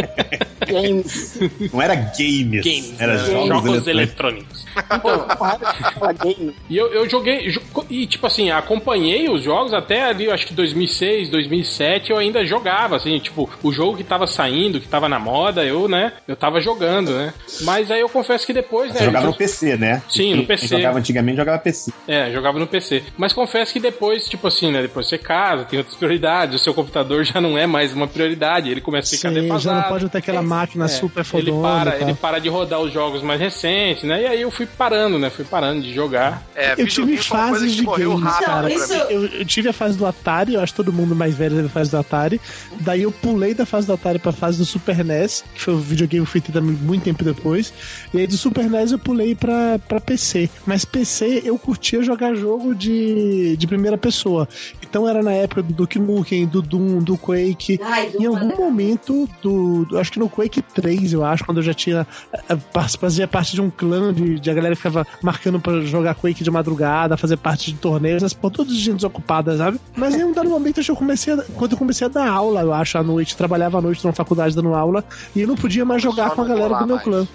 Games. Não era games. Games, era né? jogos, jogos eletrônicos. Eletrônicos. Game. E eu, eu joguei, jo- e tipo assim, acompanhei os jogos até ali, eu acho que 2006, 2007, eu ainda jogava, assim, tipo, o jogo que tava saindo, que tava na moda, eu, né, eu tava jogando, né. Mas aí eu confesso que depois, né. Você jogava eu- no PC, né? Sim, no Quem PC. jogava antigamente jogava PC. É, jogava no PC. Mas confesso que depois, tipo assim, né? Depois você casa, tem outras prioridades, o seu computador já não é mais uma prioridade, ele começa a ficar Sim, já defasado. não pode ter aquela máquina É, super ele fodona. para, e tal. ele para de rodar os jogos mais recentes, né? E aí eu fui parando, né? Fui parando de jogar. É, Eu tive videogame fases de games, rápido cara. Isso-. Eu, eu tive a fase do Atari, eu acho que todo mundo mais velho teve a fase do Atari. Daí eu pulei da fase do Atari pra fase do Super NES, que foi o videogame que eu fui ter também muito tempo depois. E aí do Super NES eu pulei pra, pra PC. Mas PC eu curtia jogar jogo de, de primeira pessoa. Então era na época do Duke Nukem, do Doom, do Quake. Ai, do Em algum momento do, do- Acho que no Quake 3, eu acho, quando eu já tinha. eh, par- Fazia parte de um clã de, de a galera que ficava marcando pra jogar Quake de madrugada, fazer parte de torneios, essas por todas as gente desocupadas, sabe? Mas em um dado momento acho que eu comecei a, Quando eu comecei a dar aula, eu acho, à noite, trabalhava à noite numa faculdade dando aula, e eu não podia mais jogar com a galera do meu clã.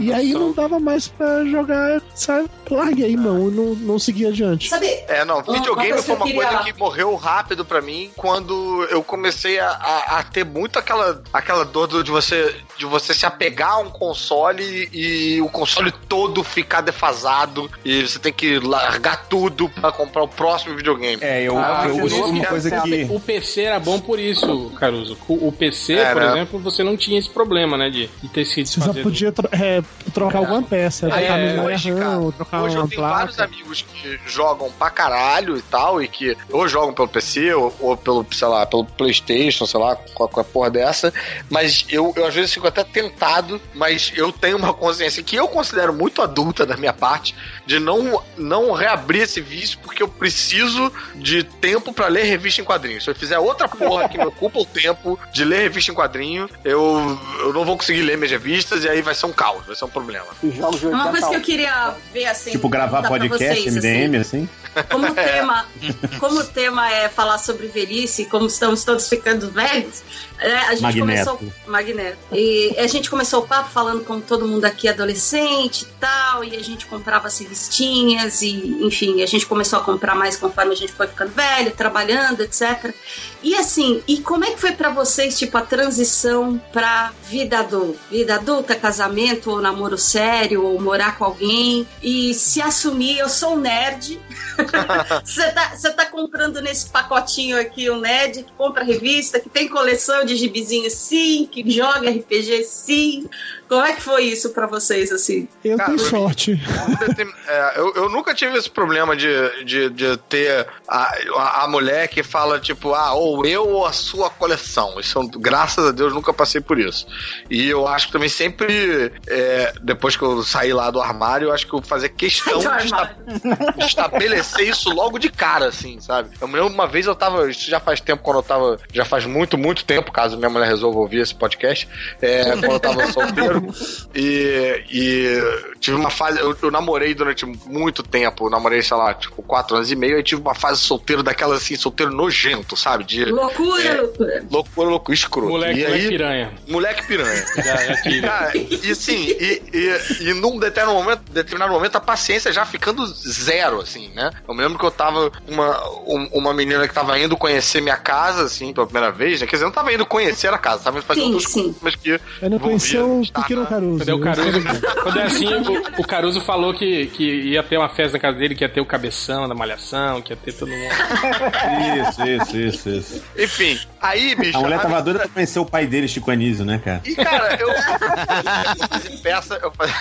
E aí só- não dava mais pra jogar, sabe? Larguei, mão, e não, não segui adiante. Sabe, É, não, videogame foi que uma queria- coisa que morreu rápido pra mim quando eu comecei a, a- a ter muito aquela, aquela dor do- de você, de você se apegar a um console e, o console todo ficar defasado e você tem que largar tudo pra comprar o próximo videogame. É, eu, Ah, eu isso uma que coisa é que. O PC era bom por isso, Caruso. O o PC, É, por né? exemplo, você não tinha esse problema, né? De, de ter sido Você só podia tro- é, trocar alguma peça, É, trocar é, hoje, RAM, cara, ou trocar Hoje eu tenho vários placa. amigos que jogam pra caralho e tal, e que ou jogam pelo PC, ou, ou pelo, sei lá, pelo Playstation, sei lá, com a, com a porra dessa, mas eu, eu às vezes fico até tentado, mas eu tenho uma consciência que eu considero muito adulta da minha parte, de não, não reabrir esse vício, porque eu preciso de tempo pra ler revista em quadrinhos. Se eu fizer outra porra que me ocupa o tempo de ler revista em quadrinho, eu, eu não vou conseguir ler minhas revistas, e aí vai ser um caos, vai ser um problema. Uma 80 coisa que eu queria ver assim. Tipo, gravar podcast, vocês, MDM, assim. Como o tema, como o tema é falar sobre velhice, como estamos todos ficando velhos, é, a gente Magneto. começou Magneto. E a gente começou o papo falando como todo mundo aqui é adolescente e tal, e a gente comprava as revistinhas e, enfim, a gente começou a comprar mais conforme a gente foi ficando velho, trabalhando, etc. E assim, e como é que foi pra vocês, tipo, a transição pra vida adulta? Vida adulta, casamento, ou namoro sério, ou morar com alguém, e se assumir, eu sou um nerd, você tá, você tá comprando nesse pacotinho aqui um nerd que compra revista, que tem coleção de gibizinho sim, que joga RPG sim. Como é que foi isso pra vocês, assim? Eu Cara, tenho sorte. É, eu, eu nunca tive esse problema de, de, de ter a, a, a mulher que fala, tipo, ah, ou eu ou a sua coleção. Isso, graças a Deus, nunca passei por isso. E eu acho que também sempre, é, depois que eu saí lá do armário, eu acho que eu fazer questão Do de esta- estabelecer isso logo de cara, assim, sabe? Eu me lembro uma vez eu tava, isso já faz tempo, quando eu tava, já faz muito, muito tempo, caso minha mulher resolva ouvir esse podcast, é, quando eu tava solteiro, e, e tive uma fase, eu, eu namorei durante muito tempo, eu namorei, sei lá, tipo, quatro anos e meio, aí tive uma fase solteiro daquela assim, solteiro nojento, sabe? De Loucura, É. loucura. loucura, loucura, escroto. Moleque, e moleque aí, piranha. moleque piranha. Já, já. Cara, e assim, e, e, e num determinado momento, determinado momento, a paciência já ficando zero, assim, né? Eu me lembro que eu tava uma, um- uma menina que tava indo conhecer minha casa, assim, pela primeira vez, né? Quer dizer, eu não tava indo conhecer a casa, tava indo fazer Sim, outras sim. coisas, mas que. Eu não conheceu o pequeno Caruso. Cadê o Caruso? Quando é assim, o, o Caruso falou que, que ia ter uma festa na casa dele, que ia ter o cabeção da malhação, que ia ter todo mundo. Isso, isso, isso, isso. Enfim, aí, bicho. A mulher tava a- doida pra conhecer o pai dele, Chico Anísio, né, cara? E, cara, eu. eu fazia peça, eu fazia.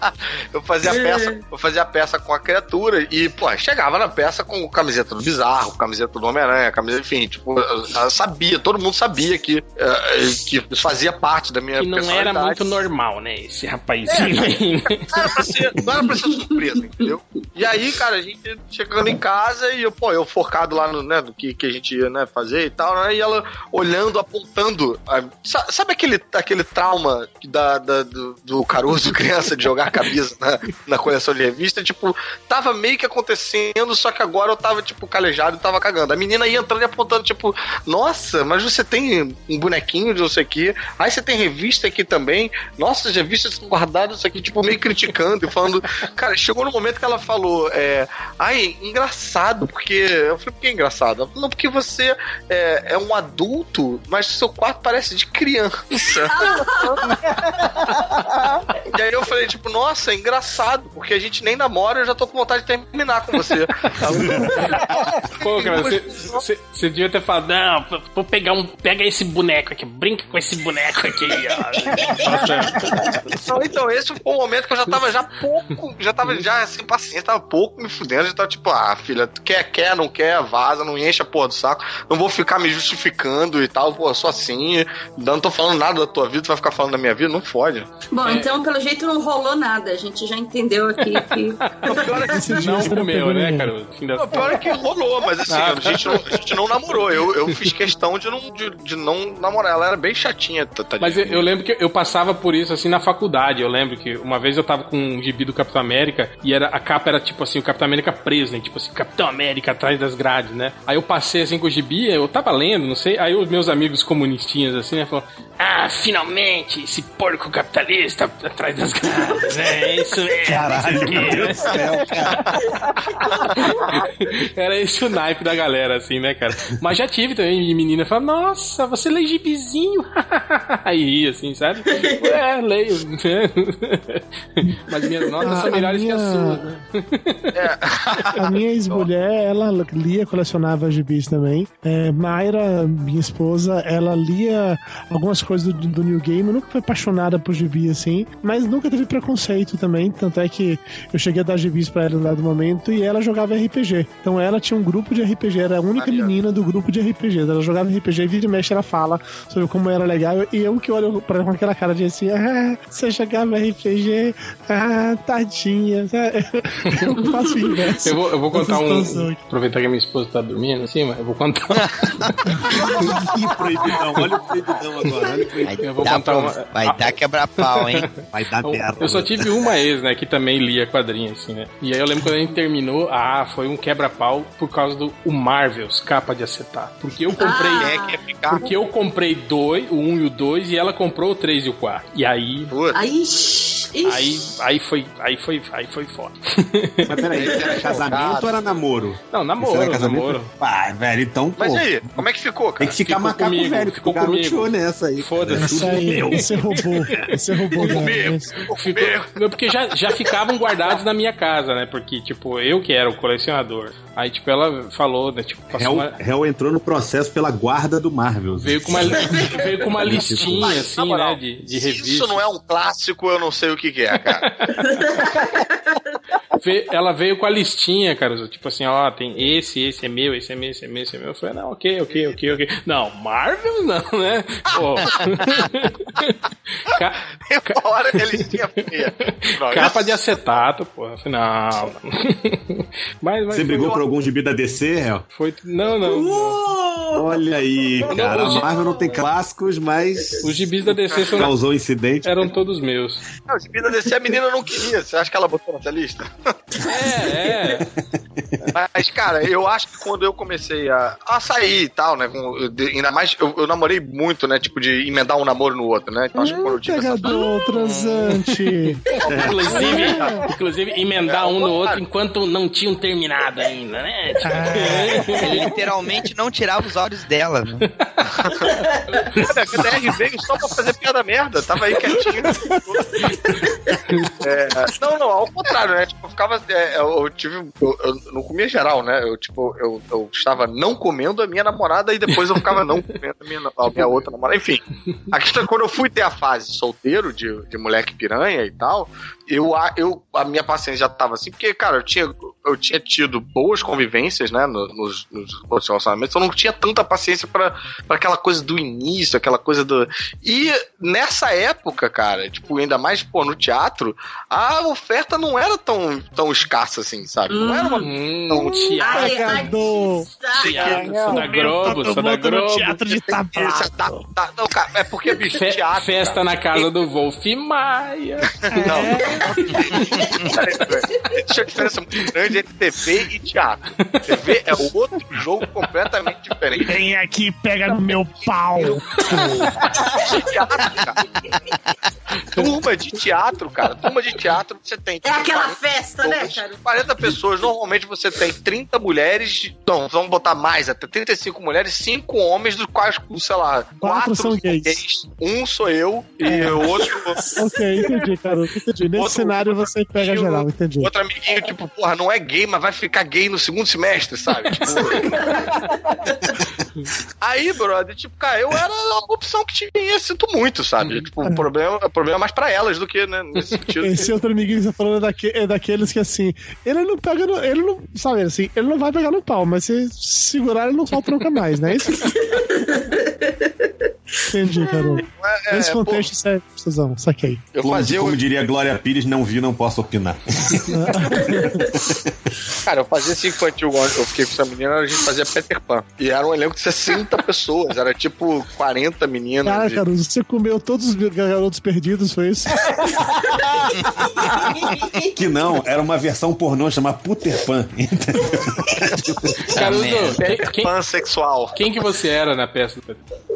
eu fazia a peça, eu fazia a peça com a criatura e, pô, chegava na peça com camiseta do Bizarro, camiseta do Homem-Aranha, camiseta, enfim, tipo, eu, sabia, todo mundo sabia que, eh, que isso fazia parte da minha Que não era muito normal, né? Esse rapazinho aí. né? Não era pra ser, não era pra ser surpresa, entendeu? E aí, cara, a gente chegando em casa e eu, pô, eu focado lá no, né, do que, que a gente ia né, fazer e tal, né? E ela olhando, apontando. sabe aquele, aquele trauma da, da- do, do Caruso, criança, de jogar camisa na, na coleção de revista? Tipo, tava meio que acontecendo, só que agora eu tava, tipo, calejado e tava cagando. A menina ia entrando e apontando, tipo, nossa, mas você tem um bonequinho de não sei o quê. Aí você tem revista aqui também. Nossa, as revistas estão guardadas aqui, tipo, meio criticando e falando. Cara, chegou no momento que ela falou, é, ai, engraçado, porque. Eu falei, por que engraçado? Ela falou, não, porque você é, é um adulto, mas seu quarto parece de criança. e aí eu falei, tipo, nossa, é engraçado, porque a gente nem namora, eu já tô com vontade de terminar com você. Pô, cara, você- devia ter falado, não, vou pegar um. Pega esse boneco aqui, brinca com esse boneco aqui, ó. Então, então, esse foi o momento que eu já tava já pouco, já tava já sem paciência, tava pouco me fudendo, já tava tipo, ah, filha, tu quer, quer, não quer, vaza, não enche a porra do saco, não vou ficar me justificando e tal, pô, sou assim, não tô falando nada da tua vida, tu vai ficar falando da minha vida, não fode. Bom, então pelo jeito não rolou nada. A gente já entendeu aqui que. O pior é que, não comeu, né, cara? O pior é que rolou, mas assim, Ah, a, gente não, a gente não namorou, eu, eu fiz questão de não, de, de não namorar, ela era bem chatinha, tadinha. Mas eu, eu lembro que eu passava por isso assim na faculdade. Eu lembro que uma vez eu tava com um gibi do Capitão América e era, a capa era tipo assim, o Capitão América preso, né? Tipo assim, Capitão América atrás das grades, né? Aí eu passei assim com o gibi, eu tava lendo, não sei. Aí os meus amigos comunistinhas assim, né? Falaram: Ah, finalmente, esse porco capitalista atrás das grades, né? É isso mesmo. Caralho, isso meu? Deus do céu, cara. Era esse o naipe da galera, assim, né, cara? Mas já tive também menina falando, nossa, você lê gibizinho. Aí ria, assim, sabe? É, leio. Mas minhas notas A- são melhores que as minha- suas, né? A minha ex-mulher, ela lia, colecionava gibis também. É, Mayra, minha esposa, ela lia algumas coisas do, do New Game. Nunca foi apaixonada por gibi assim, mas nunca teve preconceito também. Tanto é que eu cheguei a dar gibis pra ela no dado momento e ela jogava RPG. Então ela tinha um grupo de RPG, era a única menina do grupo de RPG. Ela jogava RPG e vira e mexe ela fala sobre como era legal. E eu que olho pra ela com aquela cara de assim: ah, você jogava RPG, ah, tadinha. Eu faço o inverso. Eu vou, eu vou contar um. Aproveitar que a minha esposa tá dormindo assim, mas eu vou contar. Ih, proibidão, olha o proibidão agora, olha o proibidão. Vai Eu vou dar, contar uma- vai dar quebra-pau, hein? Vai dar merda. Eu só tive uma ex, né, que também lia quadrinhos, assim, né? E aí eu lembro quando a gente terminou, ah, foi um quebra-pau por causa do o Marvels, capa de acetato. Porque eu comprei. Ah. É. Porque eu comprei dois, o 1 um e o 2, e ela comprou o 3 e o 4. E aí. Aí. Aí, aí foi, aí foi, aí foi foda. Mas peraí, era casamento ou era namoro? Não, namoro, era casamento? namoro. Ah, velho, então, pô. Mas aí, como é que ficou, cara? Tem que ficar Ficou macaco comigo, velho, ficou garoteou comigo. nessa aí. Foda-se. Isso aí, você roubou. Você roubou da Comigo. Ficou, não, porque já, já ficavam guardados na minha casa, né? Porque, tipo, eu que era o colecionador. Aí, tipo, ela falou, né? Tipo, passou Hell, uma, Hell entrou no processo pela guarda do Marvel. veio, com uma, veio com uma listinha, Mas, assim, moral, né? De, de Se revista. isso não é um clássico, eu não sei o que, que é, cara. Ela veio com a listinha, cara. Tipo assim, ó, tem esse, esse é meu, esse é meu, esse é meu, esse é meu. Eu falei, não, ok, ok, ok, ok. Não, Marvel não, né? Pô. Ca- que ele tinha feia. Não, Capa isso- de acetato, não, não. Mas, mas Você brigou por algum gibi da DC, Hel? foi- Não, não. não. Olha aí, cara. Não, A Marvel não tem clássicos, mas Os gibis da DC são, causou incidente. eram todos meus. Não, de vida desse a menina não queria. Você acha que ela botou nessa lista? É, é. Mas, cara, eu acho que quando eu comecei a, a sair e tal, né? com- eu ainda mais, eu, eu namorei muito, né? Tipo, de emendar um namoro no outro, né? Então acho que quando eu tive essa. Pegador, transante. Inclusive, inclusive, emendar um no outro enquanto não tinham terminado ainda, né? Tipo, Ele literalmente não tirava os olhos dela. Né? Cara, a KDR veio só pra fazer piada merda, tava aí quietinho. É, não, não, ao contrário, né? Tipo, eu ficava. é, eu tive. eu- eu- começo comia geral, né? Eu, tipo, eu, eu estava não comendo a minha namorada e depois eu ficava não comendo a minha, a minha outra namorada. Enfim, a questão é que quando eu fui ter a fase solteiro, de, de moleque piranha e tal, legal, eu, a- eu, a minha paciência já tava assim, porque, cara, eu tinha, eu tinha tido boas convivências, né, no- nos, nos outros relacionamentos, eu não tinha tanta paciência pra pra aquela coisa do início, aquela coisa do. E nessa época, cara, tipo, ainda mais, pô, no teatro, a oferta não era tão, tão escassa assim, sabe? Não era uma. Hum, teatro, teatro, sou da Globo, sou da Globo. teatro de dá- dá- não, cara, é porque, bicho, Fe- teatro. festa cara. na casa do Wolf Maia. Existe uma diferença muito grande entre TV e teatro. TV é outro jogo completamente diferente. Vem aqui, pega no meu pau. teatro, cara. Turma de teatro, cara. Turma de teatro, você tem. É aquela 40 festa, né, cara? 40 pessoas, normalmente você tem 30 mulheres. Não, vamos botar mais, até 35 mulheres, 5 homens, dos quais, sei lá, 4 são gays. Um sou eu e o outro. ok, entendi, cara. Entendi. Nesse Outro- cenário você pega outro- geral, entendi. Outro amiguinho, tipo, porra, não é gay, mas vai ficar gay no segundo semestre, sabe? Tipo... Aí, brother, tipo, cara, eu era uma opção que tinha, sinto muito, sabe? Tipo, o problema, o problema é mais pra elas do que, né, nesse sentido. Esse outro amiguinho que você falou é, daque- é daqueles que assim, ele não pega no. Ele não. Sabe assim, ele não vai pegar no pau, mas se segurar, ele não solta nunca mais, né? Isso... Entendi, Carol. É, Nesse pô, contexto, isso é precisão, saquei. eu Como, fazia, como o- diria Glória Pires, não vi, não posso opinar. cara, eu fazia esse infantil, eu fiquei com essa menina, a gente fazia Peter Pan. E era um elenco de 60 pessoas, era tipo 40 meninas. Cara, de- Caruso, você comeu todos os garotos perdidos, foi isso? Que não, era uma versão pornô chamada Peter Pan. Caruso, quem, Peter quem, Pan sexual. quem que você era na peça?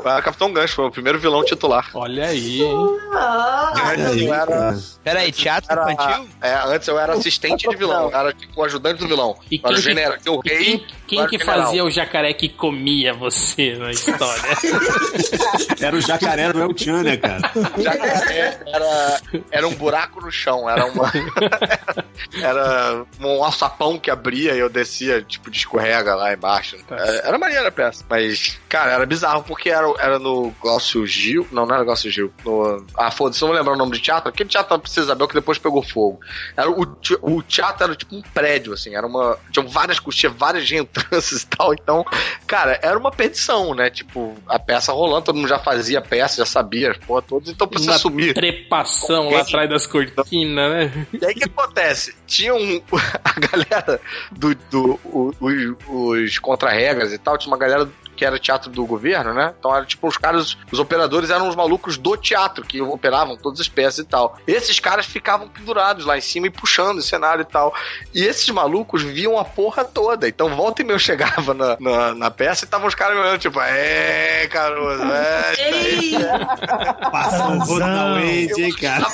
Era Capitão Gancho, foi o primeiro vilão titular. Olha aí, hein? Ah, Antes eu era, Peraí, teatro era- infantil? é, antes eu era assistente de vilão, era tipo o ajudante do vilão. E Era o quem que- general, o E rei. quem, quem era o que general. fazia o jacaré que comia você na história? Era o jacaré do El Chan, né, cara? Jacaré era, era um buraco no chão, era uma. era um alçapão que abria e eu descia, tipo, de escorrega lá embaixo. É, Era maneira a peça. Mas, cara, era bizarro porque era, era no Glaucio Gil. Não, não era Glaucio Gil. No, ah, foda-se, não vou lembrar o nome do teatro. Aquele teatro da Princesa Isabel que depois pegou fogo. Era, o, o teatro era tipo um prédio, assim. Era uma. Tinha várias coxias, várias entranças e tal. Então, cara, era uma perdição, né? Tipo, a peça rolando, todo mundo já fazia a peça, já sabia as porra todas. Então, pra você Uma sumir. trepação lá atrás das cortinas, né? E aí o que acontece? Tinha um. A galera do. do o- o- os contra-regras e tal, tinha uma galera que era teatro do governo, né? Então era tipo os caras, os operadores eram os malucos do teatro, que operavam todas as peças e tal. Esses caras ficavam pendurados lá em cima e puxando o cenário e tal. E esses malucos viam a porra toda. Então volta e meia eu chegava na, na, na peça e estavam os caras me olhando, tipo, é, Caruso, é. Passou o Wendy, hein, cara?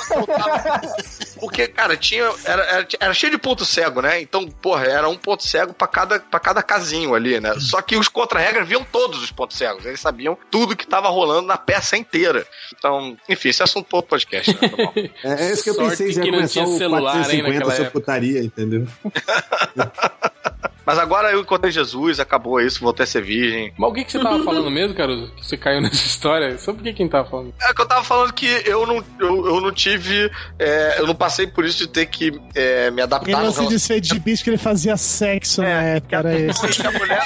Porque, cara, tinha. Era, era, era cheio de ponto cego, né? Então, porra, era um ponto cego pra cada, pra cada casinho ali, né? Só que os contra-regras viam todos os pontos cegos. Eles sabiam tudo que tava rolando na peça inteira. Então, enfim, esse assunto pro outro podcast, né? Tá bom. É isso que eu Sorte pensei, já que ia não começar tinha o celular, hein, 450 naquela sobre época. putaria, entendeu? Mas agora eu encontrei Jesus, acabou isso, voltei a ser virgem. Mas o que, que você tava falando mesmo, Caruso? Que você caiu nessa história? Sobre o que quem tava falando? É que eu tava falando que eu não, eu, eu não tive. é, eu não passei por isso de ter que é, me Ele adaptar no lance de ser de bicho que ele fazia sexo na época, era. E que a mulher.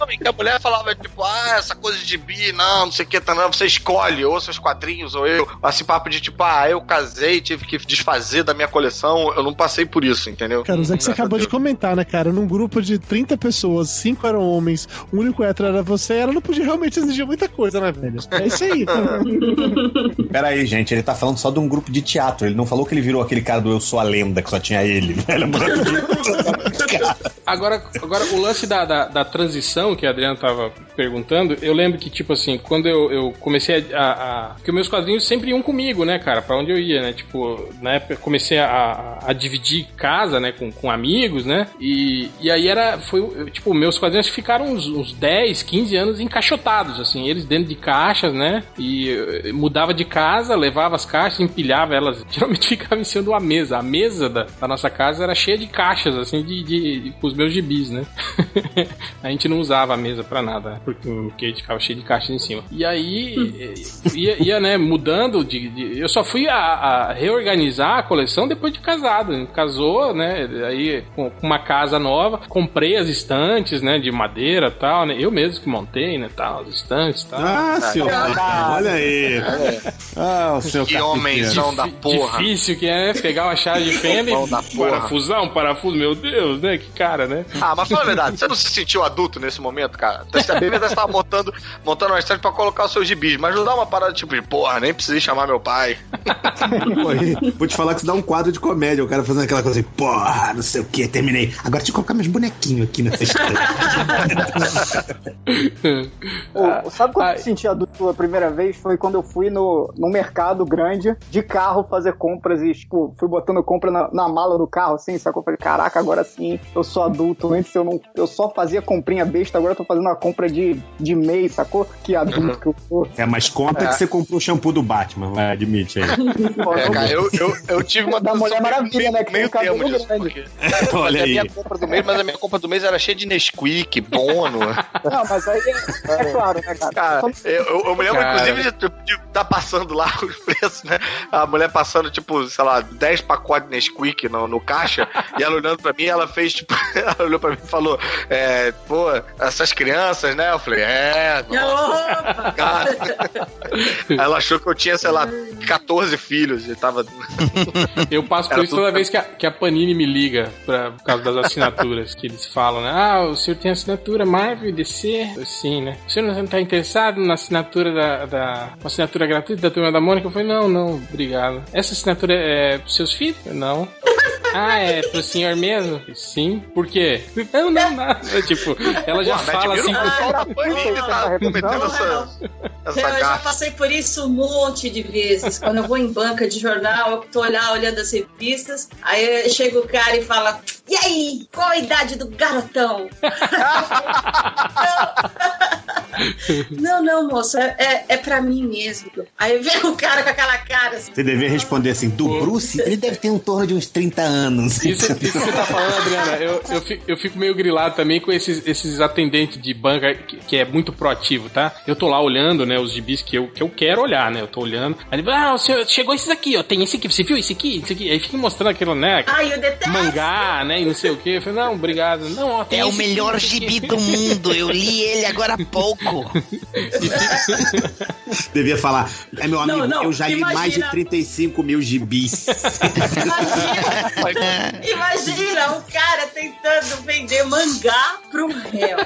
Não, que a mulher falava, tipo, ah, essa coisa de bi, não, não sei o que, tá, não, você escolhe, ou seus quadrinhos, ou eu. Assim, papo de tipo, ah, eu casei, tive que desfazer da minha coleção. Eu não passei por isso, entendeu? Cara, o Zé que você acabou de comentar, né, cara? Num grupo de 30 pessoas, 5 eram homens, o único hétero era você, ela não podia realmente exigir muita coisa, né, velho? É isso aí. Pera aí, gente, ele tá falando só de um grupo de teatro. Ele não falou que ele virou aquele cara do Eu Sou a Lenda, que só tinha ele, velho. Mano, Agora, agora o lance da, da, da transição que a Adriana tava perguntando, eu lembro que, tipo assim, quando eu, eu comecei a, a, a. Porque meus quadrinhos sempre iam comigo, né, cara, pra onde eu ia, né? Tipo, na época comecei a, a dividir casa, né, com, com amigos, né? E, e aí era. Foi, tipo, meus quadrinhos ficaram uns, uns 10, 15 anos encaixotados, assim, eles dentro de caixas, né? E eh, mudava de casa, levava as caixas, empilhava elas. Geralmente ficava em cima de uma mesa. A mesa da, da nossa casa era cheia de caixas, assim, de, de, de com os meus gibis, né? a gente não usava a mesa pra nada, porque, porque a gente ficava cheio de caixas em cima. E aí ia, ia né, mudando de, de- Eu só fui a, a reorganizar a coleção depois de casado. Casou, né? Aí com, uma casa nova, comprei as estantes, né? De madeira e tal, né? Eu mesmo que montei, né? Tal, as estantes e tal. Ah, seu Caralho. cara, olha aí. Ah, o seu Que homenzão da porra. Difícil que é, né? Pegar uma chave de fenda e parafusar um parafuso, meu Deus, né? Que cara, né? Ah, mas fala a verdade, você não se sentiu adulto nesse momento, cara? Você bem verdade, você tava montando, montando uma estante pra colocar os seus gibis, mas não dá uma parada tipo de, porra, nem precisei chamar meu pai. Pô, Vou te falar que isso dá um quadro de comédia, o cara fazendo aquela coisa assim, porra, não sei o que, terminei. Agora deixa eu colocar meus bonequinhos aqui nessa estante. Ô, sabe quando eu senti adulto a primeira vez? Foi quando eu fui no, no mercado grande de carro fazer compras e, tipo, fui botando compra na, na mala do carro, assim, sacou? Eu falei, caraca, agora sim eu sou adulto. Antes eu não eu só fazia comprinha besta, agora eu tô fazendo uma compra de, de mês, sacou? Que adulto que eu sou. É, mas conta que você comprou o shampoo do Batman, vai, admite aí. É, cara, eu, eu, eu tive uma Da Mulher meio- Maravilha, né, que meio tem o cabelo termo disso, grande. porque Olha fazia a aí. minha compra do mês, mas a minha compra do mês era cheia de Nesquik, Bono. Não, mas aí é, é claro, né, cara? Cara, eu, eu- eu me lembro, Cara. inclusive, de estar passando lá os preços, né? A mulher passando, tipo, sei lá, 10 pacotes de Nesquik no, no caixa, e ela olhando pra mim, ela fez, tipo, ela olhou pra mim e falou, é, pô, essas crianças, né? Eu falei, é, nossa, cara. Ela achou que eu tinha, sei lá, 14 filhos e tava. Eu passo por Era isso tudo- toda vez que a, que a Panini me liga pra, por causa das assinaturas. que eles falam, né? Ah, o senhor tem assinatura Marvel e DC? Eu, Sim, né? O senhor não tá interessado na assinatura da, da uma assinatura gratuita da Turma da Mônica? Eu falei, não, não, obrigado. Essa assinatura é pros seus filhos? Eu, Não. Ah, é pro senhor mesmo? Sim. Por quê? Não, não, nada. É, Tipo, ela já Pô, fala assim. Tá Não, essa, essa Eu já gafe. passei por isso um monte de vezes. Quando eu vou em banca de jornal, eu tô lá olhando as revistas, aí chega o cara e fala: E aí, qual a idade do garotão? não, não, moço, é, é, é pra mim mesmo. Aí vem o cara com aquela cara assim. Você devia responder assim, do Bruce, ele deve ter em torno de uns 30 anos. Isso, isso que você tá falando, Adriana, eu, eu, fico, eu fico meio grilado também com esses, esses atendentes de banca que, que é muito proativo, tá? Eu tô lá olhando, né, os gibis que eu, que eu quero olhar, né? Eu tô olhando. Aí ele fala, ah, o senhor, chegou esses aqui, ó, tem esse aqui, você viu esse aqui? Esse aqui? Aí fica mostrando aquilo, né? Ai, eu detesto. Mangá, né? E não sei o que. Eu falei, não, obrigado. Não, ó, tem É o melhor aqui. gibi do mundo. Eu li ele agora há pouco. Devia falar, é meu amigo, Não, não, eu já li imagina. mais de 35 mil gibis. Imagina, imagina um cara tentando vender mangá pro réu.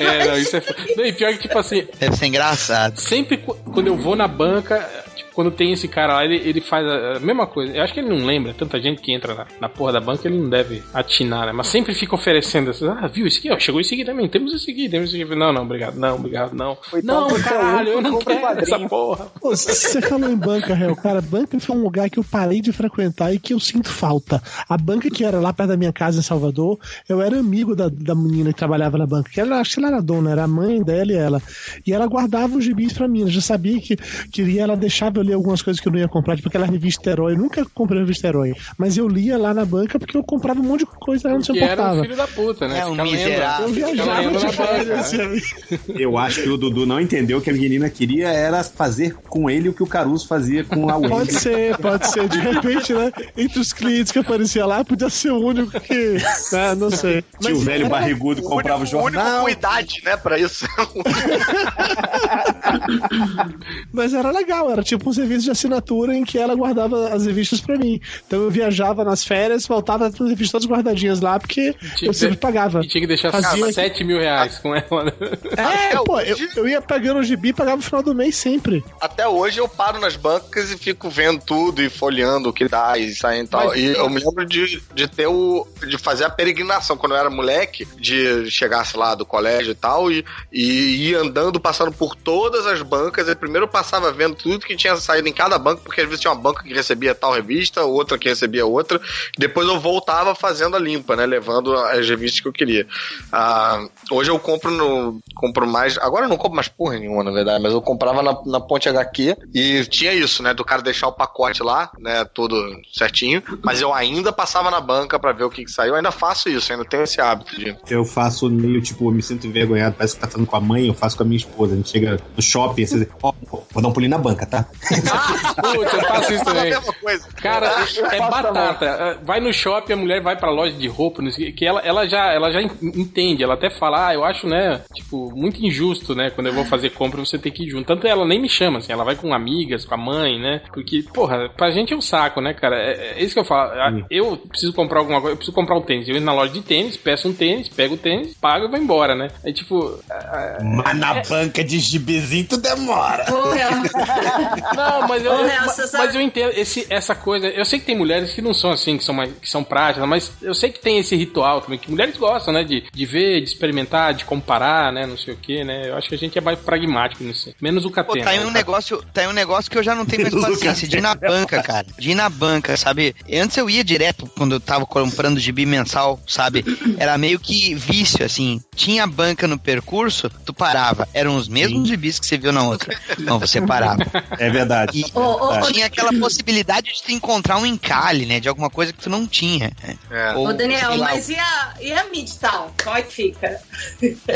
É, não, isso é. Não, e pior que, tipo assim, Deve ser engraçado. sempre qu- quando eu vou na banca, tipo, quando tem esse cara lá, ele, ele faz a, mesma coisa. Eu acho que ele não lembra, tanta gente que entra na, na porra da banca, ele não deve atinar, né? Mas sempre fica oferecendo essas, ah, viu esse aqui, ó, chegou esse aqui também, temos esse aqui, temos esse aqui. Não, não, obrigado, não, obrigado, não. Então não, é caralho, eu não quero essa porra. Pô, Você falou em banca, réu. Cara, banca foi um lugar que eu parei de frequentar e que eu sinto falta. A banca que era lá perto da minha casa em Salvador, eu era amigo da, da menina que trabalhava na banca, que ela, acho que ela era dona, era a mãe dela e ela. E ela guardava os gibis pra mim. Eu já sabia que queria, ela deixava eu ler algumas coisas que eu não ia comprar, tipo aquela revista Herói. Eu nunca comprei revista Herói. Mas eu lia lá na banca porque eu comprava um monte de coisa, ela não se Que era um importava. filho da puta, né? É um miserável. Eu viajava de banca, né? assim. Eu acho que o Dudu não entendeu que a menina queria era fazer com ele o que o Caruso fazia com a Pode Wendy. ser, pode ser. De repente, né? Entre os clientes que aparecia lá, podia ser o único que. né, não sei. Tinha o velho era- barrigudo comprava o único, o único jornal. com idade, né, pra isso. Mas era legal, era tipo com serviço de assinatura em que ela guardava as revistas pra mim. Então eu viajava nas férias, voltava com as revistas todas guardadinhas lá, porque Tinha eu sempre pagava. E tinha que deixar Fazia- 7 mil reais com ela. né? É, Até pô, eu, hoje- eu ia pagando o gibi e pagava no final do mês sempre. Até hoje eu paro nas bancas e fico vendo tudo e folheando o que dá e saindo e tal. Mas- E eu me lembro de, de ter o. de fazer a peregrinação quando eu era moleque, de chegar, sei lá, do colégio e tal, e, e ir andando, passando por todas as bancas. E primeiro eu passava vendo tudo que tinha saído em cada banco, porque às vezes tinha uma banca que recebia tal revista, outra que recebia outra. Depois eu voltava fazendo a limpa, né? Levando as revistas que eu queria. Ah, hoje eu compro no. compro mais. Agora eu não compro mais porra nenhuma, na verdade, mas eu comprava na, na Ponte HQ e tinha isso, né? Do cara deixar o pacote lá, né? Todo certinho. Mas eu ainda passava na banca pra ver o que, que saiu. Eu ainda faço isso, ainda tenho esse hábito de. Eu faço meio, tipo, eu me sinto envergonhado, parece que tá falando com a mãe, eu faço com a minha esposa. A gente chega no shopping, você diz, ó, vou dar um pulinho na banca, tá? Putz, eu faço isso a também. Cara, é batata. É, Vai no shopping, a mulher vai pra loja de roupa, não sei o quê, que ela, ela já, ela já en- entende, ela até fala, ah, eu acho, né, tipo, muito injusto, né, quando eu vou fazer compra você ter que ir junto. Tanto ela nem me chama, assim, ela vai com amigas, com a mãe, né, porque, porra, pra gente é um saco, né, cara. É, é isso que eu falo. Eu preciso comprar alguma coisa, eu preciso comprar um tênis. Eu entro na loja de tênis, peço um tênis, pego o tênis, pago e vou embora, né. É tipo, Mas na banca de gibizinho tu demora. Porra, Não, mas eu, Real, ma- você sabe- mas eu entendo esse, essa coisa. Eu sei que tem mulheres que não são assim, que são mais, que são práticas, mas eu sei que tem esse ritual também, que mulheres gostam, né? De, de ver, de experimentar, de comparar, né? Não sei o que, né? Eu acho que a gente é mais pragmático nisso. Menos o Pô, Catena. tá aí um negócio, tá aí um negócio que eu já não tenho mais paciência de ir na banca, cara. De ir na banca, sabe? Antes eu ia direto quando eu tava comprando gibi mensal, sabe? Era meio que vício, assim. Tinha banca no percurso, tu parava. Eram os mesmos gibis que você viu na outra. Não, você parava. É verdade. E tinha aquela possibilidade de tu encontrar um encalhe, né? De alguma coisa que tu não tinha. né? É. Ou, Ô, Daniel, mas e a, e a Midtown? Como é que fica?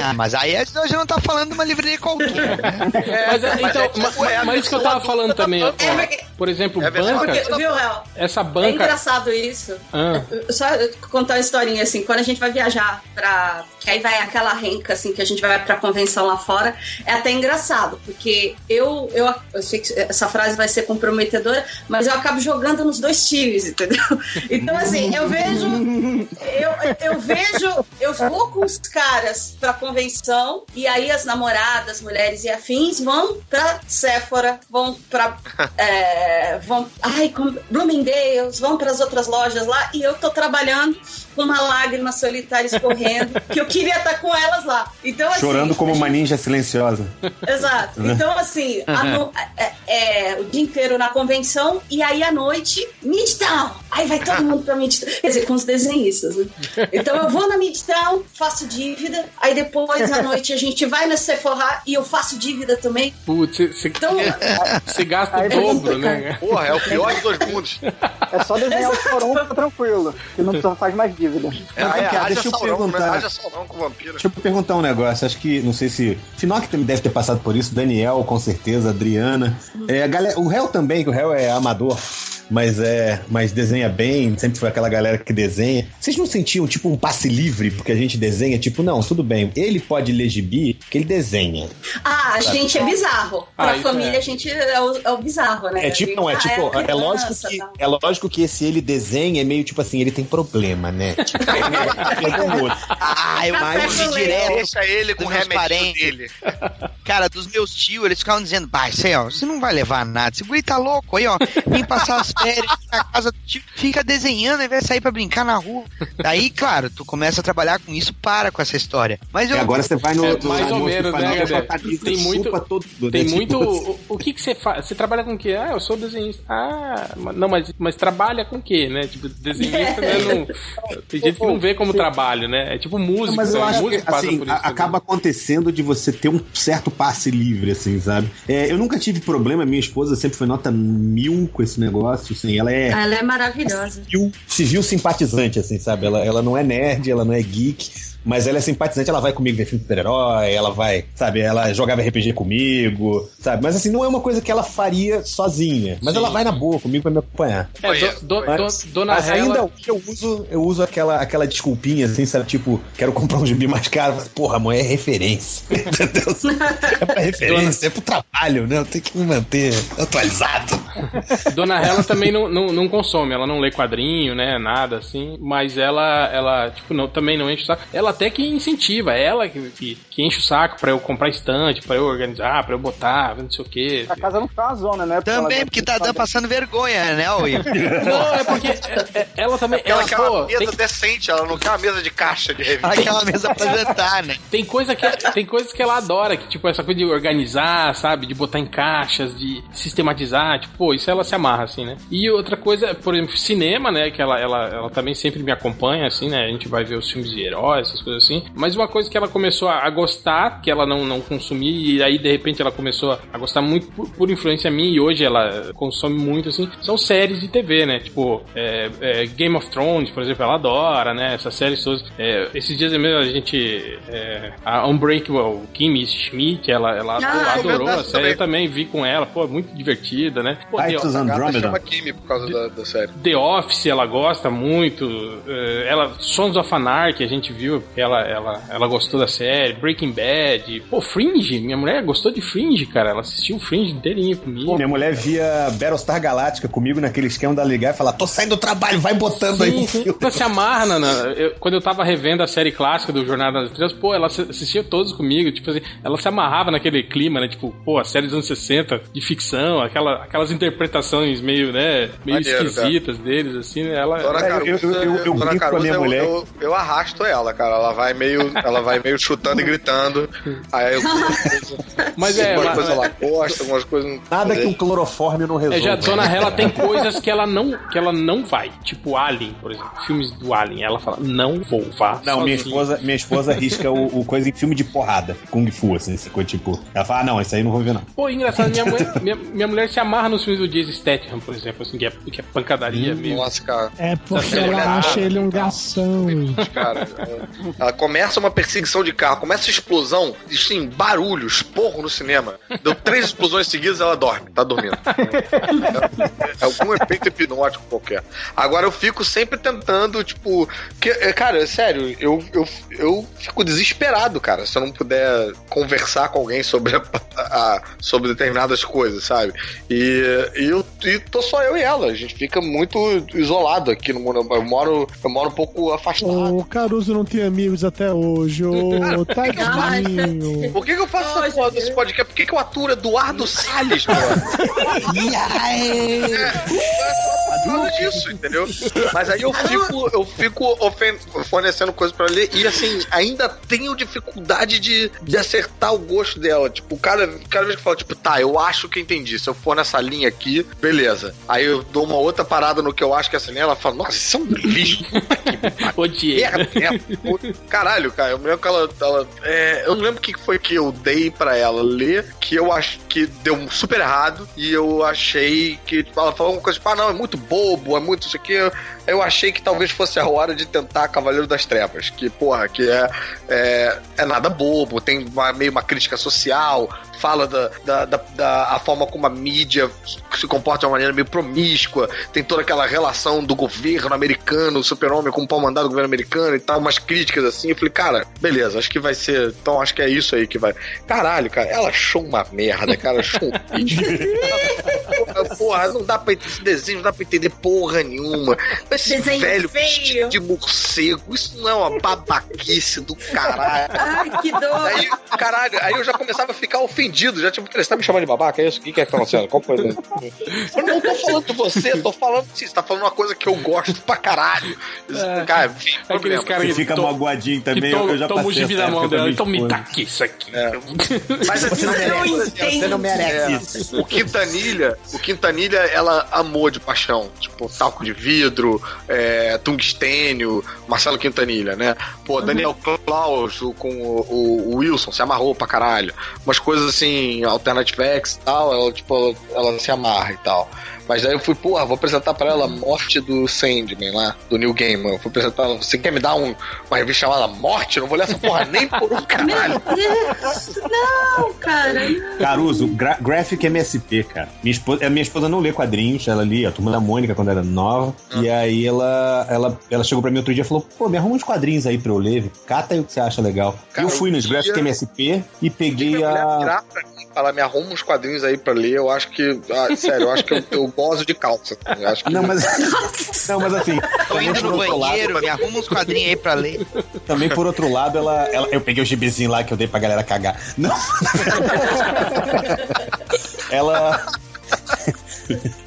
Ah, mas aí a gente não tá falando de uma livraria qualquer. né? Mas, é, então, é, ma- tipo, é a mas isso que eu tava falando também, ó, É, por exemplo, É banca, Porque, viu, Real? essa É banca. engraçado isso. Ah. Só contar uma historinha assim, quando a gente vai viajar pra. Que aí vai aquela renca, assim, que a gente vai pra convenção lá fora, é até engraçado, porque eu, eu, eu sei que essa frase vai ser comprometedora, mas eu acabo jogando nos dois times, entendeu? Então, assim, eu vejo. Eu, eu vejo. Eu vou com os caras pra convenção, e aí as namoradas, mulheres e afins vão pra Sephora, vão pra. é, vão. Ai, como, Bloomingdale's, vão pras outras lojas lá, e eu tô trabalhando uma lágrima solitária escorrendo, que eu queria estar com elas lá. Então, assim, Chorando como a uma gente- ninja silenciosa. Exato. Então, assim, a no- é, é, o dia inteiro na convenção e aí à noite, Midtown. Aí vai todo mundo pra Midtown. Quer dizer, com os desenhistas, né? Então eu vou na Midtown, faço dívida, aí depois à noite a gente vai na Sephora e eu faço dívida também. Putz, você- Então, você gasta o dobro, né? Porra, é o pior dos dois mundos. É só desenhar o Choron tá tranquilo, que não precisa faz mais dívida. É, Não, é, cara, haja deixa eu né? perguntar. Vampiro. Deixa eu perguntar um negócio, acho que, não sei se. Finoc também deve ter passado por isso, Daniel, com certeza, Adriana. É, galera, o réu também, que o réu é amador. Mas é. Mas desenha bem, sempre foi aquela galera que desenha. Vocês não sentiam tipo um passe livre, porque a gente desenha, tipo, não, tudo bem. Ele pode ler gibi, porque ele desenha. ah, a gente é bizarro. Ah, Pra isso família, é. a gente é o, é o bizarro, né? É tipo, não, é Ah, tipo, é, criança, lógico que, tal. é lógico que esse ele desenha é meio tipo assim, ele tem problema, né? Tipo, é vergonhoso. Ah, eu com direto Deixa ele com o remédio dele. Cara, dos meus tios, eles ficavam dizendo, bah, isso aí, ó, você não vai levar nada. Esse guri tá louco aí, ó. Vem passar as férias na casa do tio, fica desenhando e vai sair pra brincar na rua. Daí, claro, tu começa a trabalhar com isso, para com essa história. Mas eu. E agora você vai no. É, no mais ou menos, do né, camisa, Tem muito- todo Tem né? Tipo muito. assim. O, o que que você faz? Você trabalha com o quê? Ah, eu sou desenhista. Ah, não, mas, mas trabalha com o quê, né? Tipo, desenhista, né? Não, tem gente que não vê como trabalho, né? É tipo música, Mas eu né? acho que, assim, acaba acontecendo de você ter um certo passe livre, assim, sabe? É, eu nunca tive problema, minha esposa sempre foi nota mil com esse negócio, assim, ela é Ela é maravilhosa. civil, civil simpatizante, assim, sabe? Ela, ela não é nerd, ela não é geek, mas ela é simpatizante, ela vai comigo ver filme de super-herói, ela vai, sabe, ela jogava RPG comigo, sabe? Mas assim, não é uma coisa que ela faria sozinha. Mas Sim. ela vai na boa comigo pra me acompanhar. É, do, do, Mas- do- Dona Mas Hela. ainda hoje eu uso, eu uso aquela, aquela desculpinha, assim, sabe? Tipo, quero comprar um gibi mais caro. Mas, Porra, mãe, é referência. Entendeu? É pra referência, é pro trabalho, né? Eu tenho que me manter atualizado. Dona Hela também não, não, não consome, ela não lê quadrinho, né? Nada assim. Mas ela, ela tipo, não, também não enche o saco. Ela até que incentiva, ela que, que, que enche o saco pra eu comprar estante, pra eu organizar, pra eu botar, não sei o quê. A casa não fica uma zona, né? Também, porque tá, tá passando vergonha, né, Will? Não, é porque é- é- ela também. Ela Ela, quer uma mesa tem, decente, ela não quer uma mesa de caixa de revista. Aquela mesa pra jantar, né? tem coisa que tem coisas que ela adora, que tipo essa coisa de organizar, sabe, de botar em caixas, de sistematizar, tipo, pô, isso ela se amarra assim, né? E outra coisa, por exemplo, cinema, né, que ela, ela, ela também sempre me acompanha assim, né? A gente vai ver os filmes de heróis, essas coisas assim. Mas uma coisa que ela começou a, gostar, que ela não não consumia e aí de repente ela começou a gostar muito por, por influência minha e hoje ela consome muito assim, são séries de TV, né? Tipo, é, é, Game of Thrones, por exemplo, ela adora, né? Essas séries todas. É, esses dias mesmo a gente. é, a Unbreakable Kimmy Schmidt, ela, ela pô, Ah, adorou verdade a série. Eu também. também vi com ela, pô, muito divertida, né? Pô, The, Andromeda. chama Kimi por causa da, da série. The Office, ela gosta muito. é, ela, Sons of Anarchy, a gente viu, ela, ela, ela gostou da série. Breaking Bad. Pô, Fringe, minha mulher gostou de Fringe, cara. Ela assistiu o Fringe inteirinho comigo. Pô, minha mulher via Battlestar Galáctica comigo naquele esquema da ligar e falar: tô saindo do trabalho, vai botando aí Sim, no sim. Ela se amarra, na, na- eu- quando eu tava revendo a série clássica do Jornada das Estrelas, pô, ela assi- assistia todos comigo, tipo assim, ela se amarrava naquele clima, né, tipo, pô, a série dos anos 60, de ficção, aquela, aquelas interpretações meio, né, meio Maneiro, esquisitas deles, assim, né, ela... Dona É, Caruso, eu- eu- eu- eu Dona brinco com a Caruso, minha eu, mulher. eu, eu arrasto ela, cara. Ela vai meio, ela vai meio chutando e gritando. Aí eu Mas é, algumas ela- coisas ela gosta, algumas coisas. Nada que um clorofórmio não É, resolva. já a Dona Hela tem coisas que ela não que ela não vai, tipo Alien, por exemplo, filmes do Alien, ela fala, não vou, vá Não, minha sozinha. esposa, minha esposa risca o, o coisa em filme de porrada, Kung Fu, assim, essa coisa, tipo. Ela fala, ah, não, isso aí eu não vou ver, não. Pô, engraçado, minha, mãe, minha, minha mulher se amarra nos filmes do Jason Statham, por exemplo, assim, que é, que é pancadaria mesmo. Nossa, cara. É porque ela certo. acha ele um garçom. Cara, ela começa uma perseguição de carro, começa a explosão, assim, barulho, esporro no cinema. Deu três explosões seguidas, ela dorme, tá dormindo. É, é algum efeito hipnótico qualquer. Agora eu fico sempre tentando, tipo. Que, é, cara, sério, eu, eu, eu fico desesperado, cara, se eu não puder conversar com alguém sobre, a- a- sobre determinadas coisas, sabe? E, e eu e tô só eu e ela. A gente fica muito isolado aqui no mundo. Eu moro, eu moro um pouco afastado. O Caruso não tem amigos até hoje. Ô, tadinho. Por que, que eu faço essa porra desse podcast? Por que, que eu aturo Eduardo Salles, mano? É, por causa disso, entendeu? Mas aí eu fico, eu fico fornecendo coisas pra ler e assim, ainda tenho dificuldade de, de acertar o gosto dela. Tipo, cada, cada vez que eu falo, tipo, tá, eu acho que entendi. Se eu for nessa linha aqui, beleza. Aí eu dou uma outra parada no que eu acho que é essa linha, ela fala, nossa, isso é um lixo. Odiei. Merda, merda. Caralho, cara, eu me lembro que ela. ela é, eu não lembro o que foi que eu dei pra ela ler, que eu acho que deu super errado, e eu achei que. ela falou uma coisa tipo, ah, não, é muito bobo, é muito isso aqui. Eu achei que talvez fosse a hora de tentar Cavaleiro das Trevas, que, porra, que é, é, é nada bobo, tem uma, meio uma crítica social, fala da, da, da, da- a forma como a mídia se comporta de uma maneira meio promíscua, tem toda aquela relação do governo americano, o super-homem com o pau mandado do governo americano e tal, umas críticas assim. Eu falei, cara, beleza, acho que vai ser. Então acho que é isso aí que vai. Caralho, cara, ela achou uma merda, cara, achou um lixo. Porra, não dá pra esse desenho, não dá pra entender porra nenhuma. Esse Desenho velho feio. vestido de morcego, isso não é uma babaquice do caralho. Ai, que dor. Aí, caralho, aí eu já começava a ficar ofendido. Já tipo, você tá me chamando de babaca? É isso? O que, que é que tá acontecendo? Qual foi? Eu não tô falando de você, tô falando de. Você tá falando uma coisa que eu gosto pra caralho. Cara, enfim, Aqueles caras Você que fica to- magoadinho que também, to- eu já passei essa da mão época dela, então me aqui isso aqui. É. Mas assim, Não é, entendo. É, o Quintanilha, o Quintanilha, ela amou de paixão. Tipo, talco de vidro, é, tungstênio, Marcelo Quintanilha, né? Pô, Daniel Klaus com o, o- o Wilson se amarrou pra caralho. Umas coisas assim, Alternative X e tal, ela, tipo, ela, ela se amarra e tal. Mas daí eu fui, porra, vou apresentar pra ela a morte do Sandman lá, do New Gaiman. Eu fui apresentar ela, você quer me dar um, uma revista chamada Morte? Eu não vou ler essa porra nem por um caralho. Não, cara. Caruso, gra Graphic MSP, cara. Minha esposa, a minha esposa não lê quadrinhos, ela lia a Turma da Mônica quando era nova. E aí ela, ela, ela chegou pra mim outro dia e falou: pô, me arruma uns quadrinhos aí pra eu ler. Cata aí o que você acha legal. Cara, eu fui nos dia- Graphic MSP e peguei a. virar pra mim e falar, me arruma uns quadrinhos aí pra ler, eu acho que. ah, sério, eu acho que eu, eu gozo de calça. Eu acho que Não, mas. Não, mas assim. Tô também indo por no outro lado- banheiro, me arruma uns quadrinhos aí pra ler. Também por outro lado, ela, ela- eu peguei o gibizinho lá que eu dei pra galera cagar. Não. ela.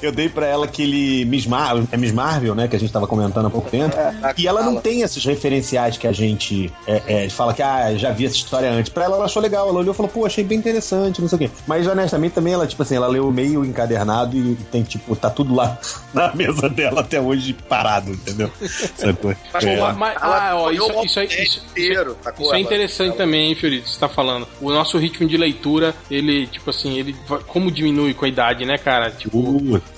Eu dei pra ela aquele Miss Marvel, é Miss Marvel, né? Que a gente tava comentando há pouco tempo. E ela não tem esses referenciais que a gente é, é, fala que, ah, já vi essa história antes. Pra ela, ela achou legal. Ela olhou e falou, pô, achei bem interessante, não sei o quê. Mas honestamente também ela, tipo assim, ela leu meio encadernado e tem, tipo, tá tudo lá na mesa dela até hoje parado, entendeu? Mas, É. Mas, Ela ah, ó, isso, isso, isso, inteiro, sacou? Isso é interessante ela- também, hein, Fiorito, você tá falando. O nosso ritmo de leitura, ele, tipo assim, ele como diminui com a idade, né, cara? Tipo,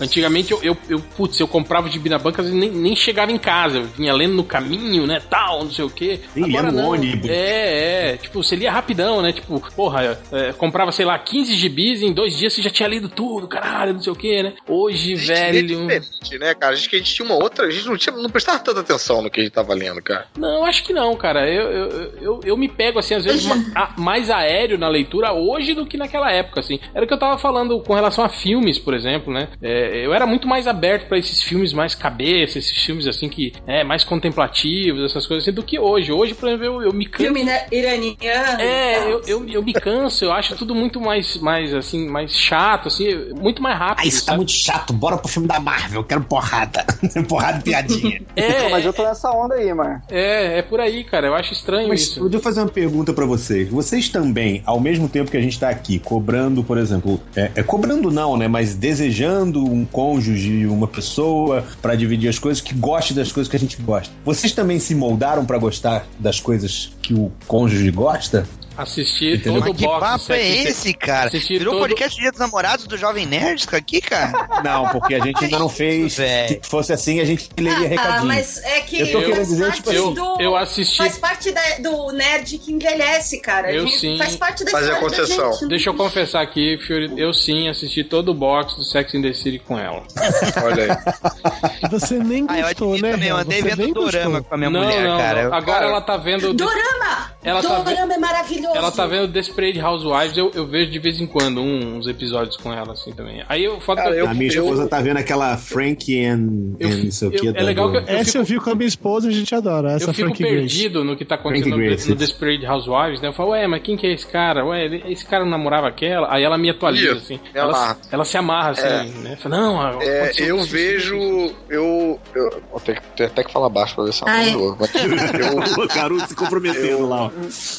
Antigamente eu, eu, eu, putz, eu comprava o gibi na banca e nem, nem chegava em casa. Eu vinha lendo no caminho, né, tal, não sei o quê. Nem lia no não. ônibus. É, é. Tipo, você lia rapidão, né? Tipo, porra, é, comprava, sei lá, 15 gibis e em dois dias você já tinha lido tudo, caralho, não sei o quê, né? Hoje, A gente lê velho... diferente, né, cara? A gente, a gente tinha uma outra. A gente não, tinha, não prestava tanta atenção no que a gente tava lendo, cara. Não, acho que não, cara. Eu, eu, eu, eu me pego, assim, às vezes, ma- a- mais aéreo na leitura hoje do que naquela época, assim. Era o que eu tava falando com relação a filmes, por exemplo, né? É, eu era muito mais aberto pra esses filmes mais cabeça, esses filmes, assim, que é mais contemplativos, essas coisas assim, do que hoje. Hoje, por exemplo, eu, eu me canso. Filme né, iraniano. É, eu, eu, eu me canso, eu acho tudo muito mais, mais assim, mais chato, assim, muito mais rápido. Ah, isso tá sabe? muito chato. Bora pro filme da Marvel. Eu quero porrada. porrada e piadinha. É, Mas eu tô nessa onda aí, mano. é, é por aí, cara. Eu acho estranho Mas isso. deixa eu fazer uma pergunta pra vocês. Vocês também, ao mesmo tempo que a gente tá aqui cobrando, por exemplo, é, é cobrando não, né? Mas desejando um cônjuge, uma pessoa pra dividir as coisas que goste das coisas que a gente gosta. Vocês também se moldaram pra gostar das coisas que o cônjuge gosta? Assistir Entendeu? todo o Mas que box. papo é esse, cara? Assistir Virou todo- podcast Dia dos Namorados do Jovem Nerd isso aqui, cara? Não, porque a gente ainda não fez. Se fosse assim, a gente leria Ah, recadinho. mas é que Eu tô querendo faz dizer, tipo assim, do, eu assisti- Faz parte da- do nerd que envelhece, cara. Eu A gente- sim. Faz parte da Fazer a história da concessão. gente. Deixa eu confessar aqui, Fiori, eu sim assisti todo o box do Sex and the City com ela. Olha aí. Você nem Ah, eu gostou, né? também, eu andei Você vendo dorama gostou. com a minha não, mulher, não, cara. não. Eu- Agora cara, ela tá vendo. Dorama! Ela tá Dorama é maravilhoso. Ela tá vendo Desperate Housewives, eu, eu vejo de vez em quando um- uns episódios com ela, assim, também. Aí eu foto Cara, eu, A minha Eu- esposa tá vendo aquela Frank and, Eu and não sei o eu- que. é legal que eu- Essa eu vi com a minha esposa e a gente adora. Essa eu fico Frank Grace. perdido no que tá acontecendo Frank no, Grace. no Desperate Housewives, né? Eu falo, ué, mas quem que é esse cara? Ué, esse cara não namorava aquela? Aí ela me atualiza, assim. me Ela, ela se amarra, assim, É. né? Fala, não, É, aconteceu eu isso, isso, vejo. Eu. eu vou ter, ter até que falar baixo pra ver se ela mas eu, O Caruso se comprometendo lá.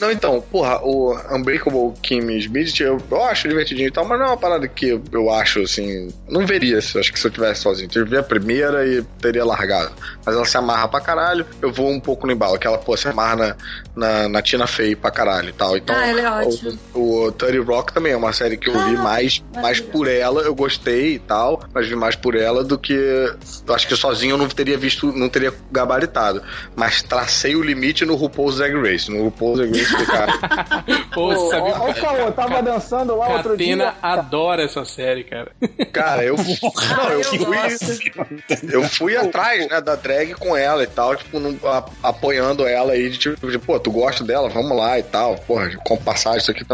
Não, então, porra, o Unbreakable Kim Smith, eu, eu acho divertidinho e tal, mas não é uma parada que eu, eu acho, assim, não veria, se, acho que se eu tivesse sozinho. Eu vi a primeira e teria largado. Mas ela se amarra pra caralho, eu vou um pouco no embalo, que ela, pô, se amarra na, na, na Tina Fey pra caralho e tal. Então, Ah, ela é ótima. o, o 30 Rock também é uma série que eu vi Ah, mais, mais por ela, eu gostei e tal, mas vi mais por ela do que. Eu acho que sozinho eu não teria visto, não teria gabaritado. Mas tracei o limite no RuPaul's Drag Race. No RuPaul's Drag Race, cara. Pô, Ô, sabe? ó, ó o Caô, tava dançando lá outro Catena dia. adora essa série, cara. Cara, eu. Não, eu fui. Eu fui atrás, né, da drag com ela e tal, tipo, no- a- apoiando ela aí, de tipo, de, pô, tu gosta dela, vamos lá e tal, porra, compra passagem, isso aqui.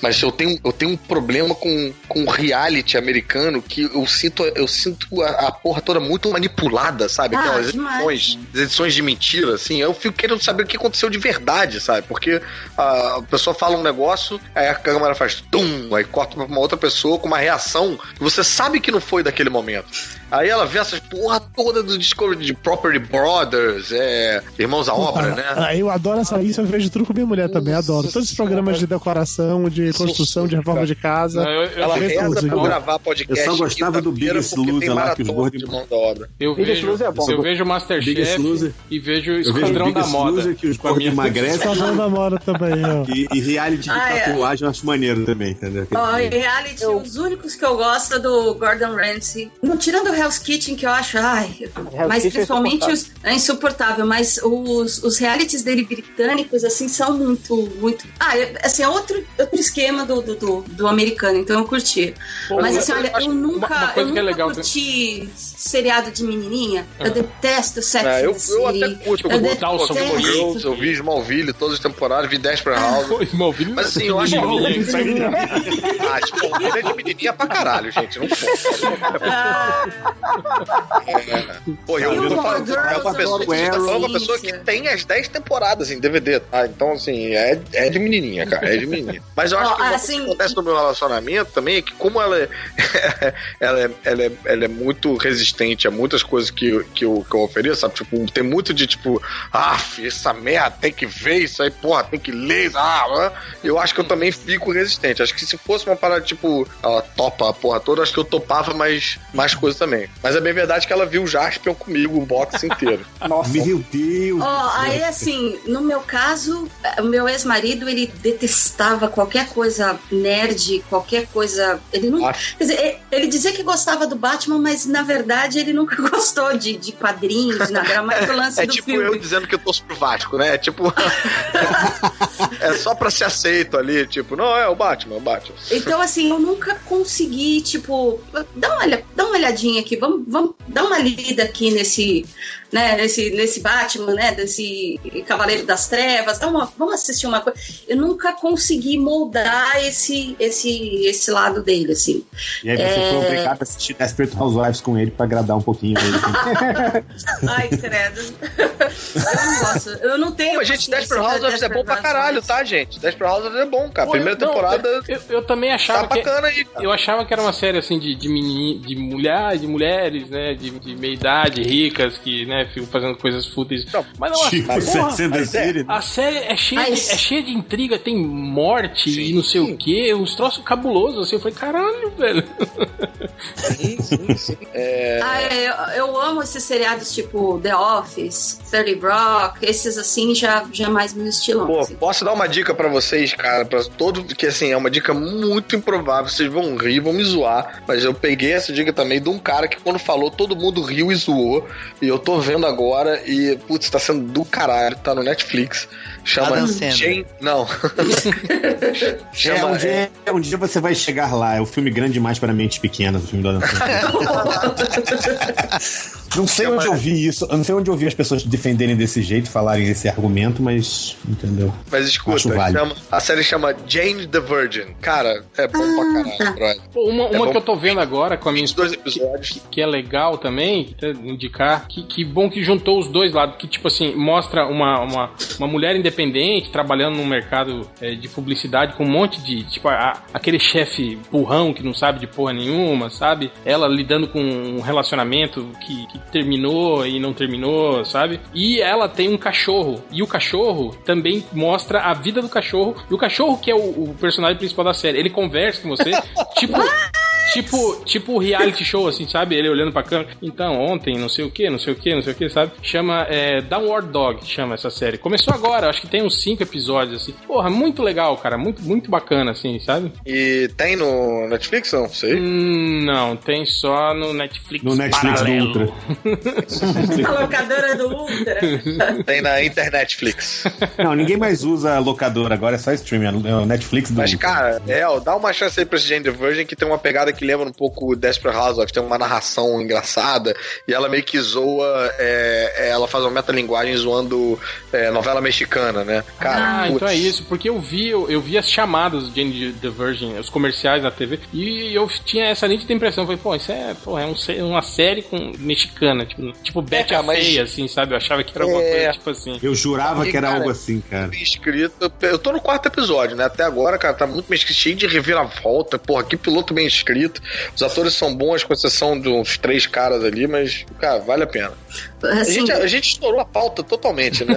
Mas eu tenho, eu tenho um problema com, com reality americano que eu sinto, eu sinto a, a porra toda muito manipulada, sabe? Ah, Aquelas edições, as edições de mentira, assim, eu fico querendo saber o que aconteceu de verdade, sabe? Porque a, a pessoa fala um negócio, aí a câmera faz tum, aí corta pra uma outra pessoa com uma reação que você sabe que não foi daquele momento. Aí ela vê essas porra toda do Discovery de Property Brothers, é, Irmãos à Obra, né? Ah, eu adoro essa isso, eu vejo tudo com minha mulher também, adoro. Todos os programas de decoração, de construção, de reforma de casa. Não, eu, eu, Ela vê reza tudo, pra igual. gravar podcast. Eu só gostava do Biggest porque Loser lá, que os gordos- de mão da obra. eu vejo, Loser é bom. eu vejo Masterchef Loser. e vejo Esquadrão da Moda. Loser que os gordos emagrecem. Esquadrão da Moda também, ó. E, e reality de Ah, é. tatuagem eu acho maneiro também, entendeu? Ó, em reality, os únicos que eu gosto é do Gordon Ramsay. Não tirando o Hell's Kitchen, que eu acho, ai, mas Kitchen é principalmente os, é insuportável, mas os, os realities dele britânicos, assim, são muito, muito. Ah, é, assim, é outro, outro esquema do, do, do, do americano, então eu curti. mas assim, olha, eu nunca, uma coisa eu é nunca legal- curti seriado de menininha. Eu detesto Sex É, and eu, eu até curto, eu Eu Creek. Girls, eu vi Smallville todas as temporadas, vi Desperate House. Pô, Smallville Mas assim, eu acho que. Ah, Smallville é de menininha pra caralho, gente. Não foi. Ah, É. Pô, eu, tô falando, é uma pessoa, você tá falando uma pessoa que tem as 10 temporadas em DVD, tá? Então, assim, é, é de menininha, cara. É de menininha. Mas eu acho Ó, que assim- que acontece no meu relacionamento também é que, como ela é, ela é, ela é, ela é muito resistente a muitas coisas que, eu- que, eu, que eu ofereço, sabe? Tipo, tem muito de tipo, ah, essa merda, tem que ver isso aí, porra, tem que ler, isso, ah, ah." eu acho que eu também fico resistente. Acho que se fosse uma parada, tipo, ela topa a porra toda, acho que eu topava mais, mais coisas também. Mas é bem verdade que ela viu o Jaspion comigo, o box inteiro. Nossa. Meu Deus! Ó, aí assim, no meu caso, o meu ex-marido, ele detestava qualquer coisa nerd, qualquer coisa. Ele não. Ah. Quer dizer, ele- dizia que gostava do Batman, mas na verdade ele nunca gostou de, de quadrinhos, nada. Era mais o lance É do tipo filme. eu dizendo que eu torço pro Vasco, né? É tipo. é só pra ser aceito ali, tipo, não, é o Batman, é o Batman. Então, assim, eu nunca consegui, tipo, dá uma, olha- dá uma olhadinha aqui, vamos, vamos dar uma lida aqui nesse, né, nesse, nesse Batman, né, desse Cavaleiro das Trevas, dá uma, vamos assistir uma coisa. Eu nunca consegui moldar esse, esse, esse lado dele, assim. E aí você É. foi obrigado a assistir Desperate Housewives com ele pra agradar um pouquinho ele. Ai, credo. eu não gosto, eu não tenho. Pô, gente, Desperate Housewives é bom pra caralho, tá, gente? Desperate Housewives é bom, cara. Pô, Primeira não, temporada Eu, eu- eu também tá achava que. bacana aí, cara. Eu achava que era uma série assim de, de, meni, de, mulher, de mulheres, né? De, de meia idade, ricas, que né, ficam fazendo coisas fúteis. Não, Mas não, tipo, a, porra, mas é. City. né? a série é cheia, Mas- de, é cheia de intriga, tem morte e não sei o que, uns troços cabulosos assim. Eu falei, caralho, velho. Sim, sim, sim. É, Ah, é, eu, eu amo esses seriados tipo The Office, 30 Rock, esses assim já, já mais meu estilão. Pô, assim. posso dar uma dica pra vocês, cara, pra todo que assim, é uma dica muito improvável, vocês vão rir, vão me zoar, mas eu peguei essa dica também de um cara que quando falou, todo mundo riu e zoou, e eu tô vendo agora e putz, tá sendo do caralho, tá no Netflix. Chama Adam. Jane, não. É, Chama um, dia, um dia você vai chegar lá. É o filme grande demais para mentes pequenas, o filme do Adam Sandler. Não sei onde eu vi isso, eu não sei onde eu vi as pessoas defenderem desse jeito, falarem esse argumento, mas entendeu? Mas escuta, chama- a série chama Jane the Virgin. Cara, é bom pra caralho, brother. Pô, uma É uma que eu tô vendo agora com a minha 22 esposa, que- episódios. que é legal também, indicar, que, que bom que juntou os dois lados, que tipo assim, mostra uma, uma, uma mulher independente trabalhando no mercado é, de publicidade com um monte de, tipo, a- aquele chefe burrão que não sabe de porra nenhuma, sabe? Ela lidando com um relacionamento que, que terminou e não terminou, sabe? E ela tem um cachorro, e o cachorro também mostra a vida do cachorro, e o cachorro que é o, o personagem principal da série, ele conversa com você, tipo... Tipo, tipo reality show, assim, sabe? Ele olhando pra câmera. Então, ontem, não sei o que, não sei o que, não sei o que, sabe? Chama é, Downward Dog, chama essa série. Começou agora, acho que tem uns cinco episódios, assim. Porra, muito legal, cara. Muito, muito bacana, assim, sabe? E tem no Netflix, não? Sei. Hum, não, tem só no Netflix. No Netflix do paralelo. Ultra. A locadora do Ultra. Tem na Internetflix. Não, ninguém mais usa locador, agora é só streaming, é o Netflix do Mas, Ultra. cara, é, ó, dá uma chance aí pra esse Jane the Virgin que tem uma pegada que lembra um pouco Desperate Housewives, tem uma narração engraçada e ela meio que zoa, é, é, ela faz uma metalinguagem zoando é, novela mexicana, né? Cara, Ah, então é putz. isso, porque eu vi, eu, eu vi as chamadas do Jane the Virgin, os comerciais na TV, e eu tinha essa nítida impressão, falei, pô, isso é, pô, é um uma série com mexicana, tipo, tipo Betty cara, a mas- Feia, assim, sabe? Eu achava que era alguma É. coisa tipo assim. Eu jurava E, que era cara, algo assim, cara. escrito. Eu tô no quarto episódio, né? Até agora, cara, tá muito bem escrito, cheio de reviravolta. Porra, que piloto bem escrito. Os atores são bons, com exceção de uns três caras ali, mas, cara, vale a pena. A Assim, gente, a gente estourou a pauta totalmente, né?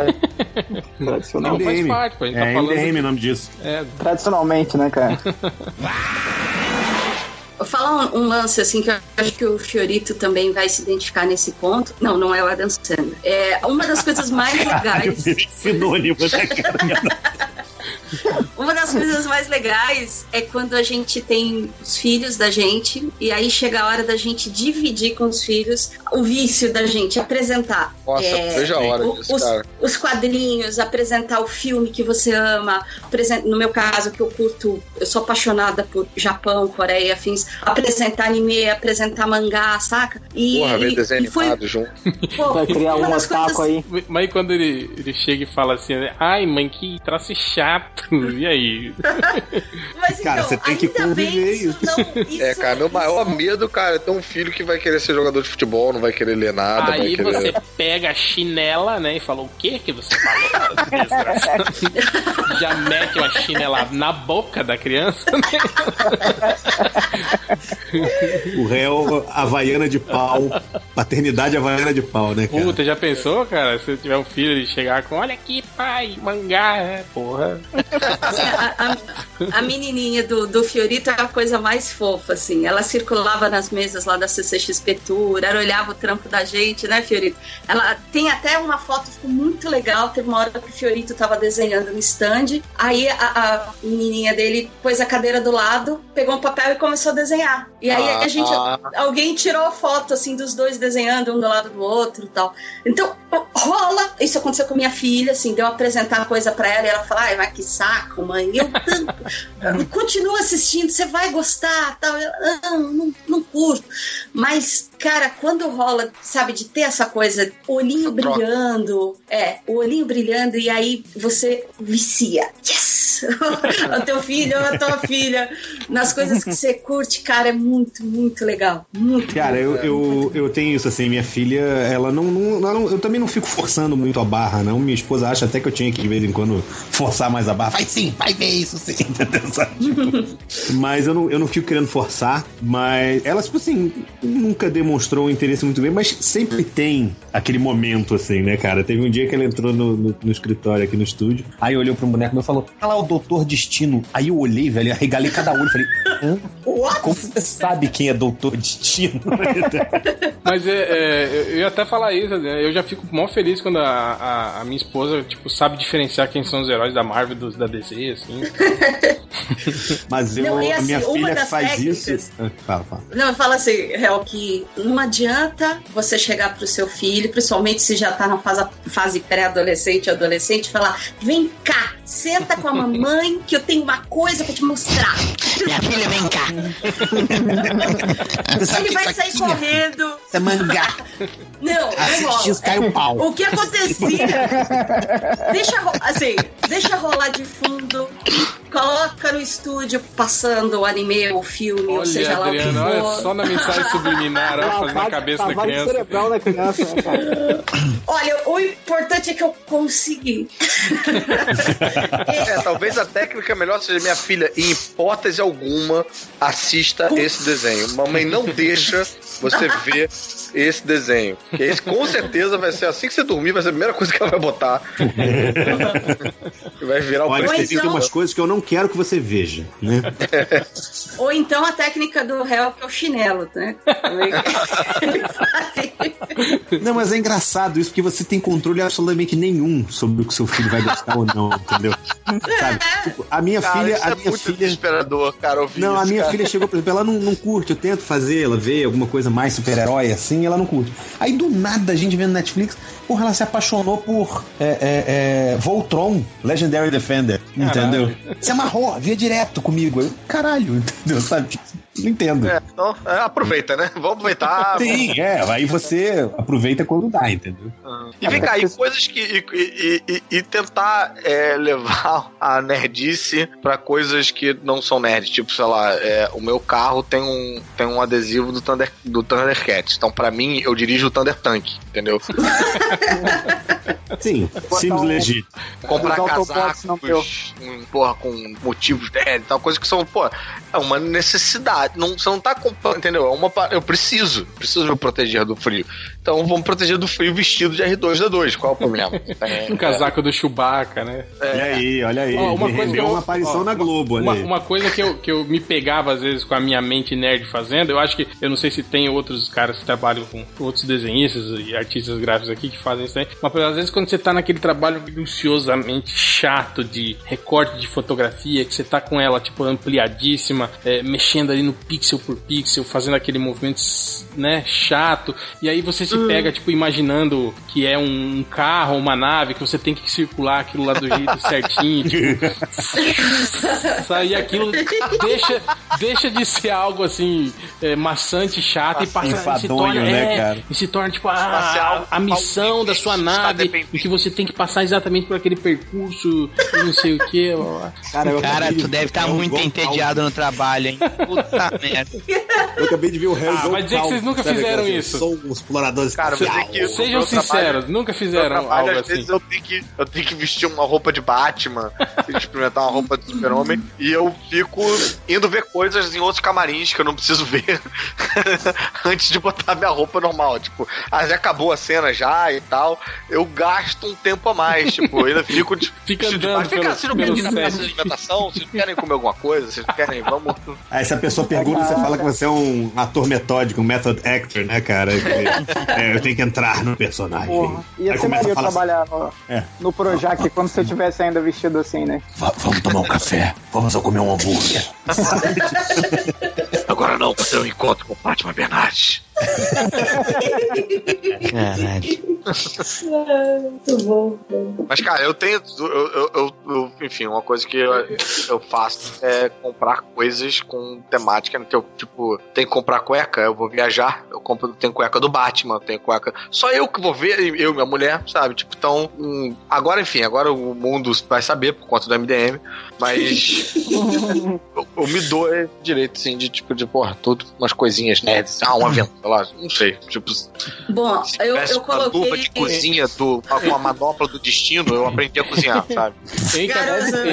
Não, faz parte, pô. A gente É, tá falando. O nome disso. É, Tradicionalmente, né, cara? Vou falar um, um lance assim que eu acho que o Fiorito também vai se identificar nesse ponto. Não, não é o Adam Sandler. É uma das coisas mais legais. sinônimo, né, cara? Uma das coisas mais legais é quando a gente tem os filhos da gente e aí chega a hora da gente dividir com os filhos o vício da gente, apresentar. Nossa, É, veja a hora o- disso, os, cara. os quadrinhos, apresentar o filme que você ama. No meu caso, que eu curto, eu sou apaixonada por Japão, Coreia, afins. Apresentar anime, apresentar mangá, saca? E, Porra, e- desenho e foi, animado junto. pô, Vai criar um otaku coisas- aí. Mas aí quando ele, ele chega e fala assim? Ai, mãe, que troço chato. E aí? Mas Cara, então, você tem que conviver isso não. Isso, É, cara, meu maior isso- medo, cara, é ter um filho que vai querer ser jogador de futebol, não vai querer ler nada, aí vai querer... você pega a chinela, né? E fala, o que que você falou? Desgraçado. Já mete uma chinela na boca da criança, né? O réu, Havaiana de pau. Paternidade Havaiana de pau, né, cara? Puta, já pensou, cara? Se tiver um filho e chegar com, olha aqui, pai, mangá, é, porra. A, a- a menininha do, do Fiorito é a coisa mais fofa, assim. Ela circulava nas mesas lá da CCXP Tour, ela olhava o trampo da gente, né, Fiorito? Ela tem até uma foto, ficou muito legal. Teve uma hora que o Fiorito tava desenhando no stand, aí a, a menininha dele pôs a cadeira do lado, pegou um papel e começou a desenhar. E aí a gente, Ah. alguém tirou a foto, assim, dos dois desenhando um do lado do outro e tal. Então, rola. Isso aconteceu com minha filha, assim, deu apresentar a coisa pra ela e ela fala, ai, mas que saco, mãe. Eu tanto. Continua assistindo, você vai gostar, tal. Eu, não, não, não curto. Mas, cara, quando rola, sabe, de ter essa coisa, olhinho brilhando, é, o olhinho brilhando, e aí você vicia. Yes! o teu filho ou a tua filha, nas coisas que você curte, cara, é muito, muito legal. Muito Cara, eu, muito, eu, eu tenho isso assim, minha filha, ela não, não, ela não- Eu também não fico forçando muito a barra, não. Minha esposa acha até que eu tinha que de vez em quando forçar mais a barra. Vai sim, vai ver isso sim. entendeu? Sabe? Tipo, mas eu não, eu não fico querendo forçar. Mas ela, tipo assim, nunca demonstrou um interesse muito bem, mas sempre tem aquele momento, assim, né, cara? Teve um dia que ela entrou no, no- no escritório aqui no estúdio, aí olhou pro boneco meu e falou: Olha lá o Doutor Destino. Aí eu olhei, velho, arregalei cada olho e falei: Hã? Como você sabe quem é Doutor Destino? Mas é, é, eu- ia até falar isso, né? Eu já fico mó feliz quando a, a, a minha esposa, tipo, sabe diferenciar quem são os heróis da Marvel dos da DC, assim. Mas eu, Não, a minha assim, uma filha faz técnicas- isso. Ah, Fala, fala. Não, fala assim, Real, que não adianta você chegar pro seu filho, principalmente se já tá na fase, fase pré-adolescente, adolescente, e falar: vem cá, senta com a mamãe que eu tenho uma coisa pra te mostrar. Minha filha, vem cá. Ele vai sair correndo. Isso é mangá. Não, não Assistir rola. cai o. O que acontecia? deixa, assim, deixa rolar de fundo, coloca no estúdio passando o anime, o filme, ou seja Olha, lá o que for. olha só na mensagem subliminar, ó, fazendo a cabeça da criança. cerebral da criança, né? Olha, o importante é que eu consegui. É, talvez a técnica melhor seja minha filha, em hipótese alguma, assista esse desenho. Mamãe não deixa você ver esse desenho. Porque esse com certeza vai ser assim que você dormir, vai ser a primeira coisa que ela vai botar. vai virar o Olha, tem, tem umas coisas que eu não quero que você veja, né? Ou então a técnica do réu, que é o chinelo, né? Não, mas é engraçado isso, porque você tem controle absolutamente nenhum sobre o que seu filho vai gostar ou não, entendeu? Sabe? Tipo, a minha Cara, filha, a é minha muito filha. desesperador, cara, ouvir Não, a isso, minha cara. filha chegou, por exemplo, ela não, não curte, eu tento fazer, ela vê alguma coisa mais super-herói assim, ela não curte. Aí do nada a gente vendo Netflix, porra, ela se apaixonou por é, é, é, Voltron, Legendary Defender, entendeu? Se amarrou, via direto comigo. Eu, caralho, entendeu? Sabe? Não entendo. É, então, é, aproveita, né? Vamos aproveitar. Sim, é, aí você aproveita quando dá, entendeu? E vem cá, e coisas que. E, e- e- e tentar é, levar a nerdice pra coisas que não são nerds. Tipo, sei lá, é, o meu carro tem um, tem um adesivo do, Thunder, do Thundercat. Então, pra mim, eu dirijo o Thunder Tank, entendeu? Sim, um- legítimo. Comprar casacos. com, porra, com motivos dela e tal, coisa que são, pô, é uma necessidade. Não, você não tá comprando, entendeu? É uma, eu preciso, preciso me proteger do frio. Então vamos proteger do frio vestido de R2D2. Qual é o problema? É, Um casaco do Chewbacca, né? Olha aí, olha aí. Ó, uma coisa eu- uma aparição ó, na Globo, Uma, uma coisa que eu, que eu me pegava às vezes com a minha mente nerd fazendo, eu acho que, eu não sei se tem outros caras que trabalham com outros desenhistas e artistas gráficos aqui que fazem isso aí, mas às vezes quando você tá naquele trabalho minuciosamente chato de recorte de fotografia, que você tá com ela, tipo, ampliadíssima, é, mexendo ali no pixel por pixel, fazendo aquele movimento, né, chato, e aí você se pega, tipo, imaginando que é um carro, uma nave, que você tem que circular aquilo lá do jeito certinho, tipo, Sair aquilo deixa, deixa de ser algo assim é, maçante, chato e passa e se enfadonho, torna, né, é, cara? e se torna tipo a, a missão da sua nave em que você tem que passar exatamente por aquele percurso e não sei o que. Cara, Cara, tu de- deve estar é um muito entediado no trabalho, hein? Puta merda. Eu acabei de ver o Harry Ah, vai dizer que vocês nunca fizeram isso. Sou um explorador Cara, mas é que no Sejam meu trabalho- sinceros, nunca fizeram trabalho, algo às vezes assim. eu tenho, que, eu tenho que vestir uma roupa de Batman, tenho que experimentar uma roupa de super-homem, e eu fico indo ver coisas em outros camarins que eu não preciso ver antes de botar minha roupa normal. Tipo, ah, já acabou a cena já e tal. Eu gasto um tempo a mais, tipo, eu ainda fico de, Fica andando cá, pelo- vocês não pelo querem ir na set. de alimentação? Vocês não querem comer alguma coisa? Vocês não querem? Vamos. Aí se a pessoa pergunta, você fala que você é um ator metódico, um method actor, né, cara? Que, é, eu tenho que entrar no personagem. Porra, ia ser maneiro trabalhar no, É. no Projac quando você tivesse ainda vestido assim, né? "Va- vamos tomar um café, vamos só comer um hambúrguer. Agora não, você um encontro com o Batman Bernardes. Caralho. Muito bom. Mas, cara, eu tenho. Eu, eu- eu- eu- enfim, uma coisa que eu, eu faço é comprar coisas com temática. né, Que eu, tipo, tenho que comprar cueca, eu vou viajar, eu compro, tenho cueca do Batman, tenho cueca. Só eu que vou ver, eu e minha mulher, sabe? Tipo, então. hum, agora, enfim, agora o mundo vai saber por conta do MDM, mas. eu, eu me dou é, direito, assim, de tipo, de, porra, tudo, umas coisinhas nerds. Ah, um avião, sei lá, não sei. Tipo, Bom, se eu, eu uma luva coloquei. de cozinha do, com a manopla do destino, eu aprendi a cozinhar, sabe? Hein,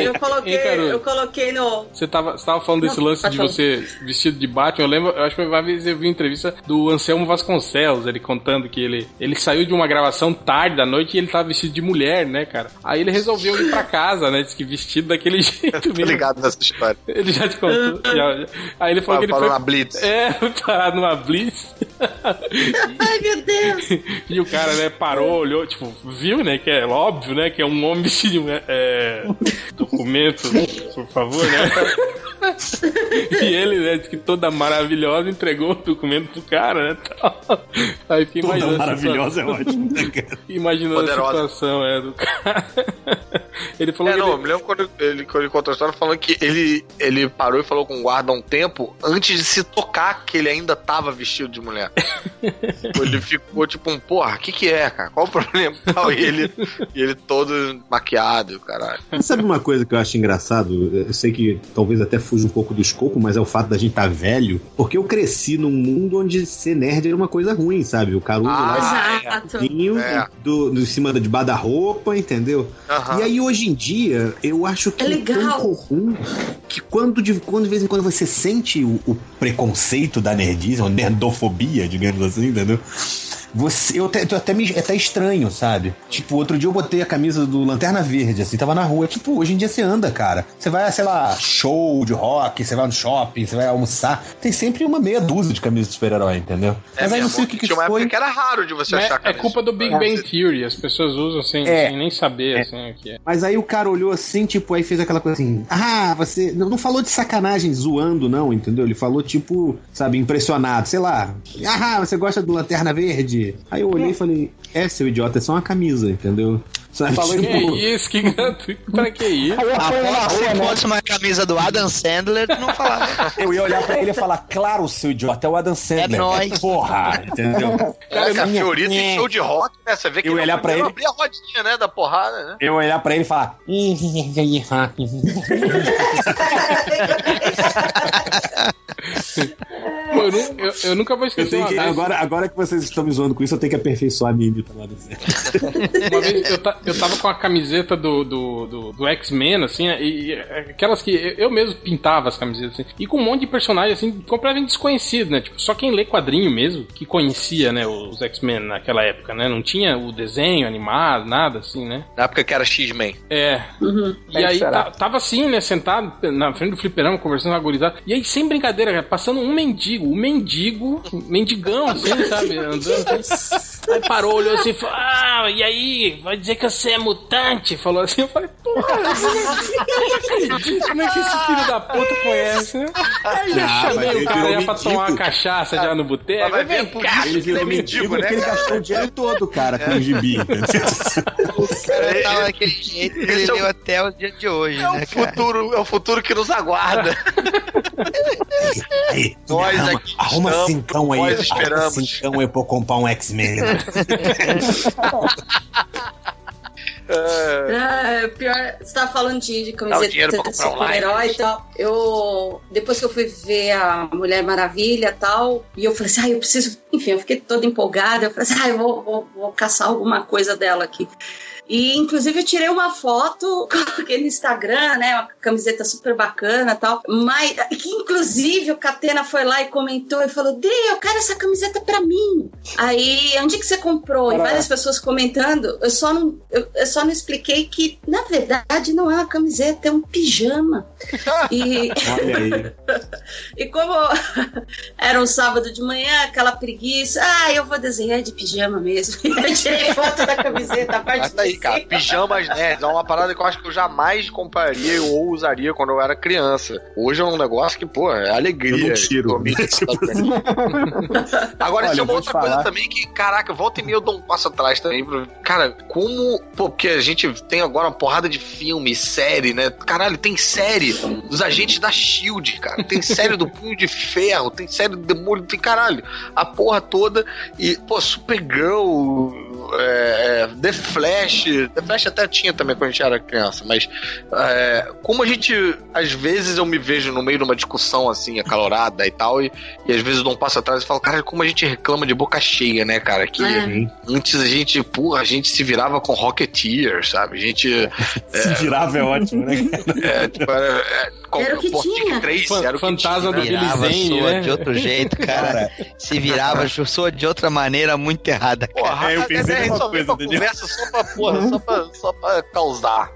eu coloquei, hein, eu coloquei no. Você tava, você tava falando desse Não, lance de você vestido de Batman. Eu lembro, eu acho que uma vez eu vi uma entrevista do Anselmo Vasconcelos, ele contando que ele, ele saiu de uma gravação tarde da noite e ele tava vestido de mulher, né, cara? Aí ele resolveu ir pra casa, né? Diz que vestido daquele jeito Tô mesmo. ligado nessa história. Ele já te contou. já- já. Aí ele falou que ele foi. Blitz. É, parado numa blitz. Ai, meu Deus! E o cara, né, parou, olhou, tipo, viu, né, que é óbvio, né, que é um homem vestido mulher. É, documento, por favor, né? E ele, né, que toda maravilhosa entregou o documento pro cara, né, tal. Aí fica Toda maravilhosa é situação- ótimo, né, cara? Imaginando Poderosa. a situação, é, do cara. Ele falou É, que não, ele- eu me lembro quando ele, quando ele contou a história falando que ele, ele parou e falou com o guarda há um tempo antes de se tocar que ele ainda tava vestido de mulher. ele ficou tipo um, porra, o que que é, cara? Qual o problema? Tal, E ele, e ele todo maquiado, caralho. Sabe uma coisa que eu acho engraçado? Eu sei que talvez até fuja um pouco do escopo, mas é o fato da gente estar velho. Porque eu cresci num mundo onde ser nerd era uma coisa ruim, sabe? O Caruso lá Ah, Exato. Vinho, É. do, do, em cima de bar da roupa, entendeu? Aham. E aí hoje em dia, eu acho que É é tão legal. comum que quando de, quando de vez em quando você sente o, o preconceito da nerdice, ou nerdofobia, digamos assim, entendeu? Você, eu até, eu até, me, é até estranho, sabe? Tipo, outro dia eu botei a camisa do Lanterna Verde, assim, tava na rua. Tipo, hoje em dia você anda, cara. Você vai, sei lá, show de rock, você vai no shopping, você vai almoçar. Tem sempre uma meia dúzia de camisas de super-herói, entendeu? É Mas aí não sei o que, que Tinha uma foi. época que era raro de você Mas achar é camisa. culpa do Big Bang Theory, as pessoas usam sem, É. sem nem saber, assim, o que é. Mas aí o cara olhou assim, tipo, aí fez aquela coisa assim: Ah, você. Não, não falou de sacanagem, zoando, não, entendeu? Ele falou, tipo, sabe, impressionado, sei lá. Ah, você gosta do Lanterna Verde? Aí eu olhei e falei: É, seu idiota, é só uma camisa, entendeu? Sabe, Falou Que tipo. isso, que gratuito. Pra que isso? Eu que rua, se né? fosse uma camisa do Adam Sandler, tu não falava. Eu ia olhar pra ele e falar: Claro, seu idiota, é o Adam Sandler. É nóis. Porra, entendeu? Caraca, a minha- Fiorita em É. show de rock, né? Você vê que Eu olhar pra ele- abrir a rodinha, né? Da porrada, né? Eu ia olhar pra ele e falar: eu, eu- eu nunca vou esquecer que, agora, agora que vocês estão me zoando com isso, eu tenho que aperfeiçoar a minha imita lá do Zé. Uma vez eu, ta- eu tava com a camiseta do, do, do, do X-Men, assim, e, e aquelas que eu, mesmo pintava as camisetas, assim, e com um monte de personagens, assim, completamente desconhecidos, né? Tipo, só quem lê quadrinho mesmo que conhecia, né, os X-Men naquela época, né? Não tinha o desenho animado, nada assim, né? Na época que era X-Men. É. Uhum. E Bem aí tava assim, né, sentado na frente do fliperama, conversando com a gurizada. E aí, sem brincadeira, cara, passando um mendigo, mendigo, um mendigão, assim, sabe, andando assim. Aí parou, olhou assim e falou, ah, e aí, vai dizer que você é mutante? Falou assim, eu falei, porra, eu não acredito, como é que esse filho da puta conhece, né? Aí já Ah, chamei o cara virou já pra tomar uma mendigo. cachaça já no boteco. Vai Vem cá, Ele virou Ele é mendigo mendigo, né, porque ele gastou o dinheiro todo, cara, com o gibi. entendeu? O cara tava daquele jeito que ele Esse é o- leu até o dia de hoje, É né, o cara? futuro, é o futuro que nos aguarda. Nós arruma, estamos, cincão aí. nós arruma esperamos. cincão aí pra eu comprar um X-Men. né? É, pior, você tava falando de, de camiseta de um super-herói e tal. Eu, depois que eu fui ver a Mulher Maravilha e tal, e eu falei assim, ah, eu preciso. Enfim, eu fiquei toda empolgada. Eu falei assim, ah, eu vou, vou, vou caçar alguma coisa dela aqui. E, inclusive, eu tirei uma foto, coloquei no Instagram, né? Uma camiseta super bacana e tal. Mas, que, inclusive, o Catena foi lá e comentou e falou: Dê, eu quero essa camiseta pra mim. Aí, onde que você comprou? E várias pessoas comentando. Eu só não, eu, eu só não expliquei que, na verdade, não é uma camiseta, é um pijama. E. E como era um sábado de manhã, aquela preguiça, ah, eu vou desenhar de pijama mesmo. Eu tirei foto da camiseta, a parte de cara. Pijamas nerds é uma parada que eu acho que eu jamais compraria ou usaria quando eu era criança. Hoje é um negócio que, pô, é alegria. Eu não tiro. Agora, Olha, isso é uma outra coisa também que, caraca, volta e meia eu dou um passo atrás também. Cara, como. Pô, porque a gente tem agora uma porrada de filme, série, né? Caralho, tem série dos agentes da Shield, cara. Tem série do Punho de Ferro, tem série do Demolho, tem caralho. A porra toda. E, pô, Supergirl. É, é, The Flash. The Flash até tinha também quando a gente era criança, mas é, como a gente, às vezes eu me vejo no meio de uma discussão assim, acalorada e tal, e, e às vezes eu dou um passo atrás e falo, cara, como a gente reclama de boca cheia, né, cara? Que É. antes a gente, pô, a gente se virava com Rocketeer, sabe? A gente. Se virava é ótimo, né? É, tipo, era, é, Era o que pô, tinha. Dick Tracy, Fan- era o que fantasma tinha, do né? Billy Virava, Zane, soa né? de outro jeito, cara. Se virava, soa de outra maneira muito errada, cara. Porra, É, eu pensei a mesma só coisa, pra conversa só pra, porra, só pra, só pra causar.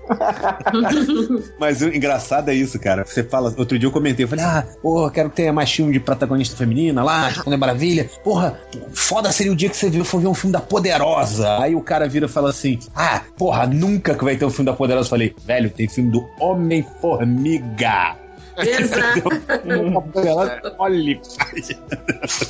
Mas o engraçado é isso, cara. Você fala, outro dia eu comentei, eu falei, ah, porra, quero ter mais filme de protagonista feminina lá, Mulher Maravilha. Porra, foda seria o dia que você viu, for ver um filme da Poderosa. Aí o cara vira e fala assim, ah, porra, nunca que vai ter um filme da Poderosa. Eu falei, velho, tem filme do Homem-Formiga. Exato. Olha,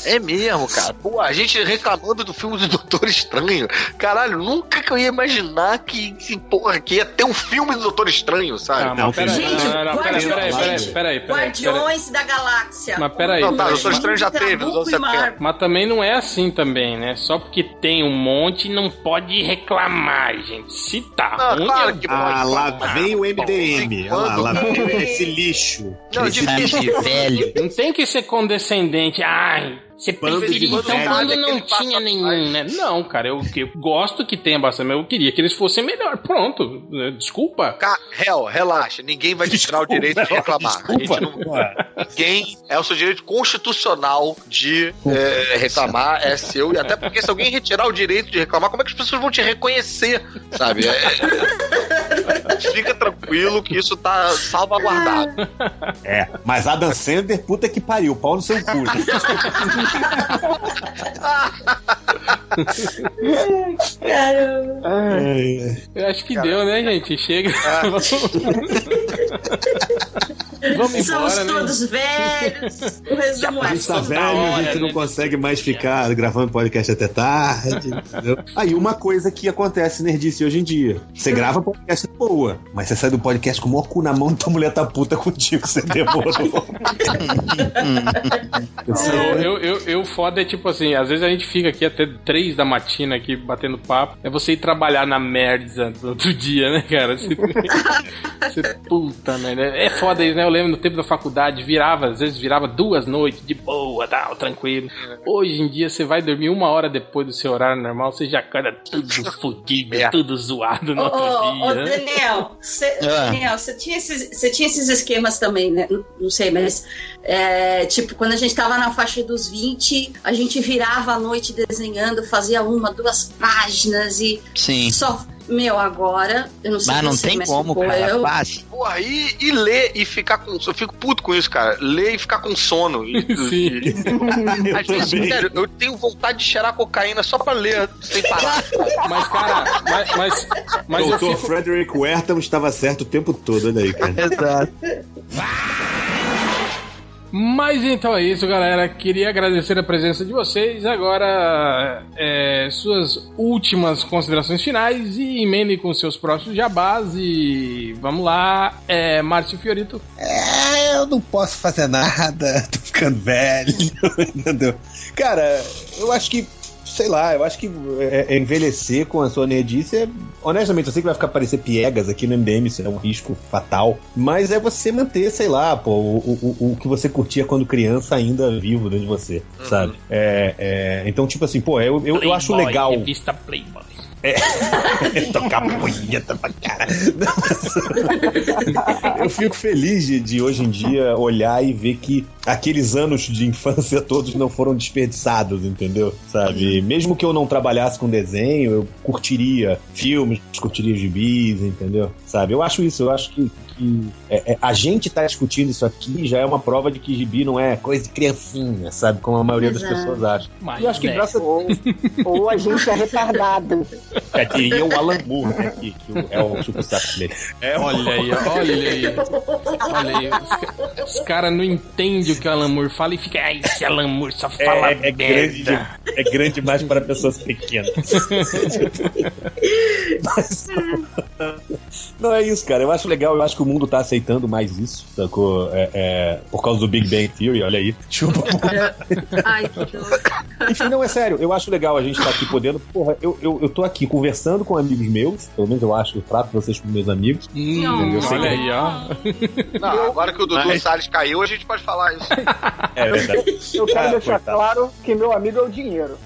É mesmo, cara. Pô, a gente reclamando do filme do Doutor Estranho. Caralho, nunca que eu ia imaginar que, que porra, que ia ter um filme do Doutor Estranho, sabe? Ah, Não, mas peraí, gente, não, não, não, peraí, Guardiões, peraí, peraí, peraí. Guardiões da Galáxia. Mas peraí, Não, tá, peraí. Doutor Estranho já teve nos anos Trabuco 70. Marvel. Mas também não é assim também, né? Só porque tem um monte, não pode reclamar, gente. Se tá Não, ruim, claro que Ah, pode. lá falar. vem o MDM. Olha lá, lá vem esse lixo. Não. De velho. não tem que ser condescendente. Ai, você Bando preferia então quando aquele não tinha nenhum, né? Não, cara, eu, eu gosto que tenha bastante, mas eu queria que eles fossem melhor. Pronto, né? desculpa. Ca- Hell, relaxa, ninguém vai te tirar o direito de reclamar. A gente não, ninguém é o seu direito constitucional de é, reclamar, é seu, e até porque se alguém retirar o direito de reclamar, como é que as pessoas vão te reconhecer, sabe? É- é- fica tranquilo que isso tá salvaguardado. É, mas Adam Sandler, puta que pariu, pau no seu cu. Caramba. Eu acho que deu, né, gente? Chega. Vamos Somos embora, né? todos velhos. O resumo A é. gente tá velho, a hora, gente não né? consegue mais ficar gravando podcast até tarde, entendeu? Aí uma coisa que acontece nerdice hoje em dia. Você grava podcast boa, mas você sai do podcast com o maior cu na mão e tua mulher tá puta contigo, você demorou. Eu, eu, eu, eu foda é tipo assim, às vezes a gente fica aqui até três da matina aqui batendo papo. É você ir trabalhar na merda do outro dia, né, cara? Você, você puta, né? É foda isso, né? Eu lembro no tempo da faculdade, virava, às vezes virava duas noites, de boa, tal, tranquilo. Hoje em dia você vai dormir uma hora depois do seu horário normal, você já acorda tudo fodido, tudo zoado no Ô, outro ô, dia. ô, né? Daniel, você Ah. Daniel, você tinha, esses, tinha esses esquemas também, né? Não- Não sei, mas é, tipo, quando a gente tava na faixa dos 20, a gente virava a noite desenhando, fazia uma, duas páginas e Sim. só. Meu, agora, eu não sei Mas não você, tem como, pô, cara. eu- Fácil. Porra, e, e ler e ficar com. Eu fico puto com isso, cara. Ler e ficar com sono. E- Sim. e- às vezes, sério, eu tenho vontade de cheirar cocaína só pra ler sem parar. Mas, cara, mas, mas, mas eu Doutor fico. Frederick Wertham estava certo o tempo todo, olha aí, cara. Exato. Mas então é isso, galera. Queria agradecer a presença de vocês. Agora, é, suas últimas considerações finais e emendem com seus próximos jabás. E vamos lá, é, Márcio Fiorito. É, eu não posso fazer nada, tô ficando velho, entendeu? Cara, eu acho que, sei lá, eu acho que é, é envelhecer com a sua nerdice é. Honestamente, eu sei que vai ficar parecer piegas aqui no MDM, isso é um risco fatal. Mas é você manter, sei lá, pô, o, o, o que você curtia quando criança ainda vivo dentro de você, sabe? É, é, então, tipo assim, pô, eu, eu, eu acho legal. Revista Playboy. Tocar punheta pra cara. Eu fico feliz de, de hoje em dia olhar e ver que aqueles anos de infância todos não foram desperdiçados, entendeu? Sabe? Mesmo que eu não trabalhasse com desenho, eu curtiria filmes, curtiria gibis, entendeu? Sabe? Eu acho isso, eu acho que, que é, é, a gente tá discutindo isso aqui já é uma prova de que gibi não é coisa de criancinha, sabe? Como a maioria das Exato. pessoas acha. Mas, E eu acho que é, graças Ou, ou a gente é retardado. a diria o Alan Moore, né? Que, que é o tipo saco dele. É, Olha aí, olha aí. Olha aí. Os, ca- os caras não entendem o que o Alan Moore fala e fica, ai, esse Alan Moore só fala é, é grande, merda." é grande demais para pessoas pequenas. Mas, não é isso, cara. Eu acho legal, eu acho que o mundo tá aceitando mais isso, sacou? É, é, por causa do Big Bang Theory, olha aí. Chupa. Ai, que dor. Enfim, não, é sério. Eu acho legal a gente estar aqui podendo. Porra, eu, eu, eu tô aqui conversando com amigos meus, pelo menos eu acho, eu trato vocês como meus amigos. Hum, Não. olha aí, ó. Não, agora que o Dudu Mas- Salles caiu, a gente pode falar isso. É verdade. Eu quero Ah, deixar coitado. claro que meu amigo é o dinheiro.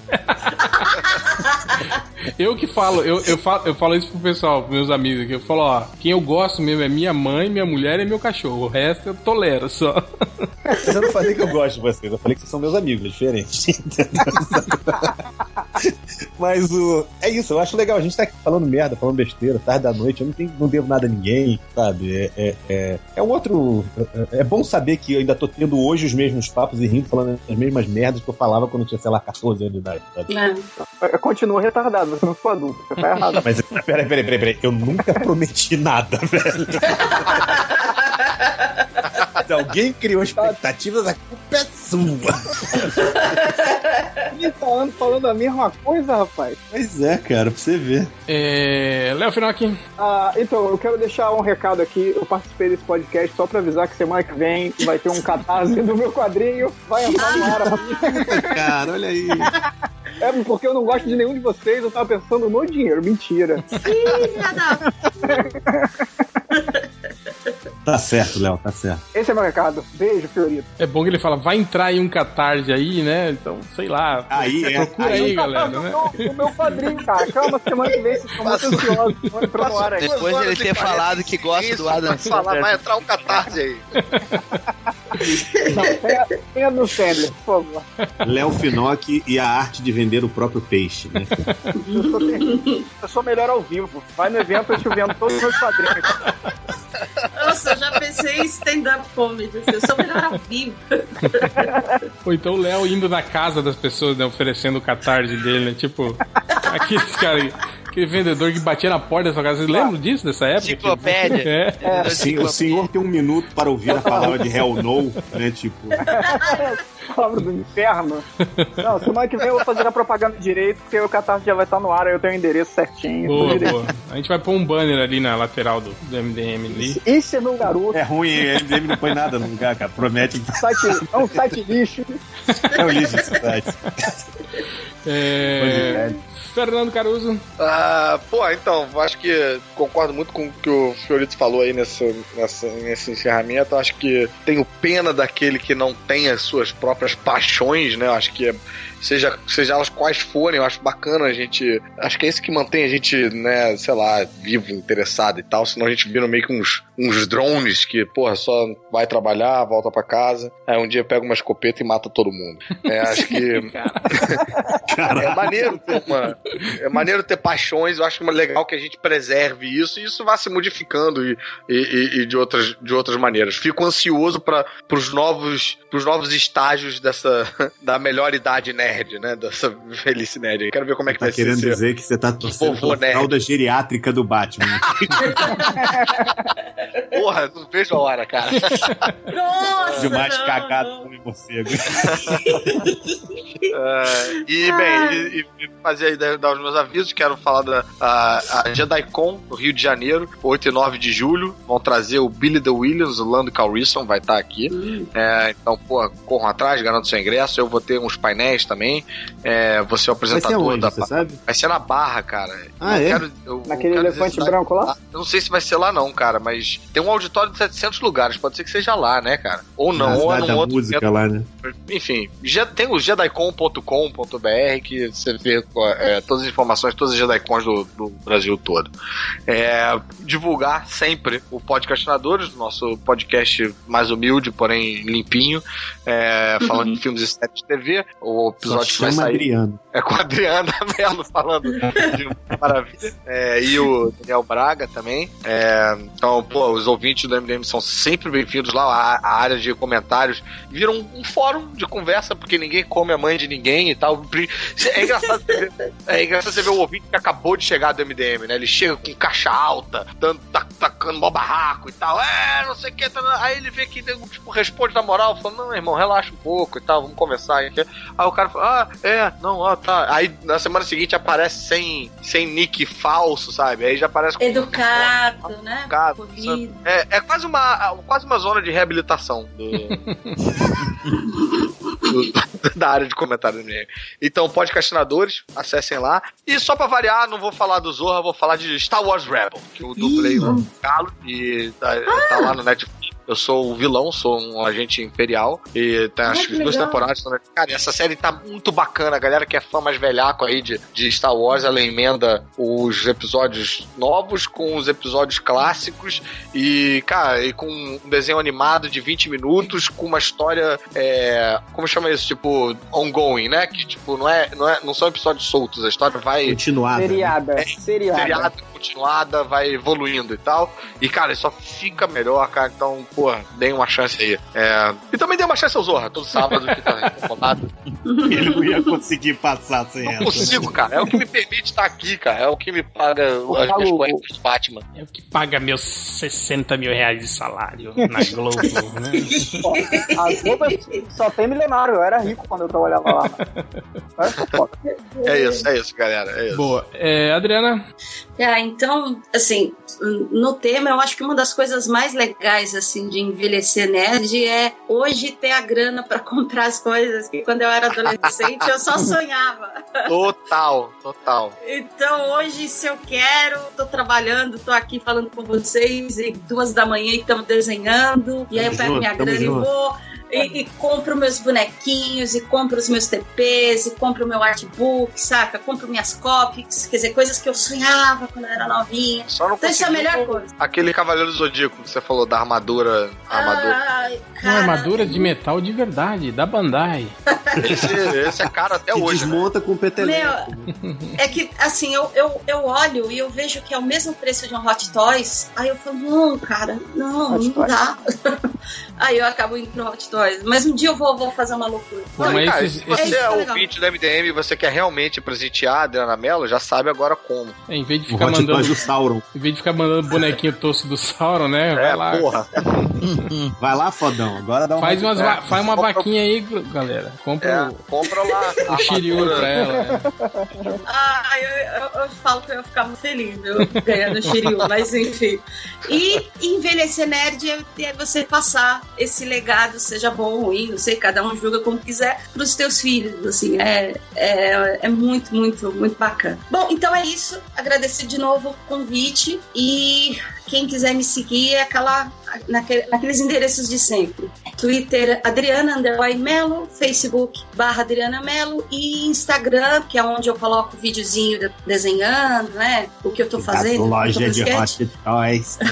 Eu que falo, eu, eu, falo, eu falo isso pro pessoal, pros meus amigos aqui. Eu falo, ó, quem eu gosto mesmo é minha mãe, minha mulher e meu cachorro. O resto eu tolero só. Mas eu não falei que eu gosto de vocês, eu falei que vocês são meus amigos, é diferente. Mas o. É isso, eu acho legal. A gente tá aqui falando merda, falando besteira, tarde da noite. Eu não, tenho, não devo nada a ninguém, sabe? É, é, é, é um outro. É, é bom saber que eu ainda tô tendo hoje os mesmos papos e rindo, falando as mesmas merdas que eu falava quando eu tinha, sei lá, 14 anos de idade, sabe? Né? Eu continuo retardado, você não ficou adulto, você tá errado. Mas peraí, peraí, peraí, peraí. Eu nunca prometi nada, velho. Se alguém criou expectativas, a culpa é sua. 30 anos falando a mesma coisa, rapaz. Pois é, cara, pra você ver. É. Léo Finocchi. Ah, então, eu quero deixar um recado aqui. Eu participei desse podcast só pra avisar que semana que vem vai ter um catarse do meu quadrinho. Vai entrar no ar. Cara, olha aí. É porque eu não gosto de nenhum de vocês, eu tava pensando no dinheiro. Mentira. Ih, filha da- Tá certo, Léo, tá certo. Esse é meu recado. Beijo, Fiorito. É bom que ele fala, vai entrar aí um catarse aí, né? Então, sei lá. Aí, é. Procura aí, galera, do, né? meu, do meu padrinho, cara. Calma, semana que vem vocês estão muito ansiosos. Aí. Depois de ele e ter 40 falado que gosta do Adam Vai falar, Sandler. vai entrar um catarse aí. Não, tenha, tenha no Sandler, por favor. Léo Finocchi e a arte de vender o próprio peixe, né? Eu sou, eu sou melhor ao vivo. Vai no evento, eu te vendo todos os meus padrinhos. Nossa, eu já pensei em stand-up comedy. assim, Eu sou melhor ao vivo. Ou então o Léo indo na casa das pessoas, né? Oferecendo o catarse dele, né? Tipo, aqueles caras Aquele vendedor que batia na porta da sua casa. Vocês lembram disso, dessa época? Enciclopédia. É. Assim, o senhor tem um minuto para ouvir a palavra de Hell No, né? Tipo, Palavra do inferno. Não, semana que vem eu vou fazer a propaganda direito, porque o Catarse já vai estar no ar, aí eu tenho o endereço certinho. Boa, direito. boa. A gente vai pôr um banner ali na lateral do, do MDM ali. Esse é meu garoto. é ruim, ele MDM não põe nada no lugar, cara. Promete Site, é um site lixo. é o lixo esse site. É... Fernando Caruso. Ah, pô, então, acho que concordo muito com o que o Fiorito falou aí nesse, nessa, nesse encerramento. Acho que tenho pena daquele que não tem as suas próprias paixões, né? Acho que é- seja, seja elas quais forem, eu acho bacana a gente. Acho que é isso que mantém a gente, né, sei lá, vivo, interessado e tal. Senão a gente vira meio que uns, uns drones que, porra, só vai trabalhar, volta pra casa. Aí um dia pega uma escopeta e mata todo mundo. É, acho que. É maneiro ter uma, é maneiro ter paixões, eu acho legal que a gente preserve isso e isso vá se modificando e, e- e- e de, outras, de outras maneiras. Fico ansioso para os novos, pros novos estágios dessa da melhor idade nerd, né? Dessa velhice nerd. Quero ver como é que Tá vai querendo ser. dizer que você tá torcendo pela nerd. fralda geriátrica do Batman. Porra, não vejo a hora, cara. Nossa! Demais não, cagado não. como morcego. É, e, bem, e, e fazer aí dar os meus avisos, quero falar da a, a JediCon, no Rio de Janeiro, 8 e 9 de julho. Vão trazer o Billy the Williams, o Lando Calrissian vai estar aqui. É, então, pô, corram atrás, garantam seu ingresso. Eu vou ter uns painéis também. É, vou ser o Vai ser apresentador onde, da. você sabe? Vai ser na Barra, cara. Ah, Eu é? quero- eu- eu Naquele quero dizer elefante branco lá? Eu não sei se vai ser lá não, cara, mas tem um auditório de 700 lugares, pode ser que seja lá, né, cara? Ou não, Na ou é num outro música lá, né? enfim, já tem o jediCon.com.br que você vê é, todas as informações, todas as JediCons do, do Brasil todo. É, divulgar sempre o Podcastinadores, nosso podcast mais humilde, porém limpinho, é, falando de filmes e séries de TV. O Só episódio que vai sair Adriano. É com a Adriana Mello falando de maravilha. É, e o Daniel Braga também. É, então, pô, os ouvintes do MDM são sempre bem-vindos lá. A, a área de comentários vira um, um fórum de conversa, porque ninguém come a mãe de ninguém e tal. É engraçado, é engraçado você ver o ouvinte que acabou de chegar do MDM, né? Ele chega com caixa alta, dando, tac- tacando mó barraco e tal. É, não sei o que. Tá, aí ele vê que tipo, responde na moral, falando, não, irmão, relaxa um pouco e tal, vamos conversar. Aí o cara fala, ah, é, não, ah, tá. Aí na semana seguinte aparece sem, sem nick falso, sabe? Aí já aparece com Educado, né? Educado, é, é quase uma quase uma zona de reabilitação do, do- da área de comentário do. Então, podcastinadores, acessem lá. E só pra variar, não vou falar do Zorra, vou falar de Star Wars Rebel, que eu dublei o Galo e tá, tá lá no Netflix. Eu sou o vilão, sou um agente imperial. E tem acho que duas temporadas. né? Cara, essa série tá muito bacana. A galera que é fã mais velhaco aí de, de Star Wars, ela emenda os episódios novos com os episódios clássicos. E, cara, e com um desenho animado de 20 minutos, com uma história. É, como chama isso? Tipo, ongoing, né? Que, tipo, não, é, não, é, não são episódios soltos. A história vai Continuada. Seriada. É, seriada. seriado continuada, vai evoluindo e tal. E, cara, só fica melhor, cara. Então, pô, deem uma chance aí. É, E também dê uma chance ao Zorra, todo sábado que tá incomodado. Ele não ia conseguir passar sem Não essa. consigo, cara. É o que me permite estar aqui, cara. É o que me paga as minhas cuecas de Batman. É o que paga meus 60 mil reais de salário na Globo, né? Roupas só tem milionário. Eu era rico quando eu trabalhava lá. Foda. É isso, é isso, galera. É isso. Boa. É, Adriana, Ah, então, assim, no tema, eu acho que uma das coisas mais legais, assim, de envelhecer nerd é hoje ter a grana pra comprar as coisas que quando eu era adolescente eu só sonhava. Total, total. Então, hoje, se eu quero, tô trabalhando, tô aqui falando com vocês, e duas da manhã estamos desenhando, e aí eu pego junto, minha grana e vou. E, e compro meus bonequinhos, e compro os meus TPs, e compro meu artbook, saca? Compro minhas copics, quer dizer, coisas que eu sonhava quando eu era novinha. Só não Então isso é a melhor com coisa. Aquele Cavaleiro do Zodíaco que você falou da armadura. Armadura. Ai, uma armadura de metal de verdade, da Bandai. Esse, esse é caro até Que hoje. né? desmonta com o peteleco. Meu, é que assim, eu, eu, eu olho e eu vejo que é o mesmo preço de um Hot Toys. Aí eu falo, não, cara, não, Hot não Toys. dá. aí eu acabo indo pro Hot Toys Mas um dia eu vou, vou fazer uma loucura. Não, mas cara, esses- você é É legal. ouvinte do MDM e você quer realmente presentear a Adriana Mello, já sabe agora como. É, em vez de ficar mandando. Do Sauron. Em vez de ficar mandando bonequinho tosco do Sauron, né? Vai É, lá. porra. Vai lá, fodão. Agora dá um Faz, umas faz uma Compra- vaquinha aí, galera. Compra É, o, compra lá. o Shiryu pra ela. né? Ah, eu, eu, eu falo que eu ia ficar muito feliz, viu? Ganhando o Shiryu, mas enfim. E envelhecer nerd é, é você passar esse legado, seja bom ruim, não sei, cada um julga como quiser, pros teus filhos, assim, é, é, é muito, muito, muito bacana. Bom, então é isso. Agradecer de novo o convite e quem quiser me seguir é aquela, naquele- naqueles endereços de sempre. Twitter Adriana Underline Melo, Facebook barra Adriana Melo e Instagram, que é onde eu coloco videozinho de- desenhando, né? O que eu tô fazendo. Loja o de. Hot Toys.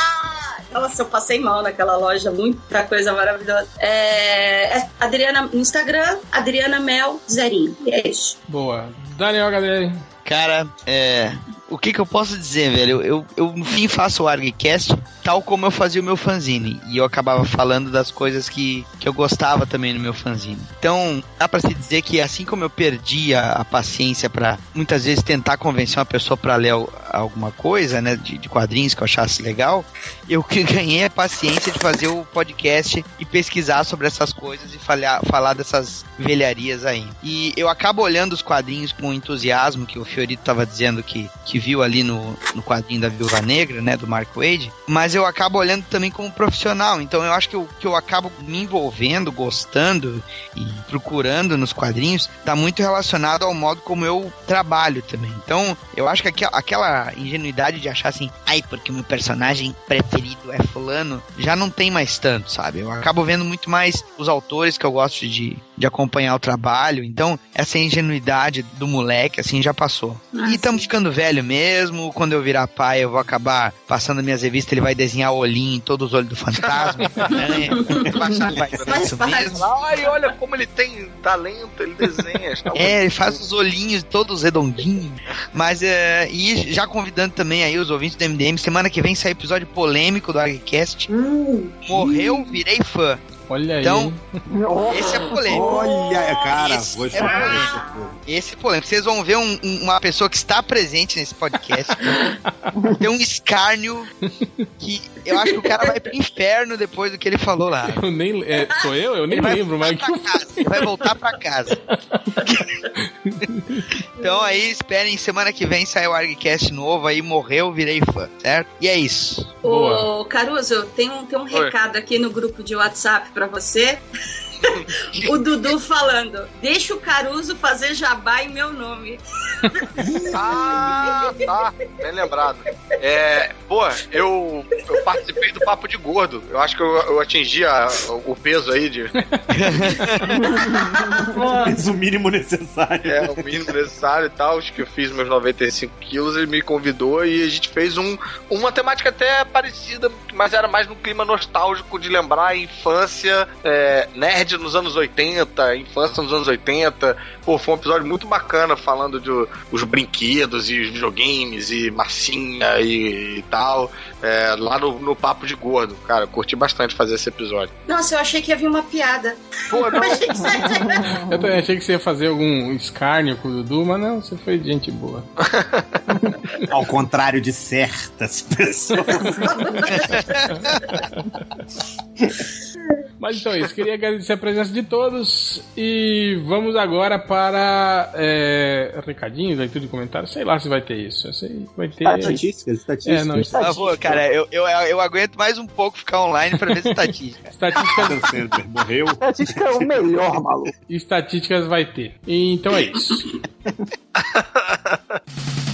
Ah, nossa, eu passei mal naquela loja, muita coisa maravilhosa. É, é Adriana no Instagram, Adriana Mel Zerinho. E é isso. Boa. Daniel HDR. Cara, é. O que que eu posso dizer, velho? Eu, eu, no fim faço o ArgCast tal como eu fazia o meu fanzine. E eu acabava falando das coisas que, que eu gostava também no meu fanzine. Então, dá pra se dizer que assim como eu perdi a, a paciência pra muitas vezes tentar convencer uma pessoa pra ler al- alguma coisa, né, de, de quadrinhos que eu achasse legal, eu que ganhei a paciência de fazer o podcast e pesquisar sobre essas coisas e falar, falar dessas velharias aí. E eu acabo olhando os quadrinhos com entusiasmo, que o Fiorito tava dizendo que, que viu ali no, no quadrinho da Viúva Negra, né, do Mark Wade, mas eu acabo olhando também como profissional, então eu acho que eu, que eu acabo me envolvendo, gostando e procurando nos quadrinhos, tá muito relacionado ao modo como eu trabalho também. Então, eu acho que aquela, ingenuidade de achar assim, ai, porque o meu personagem preferido é fulano, já não tem mais tanto, sabe? Eu acabo vendo muito mais os autores que eu gosto de, de acompanhar o trabalho, então essa ingenuidade do moleque, assim, já passou. Ah, e estamos ficando velho mesmo, quando eu virar pai eu vou acabar passando minhas revistas, ele vai desenhar o olhinho em todos os olhos do fantasma, aranha, vai ser isso mesmo. Ai, olha como ele tem talento, ele desenha. está É, ele faz os olhinhos todos redondinhos. Mas, é, e já convidando também aí os ouvintes do MDM, semana que vem sai episódio polêmico do ArgCast. Hum, Morreu, virei fã. Olha aí. Então, Oh, Esse é polêmico. Olha, cara, Esse vou é esperar. Esse é polêmico. Vocês vão ver um- um- uma pessoa que está presente nesse podcast. Tem um escárnio que eu acho que o cara vai pro inferno depois do que ele falou lá. Eu nem, é, sou eu? Eu nem Ele vai lembro, mas. voltar pra casa, Ele vai voltar pra casa. então aí, esperem, semana que vem sai o ArgCast novo aí, morreu, virei fã, certo? E é isso. Boa. Ô, Caruso, tem um, tem um Oi. recado aqui no grupo de WhatsApp pra você. O Dudu falando: deixa o Caruso fazer jabá em meu nome. Ah, tá. Bem lembrado. É, pô, eu, eu participei do Papo de Gordo. Eu acho que eu, eu atingi a- o peso aí de. Fiz o mínimo necessário. É, o mínimo necessário e tal. Acho que eu fiz meus 95 quilos. Ele me convidou e a gente fez um, uma temática até parecida, mas era mais no clima nostálgico de lembrar a infância é, nerd nos anos 80, infância nos anos 80. Pô, foi um episódio muito bacana falando de os brinquedos e os videogames e massinha e, e tal. é, lá no, no Papo de Gordo. Cara, eu curti bastante fazer esse episódio. Nossa, eu achei que ia vir uma piada. Pô, Eu não, achei que isso Eu também achei que você ia fazer algum escárnio com o Dudu, mas não, você foi gente boa. Ao contrário de certas pessoas. Mas então é isso, queria agradecer a presença de todos e vamos agora para é, recadinhos, leitura de comentários, sei lá se vai ter isso, sei vai ter... Estatísticas, estatísticas. É, não, Por favor, cara, eu, eu, eu aguento mais um pouco ficar online pra ver estatística. estatísticas, Sandler morreu. estatística é o melhor, maluco. estatísticas vai ter. Então é isso.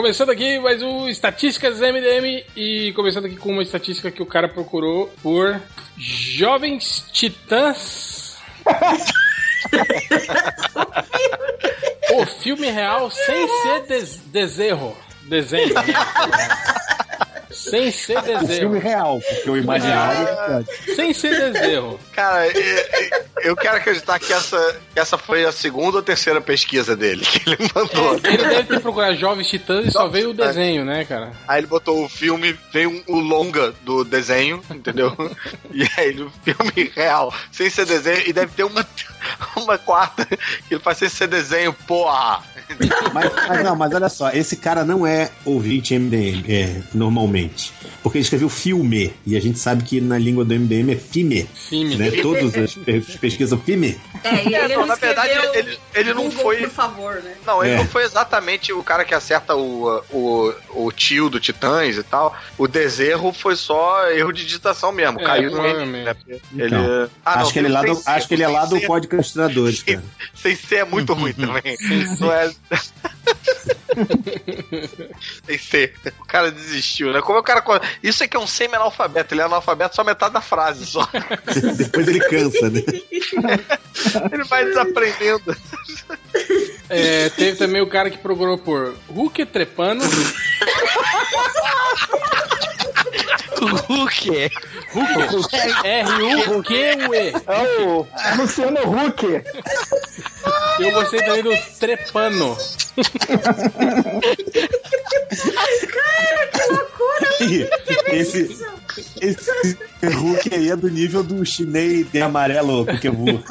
Começando aqui mais um Estatísticas MDM e começando aqui com uma estatística que o cara procurou por jovens titãs. o filme real sem ser des deserro. Desenho. Sem ser O filme desenho. real, porque o imaginário Ah. pode. Sem ser desenho. Cara, é- é- eu quero acreditar que essa, que essa foi a segunda ou terceira pesquisa dele que ele mandou. Ele deve ter procurado Jovens Titãs e só veio o desenho, né, cara? Aí ele botou o filme, veio um- o longa do desenho, entendeu? E aí o filme real, sem ser desenho, e deve ter uma, uma quarta que ele faz sem ser desenho, porra! Mas, mas não, mas olha só, esse cara não é ouvinte MDM, é, normalmente. Porque ele escreveu filme, e a gente sabe que na língua do MDM é filme. Filme. Né? Todas as pe- pesquisam filme. É, e É, ele não, não, na verdade, ele, ele não Google, foi. por favor, né? Não, ele É. não foi exatamente o cara que acerta o, o, o tio do Titãs e tal. O deserro foi só erro de digitação mesmo. É, caiu no provavelmente. meio. Né? Então, ele... Ah, não, acho, que ele é lá do, acho que ele é lá do sem Podcast ser é muito ruim também. Não é. Sem ser. O cara desistiu, né? Como é o cara. Isso é que é um semi-analfabeto. Ele é analfabeto só metade da frase só. Depois ele cansa, né? Ele vai desaprendendo. É, teve também o cara que procurou por Hulk trepando. Hulk. Hulk. R-U-Q-U-E. É o Luciano Huck. Eu gostei também do trepano. Ih, esse, esse Hulk aí é do nível do chinês de amarelo Kukebu.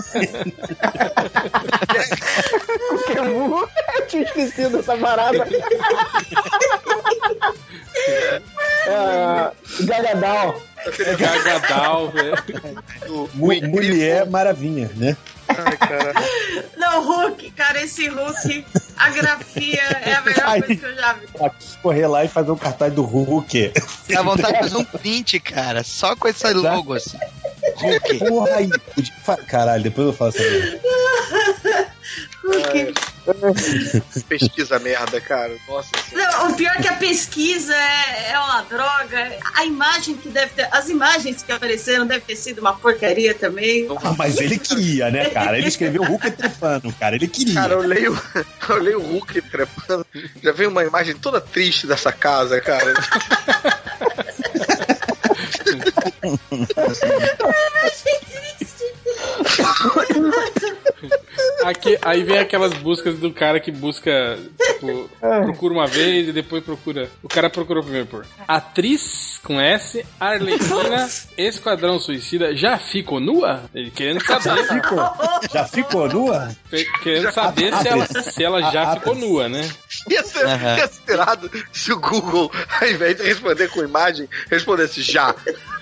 Pokémon. Eu tinha esquecido dessa parada. é, Gagadal. Gagadal, velho. Mu- Mulher maravilha, né? Ai, cara. Não, Hulk, cara, esse Hulk, a grafia é a melhor Ai. coisa que eu já vi. Correr lá e fazer um cartaz do Hulk. Dá vontade de fazer um print, cara. Só com esse logo assim. Hulk. Porra aí. Fa- Caralho, depois eu faço essa Pesquisa merda, cara. Nossa. Não, o pior é que a pesquisa é, é uma droga. A imagem que deve ter. As imagens que apareceram devem ter sido uma porcaria também. Ah, mas ele queria, né, cara? Ele escreveu Hulk trepando, cara. Ele queria. Cara, eu leio, eu leio o Hulk trepando. Já veio uma imagem toda triste dessa casa, cara. Aqui, aí vem aquelas buscas do cara que busca, tipo, procura uma vez e depois procura. O cara procurou primeiro por atriz com S, Arlequina, Esquadrão Suicida, já ficou nua? Ele querendo saber, Ficou- já ficou nua? querendo saber se ela, se ela já ficou nua, né? Ia ser, irado se o Google, ao invés de responder com imagem, respondesse já.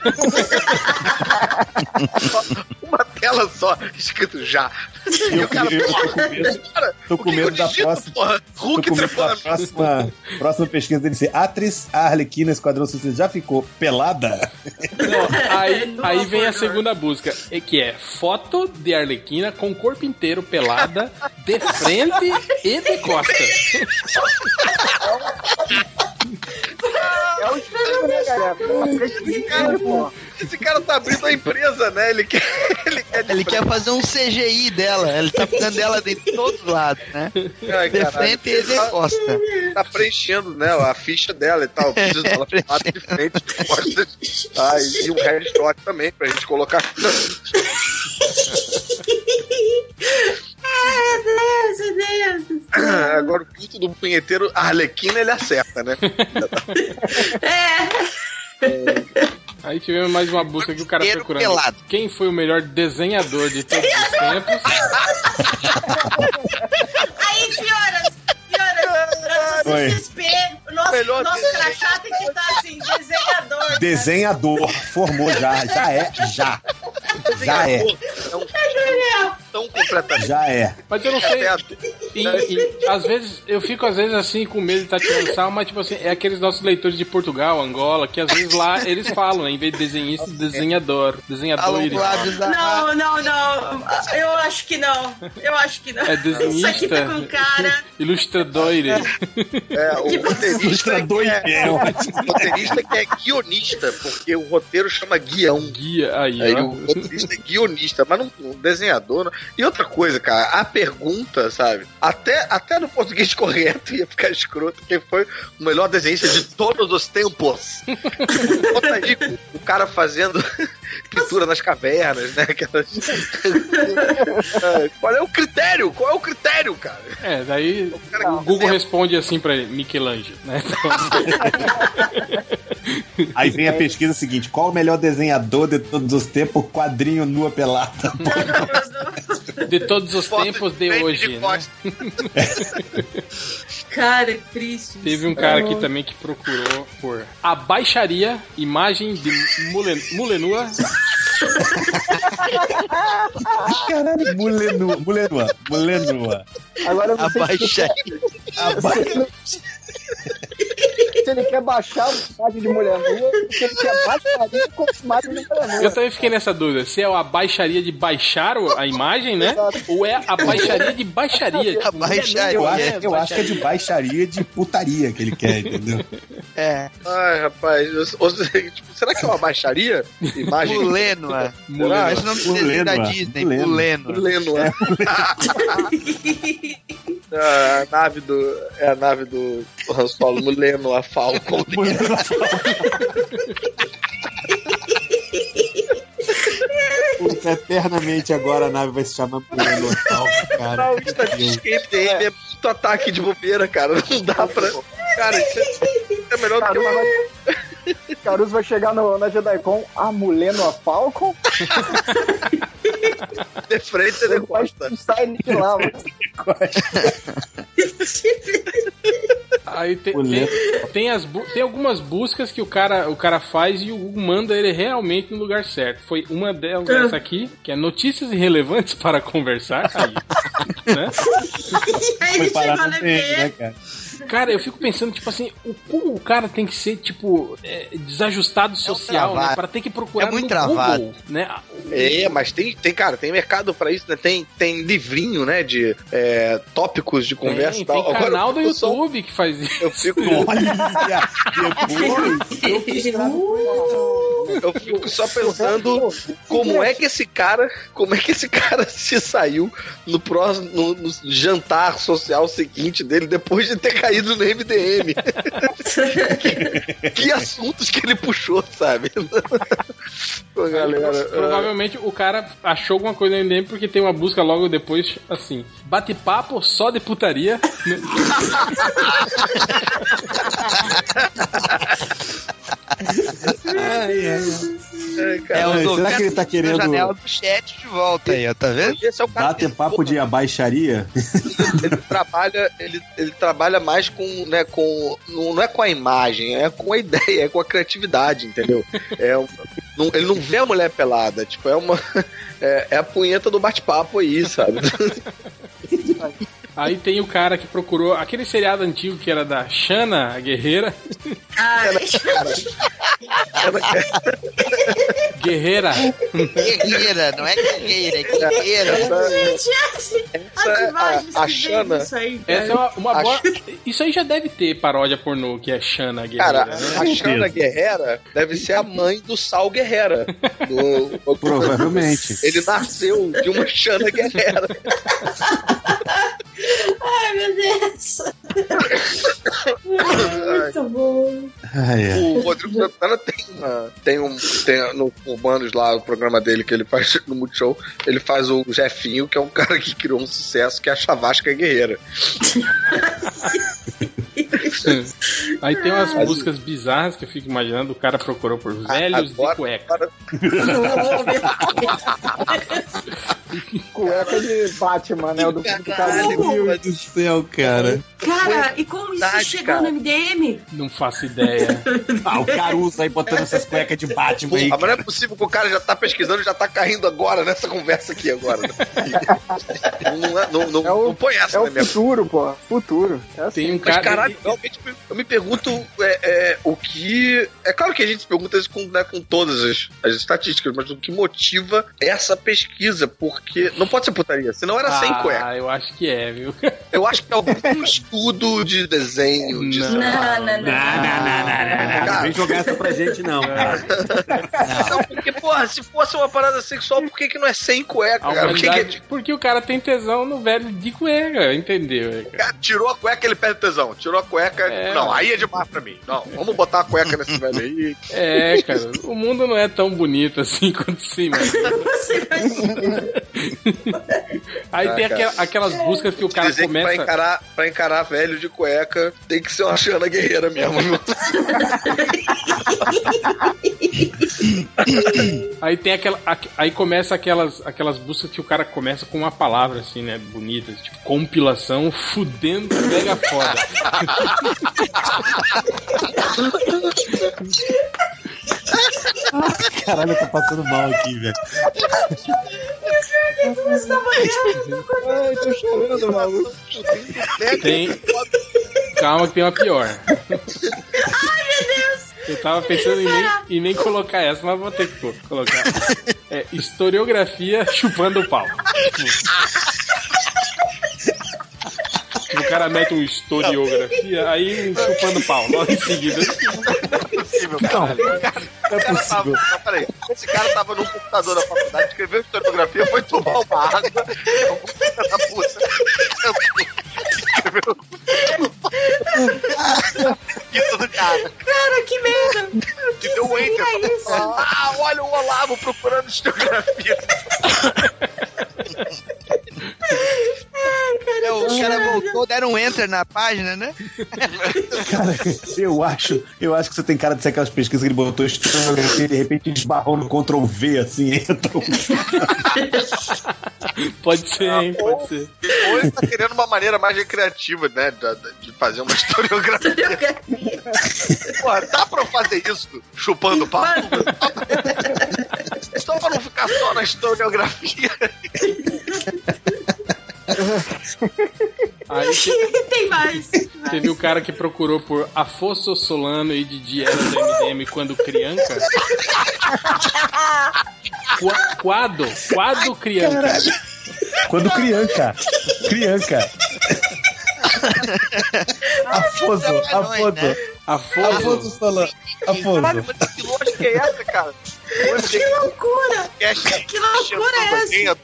Uma tela só, escrito já. E o cara, eu- eu tô com medo- cara, tô com medo eu da digito, próxima- Porra? Tô Hulk com medo da trepando. próxima, próxima pesquisa dele ser atriz a Arlequina Esquadrão Suicida já ficou pelada? Não, aí, aí vem a segunda busca, que é foto de Arlequina com o corpo inteiro pelada, de frente e de costa. É o estilo, né, galera? Esse cara, esse cara tá abrindo a empresa, né? Ele quer. Ele quer, Ele quer fazer um CGI dela. Ele tá precisando dela de todos os lados, né? Ai, De frente e de Tá- costa. Tá preenchendo, né? A ficha dela e tal. Preciso dela lado de frente, de costas. Ah, e um headshot também, pra gente colocar. Meu Deus, Deus. Agora o puto do punheteiro Arlequina ele acerta, né? É. Aí tivemos mais uma busca que o cara procurando. pelado. Quem foi o melhor desenhador de todos os tempos? Aí piora, piora. Pra desespero. Nosso, Melhor nosso desenho. crachá tem que estar assim, desenhador. Desenhador. Formou já. Já é. Já. Já é. É um tão completamente. Já é. Mas eu não sei. É, E, e, às vezes, eu fico às vezes assim com medo de estar tirando sal, mas tipo assim, é aqueles nossos leitores de Portugal, Angola, que às vezes lá eles falam, né, em vez de desenhista, desenhador. Desenhador. Não, não, não. Eu acho que não. Eu acho que não. É Isso aqui tá desenhista. com cara. Ilustrador. É, o roteirista Ilustrador que é, é o roteirista que é guionista, porque o roteiro chama guião. Guia aí, Aí ó. o roteirista é guionista, mas não, um desenhador. Não. E outra coisa, cara, a pergunta, sabe? Até, até no português correto ia ficar escroto, quem foi o melhor desenhista de todos os tempos. Bota aí o cara fazendo pintura nas cavernas, né? Aquelas... Qual é o critério? Qual é o critério, cara? É, daí cara o Google responde assim pra ele, Michelangelo, né? Aí vem a pesquisa seguinte: qual o melhor desenhador de todos os tempos? Quadrinho nua pelada. de todos os Foto tempos de hoje, de né? Cara, que triste. Teve um cara aqui também que procurou por a baixaria, imagem de mule, mulenua, Caralho, mulher nua, mulher nua, mulher nua. Agora eu não A sei se, baixa se ele quer baixar a imagem de mulher nua, se ele quer baixaria com imagem de mulher Eu nua. também fiquei nessa dúvida, se é a baixaria de baixar o- a imagem, né? Ou é a baixaria de baixaria. A baixaria. Eu acho, nua, eu acho que é de baixaria de putaria que ele quer, entendeu? É. Ai, rapaz, eu- seja, tipo, será que é uma baixaria? Imagem. Mulênua. Ah, esse nome de desenho da. Disney. Mulênua. Mulênua. Leno, é. a nave do. É a nave do Han Solo, Muleno, Falcon. Puta, eternamente agora a nave vai se chamar mulher nua, cara. Não, estatística MDM é muito ataque de bobeira, cara. Não dá pra. Cara, isso é, isso é melhor do que Caruso uma. vai, Caruso vai chegar no, na JediCon, a mulher no Falcon, De frente de ele costa. style de lá, mano. Aí tem, Mulher. tem, tem as bu- tem algumas buscas que o cara, o cara faz e o Google manda ele realmente no lugar certo. Foi uma delas essa aqui, que é notícias irrelevantes para conversar. Aí, né? Aí Foi ele chegou na né, cara? Cara, eu fico pensando, tipo assim, o, como o cara tem que ser, tipo, é, desajustado social, né? travado. Para ter que procurar É muito no travado. Google, né? É, mas tem, tem, cara, tem mercado pra isso, né? Tem, tem livrinho, né? De é, tópicos de conversa Tem, e tal. tem Agora, canal do eu só- YouTube que faz isso. Eu fico, Olha, depois. eu fico só pensando como é que esse cara, como é que esse cara se saiu no próximo no, no jantar social seguinte dele depois de ter caído no MDM. que, que assuntos que ele puxou, sabe? Pô, galera, ah, Provavelmente o cara achou alguma coisa no MDM porque tem uma busca logo depois, assim, bate-papo só de putaria. é, cara, É o Ai, do- será que ele tá a querendo janela do chat de volta aí, ó, tá vendo? esse é o cara bater papo de abaixaria? ele trabalha, ele, ele trabalha mais com, né, com não, não é com a imagem, é com a ideia, é com a criatividade, entendeu? É, um- não- ele não vê a mulher pelada, tipo, é uma é, é a punheta do bate-papo aí, sabe? Aí tem o cara que procurou aquele seriado antigo que era da Shana, a guerreira. Ai, Guerreira. Guerreira, não é guerreira, é guerreira. gente, Essa as é a, a Xana, disso aí. Essa é uma, uma A boa. Isso aí já deve ter paródia pornô, que é Shana, a guerreira. cara, né? a Xana Guerrera deve ser a mãe do Sal Guerrera. Do, Provavelmente. Ele nasceu de uma Xana Guerrera. Ai, meu Deus. Muito bom. Ai, ai. O Rodrigo Santana tem, uma, tem um. Tem no Urbanos lá, o programa dele que ele faz no Multishow. Ele faz o Jefinho, que é um cara que criou um sucesso, que é a Chavasca Guerreira. Aí tem umas buscas bizarras que eu fico imaginando. O cara procurou por velhos Agora- de cueca. agora- Cueca de Batman, né? O do, do Caralho, Caruso. Meu Deus do céu, cara. Cara, e como isso Verdade, chegou no MDM? Não faço ideia. Ah, o Caruso aí botando essas cuecas de Batman aí. Porra, mas não é possível que o cara já tá pesquisando e já tá caindo agora nessa conversa aqui agora. né? não, é- não, não, É o- não põe essa É na o minha futuro, pô. Futuro. É assim. Tem um Mas cara. caralho, realmente eu me pergunto é, é, o que. É claro que a gente se pergunta isso com, né, com todas as, as estatísticas, mas o que motiva essa pesquisa? Porque porque. Não pode ser putaria, senão era sem cueca. Ah, eu acho que é, viu? Eu acho que é algum estudo de desenho. De... Não. Não, não, não. Não, não, não, não, não, não. Não vem jogar essa pra gente, não. cara. Não, porque, porra, se fosse uma parada sexual, por que, que não é sem cueca, A cara? Por que que humanidade- Porque o cara tem tesão no velho de cueca, entendeu? cara? Cara, tirou a cueca, ele perde tesão. Tirou a cueca. É. Não, aí é demais pra mim. Não, vamos botar a cueca nesse velho aí. É, cara, o mundo não é tão bonito assim quanto se imagina. Aí Ah, tem aquel- aquelas buscas que o cara Dizer que pra começa. encarar, pra encarar velho de cueca tem que ser uma Xana guerreira mesmo. viu? Aí tem aquela. aqu- Aí começa aquelas, aquelas buscas que o cara começa com uma palavra assim, né? Bonita, tipo, compilação fudendo mega foda. Caralho, eu tô passando mal aqui, velho. Ai, tô chorando, maluco. Tem. Calma que tem uma pior. Eu tava pensando em nem, em nem colocar essa, mas vou ter que co- colocar. É, historiografia chupando o pau. O cara mete um historiografia, aí um chupando pau, logo em seguida. possível. Não é Esse cara tava, possível. não, peraí. Esse cara tava no computador da faculdade, escreveu historiografia, foi tomar uma água, e filho da puta isso do cara. Cara, que medo. E deu um enter. isso? Ah, olha o Olavo procurando historiografia. É, o cara voltou, deram um enter na página, né? Cara, eu acho, eu acho que você tem cara de ser aquelas pesquisas que ele botou historiografia e de repente esbarrou no Ctrl V assim, entrou. Pode ser, hein? Pode ser. Ou ele tá querendo uma maneira mais recreativa, né, de fazer uma historiografia. Pô, dá pra eu fazer isso chupando pau? Só pra não ficar só na historiografia. Aí te- Tem mais. teve o cara que procurou por Afonso Solano e Didi era do MDM quando criança. Qua- Quado, quado criança. Quando criança. Criança. Afonso, Afonso. Afonso. Afonso Solano. Caralho, Afonso. mas que lógica é essa, cara? Que loucura. Que loucura é essa?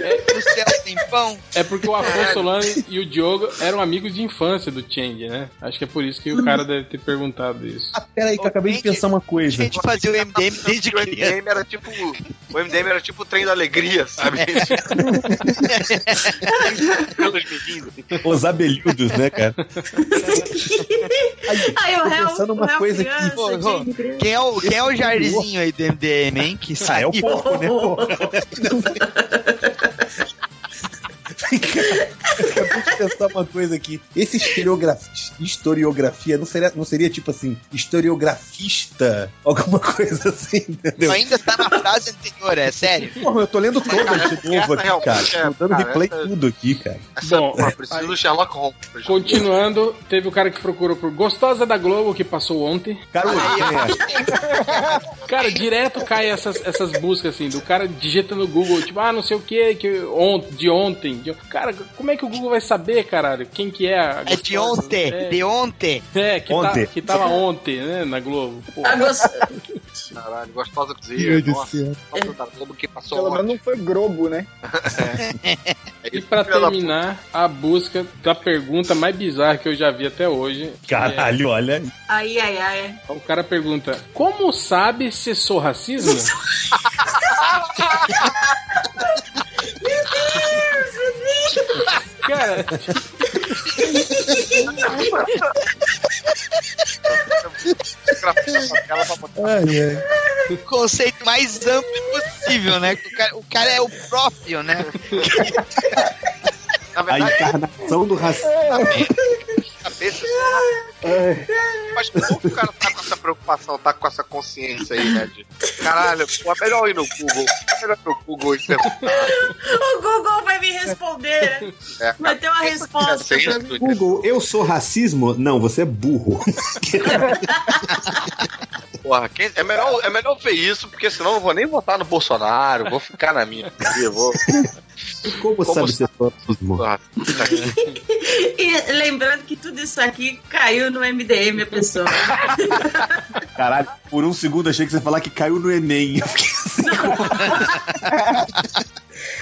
É, o céu tem pão. É porque o Afonso Solano e o Diogo eram amigos de infância do Change, né? Acho que é por isso que o cara deve ter perguntado isso. Ah, peraí, que eu acabei de pensar uma coisa. A gente fazia o MDM desde o criança. MDM era tipo. O MDM era tipo o trem da alegria, sabe? Meninos. Os abelhudos, né, cara? Aí o tô réu, pensando uma o coisa criança, aqui. Quem é o, quem é o Jairzinho aí do MDM, hein? Que Ah, é o saiu. porco, né, porra? Acabei de pensar uma coisa aqui. Esse historiografia, historiografia não seria, não seria tipo assim, historiografista? Alguma coisa assim, entendeu? Ainda tá na frase anterior, é sério? Porra, eu tô lendo todas de novo aqui, cara. é- Tô dando cara, replay essa- tudo aqui, cara. Essa, Bom, porra, preciso do Sherlock Holmes. Continuando, teve o cara que procurou por Gostosa da Globo, que passou ontem. É? Cara, direto cai essas, essas buscas assim, do cara digita no Google, tipo, ah, não sei o que, que on, de ontem. de- Cara, como é que o Google vai saber, caralho, quem que é a É de ontem, É, de ontem. é, que, Ontem. Tá, que tava ontem, né, na Globo. Pô. Ah, gost- Caralho, gostosa Meu cozinha. Deus Nossa, do céu. nossa, da Globo que passou Pelo menos não foi Globo, né? É E pra terminar, a busca da pergunta mais bizarra que eu já vi até hoje. que Caralho, olha. Ai, ai, ai. é- o cara pergunta: Como sabe se sou racismo? cara, Ela pra botar- Ai, ai. O conceito mais amplo possível, né? O cara, o cara é o próprio, né? Na A verdade, encarnação do racismo. Cabeça. Mas como o cara tá com essa preocupação, tá com essa consciência aí, né? De, caralho, pô, é melhor ir no Google. É melhor ir no Google e perguntar. O Google vai me responder. É, Vai ter uma resposta pra isso, mim. Google, eu sou racismo? Não, você é burro. Porra, quem- é, melhor, é melhor ver isso, porque senão eu não vou nem votar no Bolsonaro, vou ficar na minha. Eu vou... Como, Como sabe ser próximo? Porra, E lembrando que tudo isso aqui caiu no MDM, a pessoa. Caralho, por um segundo achei que você ia falar que caiu no Enem. Eu fiquei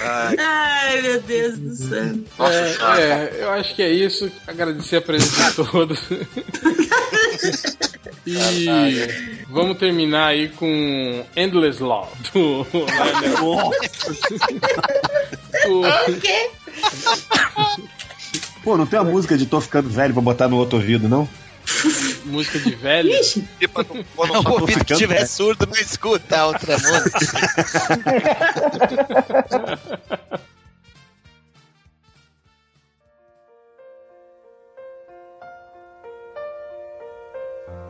ai, Ai, meu Deus do céu. nossa. É, é, eu acho que é isso. Agradecer a presença de todos. E vamos terminar aí com Endless Law do Lionel. O- O quê? Pô, não tem uma música de tô ficando velho pra botar no outro ouvido, não? música de velho. Ixi, Tipo, não- quando Não, o ouvido que estiver velho. surdo não escuta a outra música.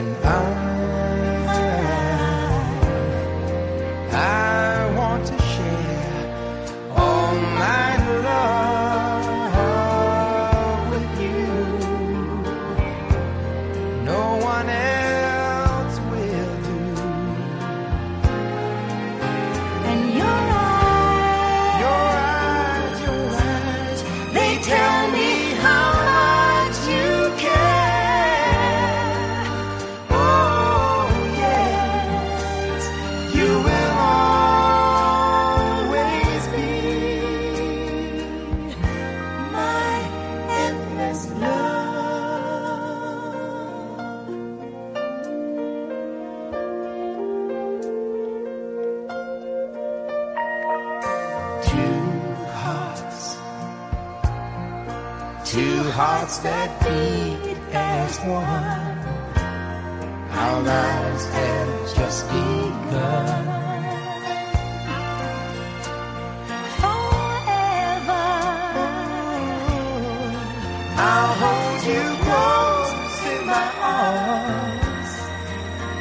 And I, hearts that beat as one. Our lives have just begun. Forever, I'll hold you close in my arms.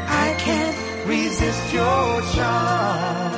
I can't resist your charm.